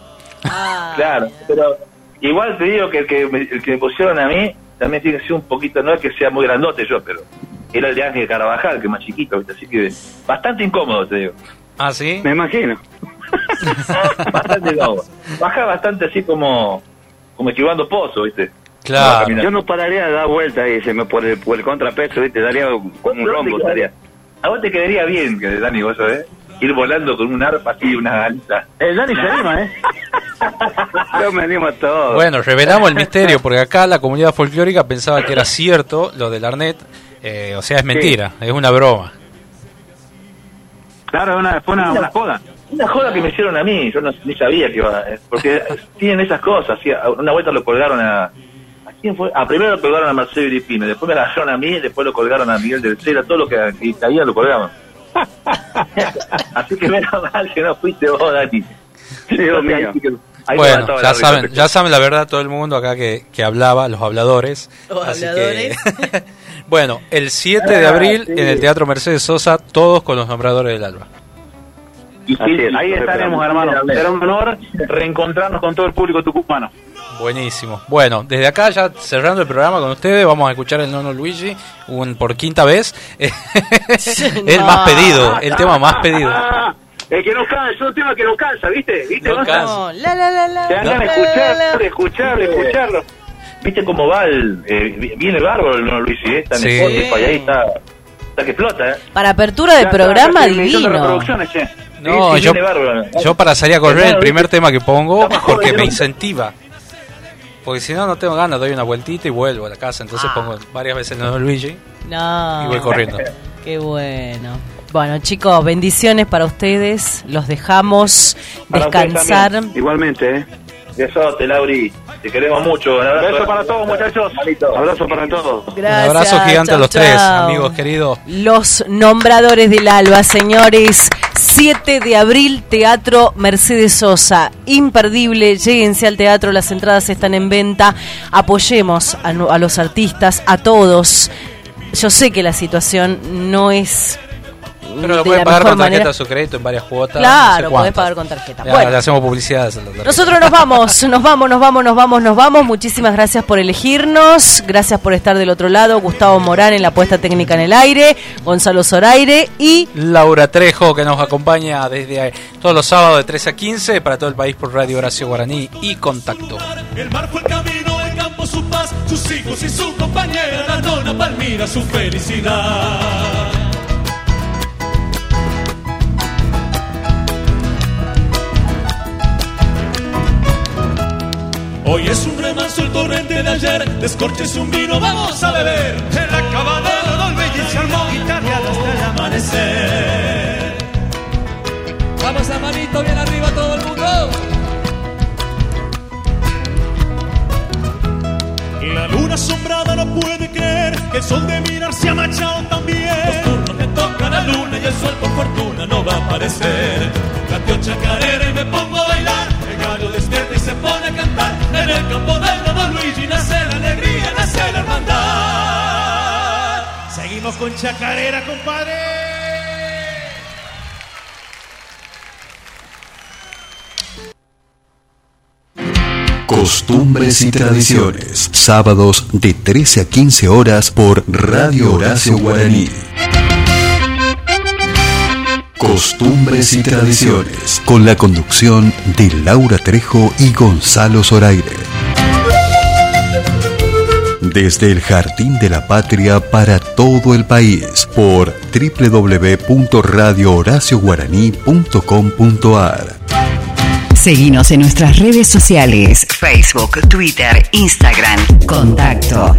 Speaker 13: Claro, pero igual te digo que el que me, el que me pusieron a mí también tiene que ser un poquito, no es que sea muy grandote yo, pero era el de Ángel Carabajal, que es más chiquito, ¿viste? así que bastante incómodo, te digo.
Speaker 2: Ah, sí.
Speaker 14: Me imagino. <laughs>
Speaker 13: Bastante incómodo. Baja bastante así como, como esquivando pozo, ¿viste?
Speaker 2: Claro.
Speaker 14: Yo no pararía de dar vuelta ahí, se me por el, por el contrapeso, ¿viste? Daría como un rombo, daría.
Speaker 13: A vos te quedaría bien, que Dani, vos sabés, ir volando con un arpa así, una alita.
Speaker 12: El Dani se <laughs> anima, ¿eh?
Speaker 14: Yo me animo a todo.
Speaker 2: Bueno, revelamos el misterio, porque acá la comunidad folclórica pensaba que era cierto lo del Arnet. eh, o sea, es mentira, es una broma.
Speaker 12: Claro, una, fue una, una joda.
Speaker 13: Una joda que me hicieron a mí, yo no, ni sabía que iba, eh, porque <laughs> tienen esas cosas, así, a- una vuelta lo colgaron a... ¿A quién fue? Ah, primero lo colgaron a Marcelo Iripino, después me la agarraron a mí, después lo colgaron a Miguel del Cera, todo lo que, que caía lo colgaban. Así que menos mal que no fuiste vos, Dani.
Speaker 14: Dios mío.
Speaker 13: Ahí
Speaker 2: bueno, ya
Speaker 13: risa.
Speaker 2: saben, ya saben la verdad todo el mundo acá que, que hablaba, los habladores.
Speaker 1: Los
Speaker 2: Así
Speaker 1: habladores.
Speaker 2: que- <laughs> bueno, el 7 de
Speaker 13: Ah,
Speaker 2: abril
Speaker 13: sí.
Speaker 2: en el Teatro Mercedes Sosa, todos con los nombradores del alba.
Speaker 14: Así es.
Speaker 12: Ahí estaremos, hermano. Será un honor reencontrarnos con todo el público tucumano.
Speaker 2: Buenísimo. Bueno, desde acá ya cerrando el programa con ustedes, vamos a escuchar el Nono Luigi un, por quinta vez. <laughs> el más pedido, el tema más pedido.
Speaker 14: El que no cansa, es un tema que no cansa, ¿viste? ¿Viste?
Speaker 2: No cansa.
Speaker 1: No, la la la la.
Speaker 14: Te escuchar, de escucharlo, escucharlo.
Speaker 13: ¿Viste cómo va el... eh, viene bárbaro el no Luis, ¿eh? Está en
Speaker 2: Sí.
Speaker 13: Spotify, ahí está... Está que explota, ¿eh?
Speaker 1: Para apertura de programa
Speaker 12: está,
Speaker 1: divino.
Speaker 2: No,
Speaker 13: Sí, sí,
Speaker 2: yo,
Speaker 13: bárbaro.
Speaker 2: yo para salir a correr el primer tema que pongo porque
Speaker 13: que
Speaker 2: me incentiva. Porque si no, no tengo ganas, doy una vueltita y vuelvo a la casa. Entonces pongo varias veces el Nono Luigi
Speaker 1: No.
Speaker 2: y voy corriendo. <laughs>
Speaker 1: Qué bueno. Bueno, chicos, bendiciones para ustedes. Los dejamos
Speaker 13: Para
Speaker 1: descansar.
Speaker 14: Igualmente, ¿eh?
Speaker 13: Besote, Lauri. Te queremos mucho. Un abrazo.
Speaker 12: Para todos, muchachos.
Speaker 14: Abrazo para todos.
Speaker 1: Gracias.
Speaker 2: Un abrazo gigante a
Speaker 1: chau,
Speaker 2: los tres, amigos queridos.
Speaker 1: Los nombradores del alba, señores. 7 de abril, Teatro Mercedes Sosa. Imperdible, lléguense al teatro, las entradas están en venta. Apoyemos a, a los artistas, a todos. Yo sé que la situación no es
Speaker 2: Pero lo
Speaker 1: de
Speaker 2: pueden
Speaker 1: la
Speaker 2: pagar con tarjeta
Speaker 1: manera.
Speaker 2: a su crédito en varias cuotas.
Speaker 1: Claro,
Speaker 2: no sé
Speaker 1: podés pagar con tarjeta.
Speaker 2: Ya,
Speaker 1: Bueno.
Speaker 2: Le hacemos publicidad. tarjeta.
Speaker 1: Nosotros nos vamos, nos vamos, nos vamos, nos vamos, nos vamos. Muchísimas gracias por elegirnos. Gracias por estar del otro lado. Gustavo Morán en la puesta técnica en el aire. Gonzalo Zoraire y
Speaker 2: Laura Trejo, que nos acompaña desde eh, todos los sábados de 13 a 15 para todo el país por Radio Horacio Guaraní y Contacto.
Speaker 4: El mar fue el camino, el campo su paz, sus hijos y su compañera, la nona Palmira su felicidad. Hoy es un remanso el torrente de ayer, descorches un vino, vamos a beber. En la cabana de Don Luigi se armó guitarra hasta el amanecer. Vamos la manito bien arriba todo el mundo. La luna asombrada no puede creer que el sol de mirar se ha machado también. Los turnos que toca la luna y el sol por fortuna no va a aparecer. Gateo chacarera y me pongo a bailar. El gallo despierta y se pone a. En el campo del Don Luigi nace la alegría, nace la hermandad. Seguimos con chacarera, compadre.
Speaker 10: Costumbres y tradiciones. Sábados de 13 a 15 horas por Radio Horacio Guaraní. Costumbres y tradiciones. Con la conducción de Laura Trejo y Gonzalo Zoraire. Desde el Jardín de la Patria para todo el país por www.radiohoracioguaraní.com.ar
Speaker 15: Seguinos en nuestras redes sociales, Facebook, Twitter, Instagram. Contacto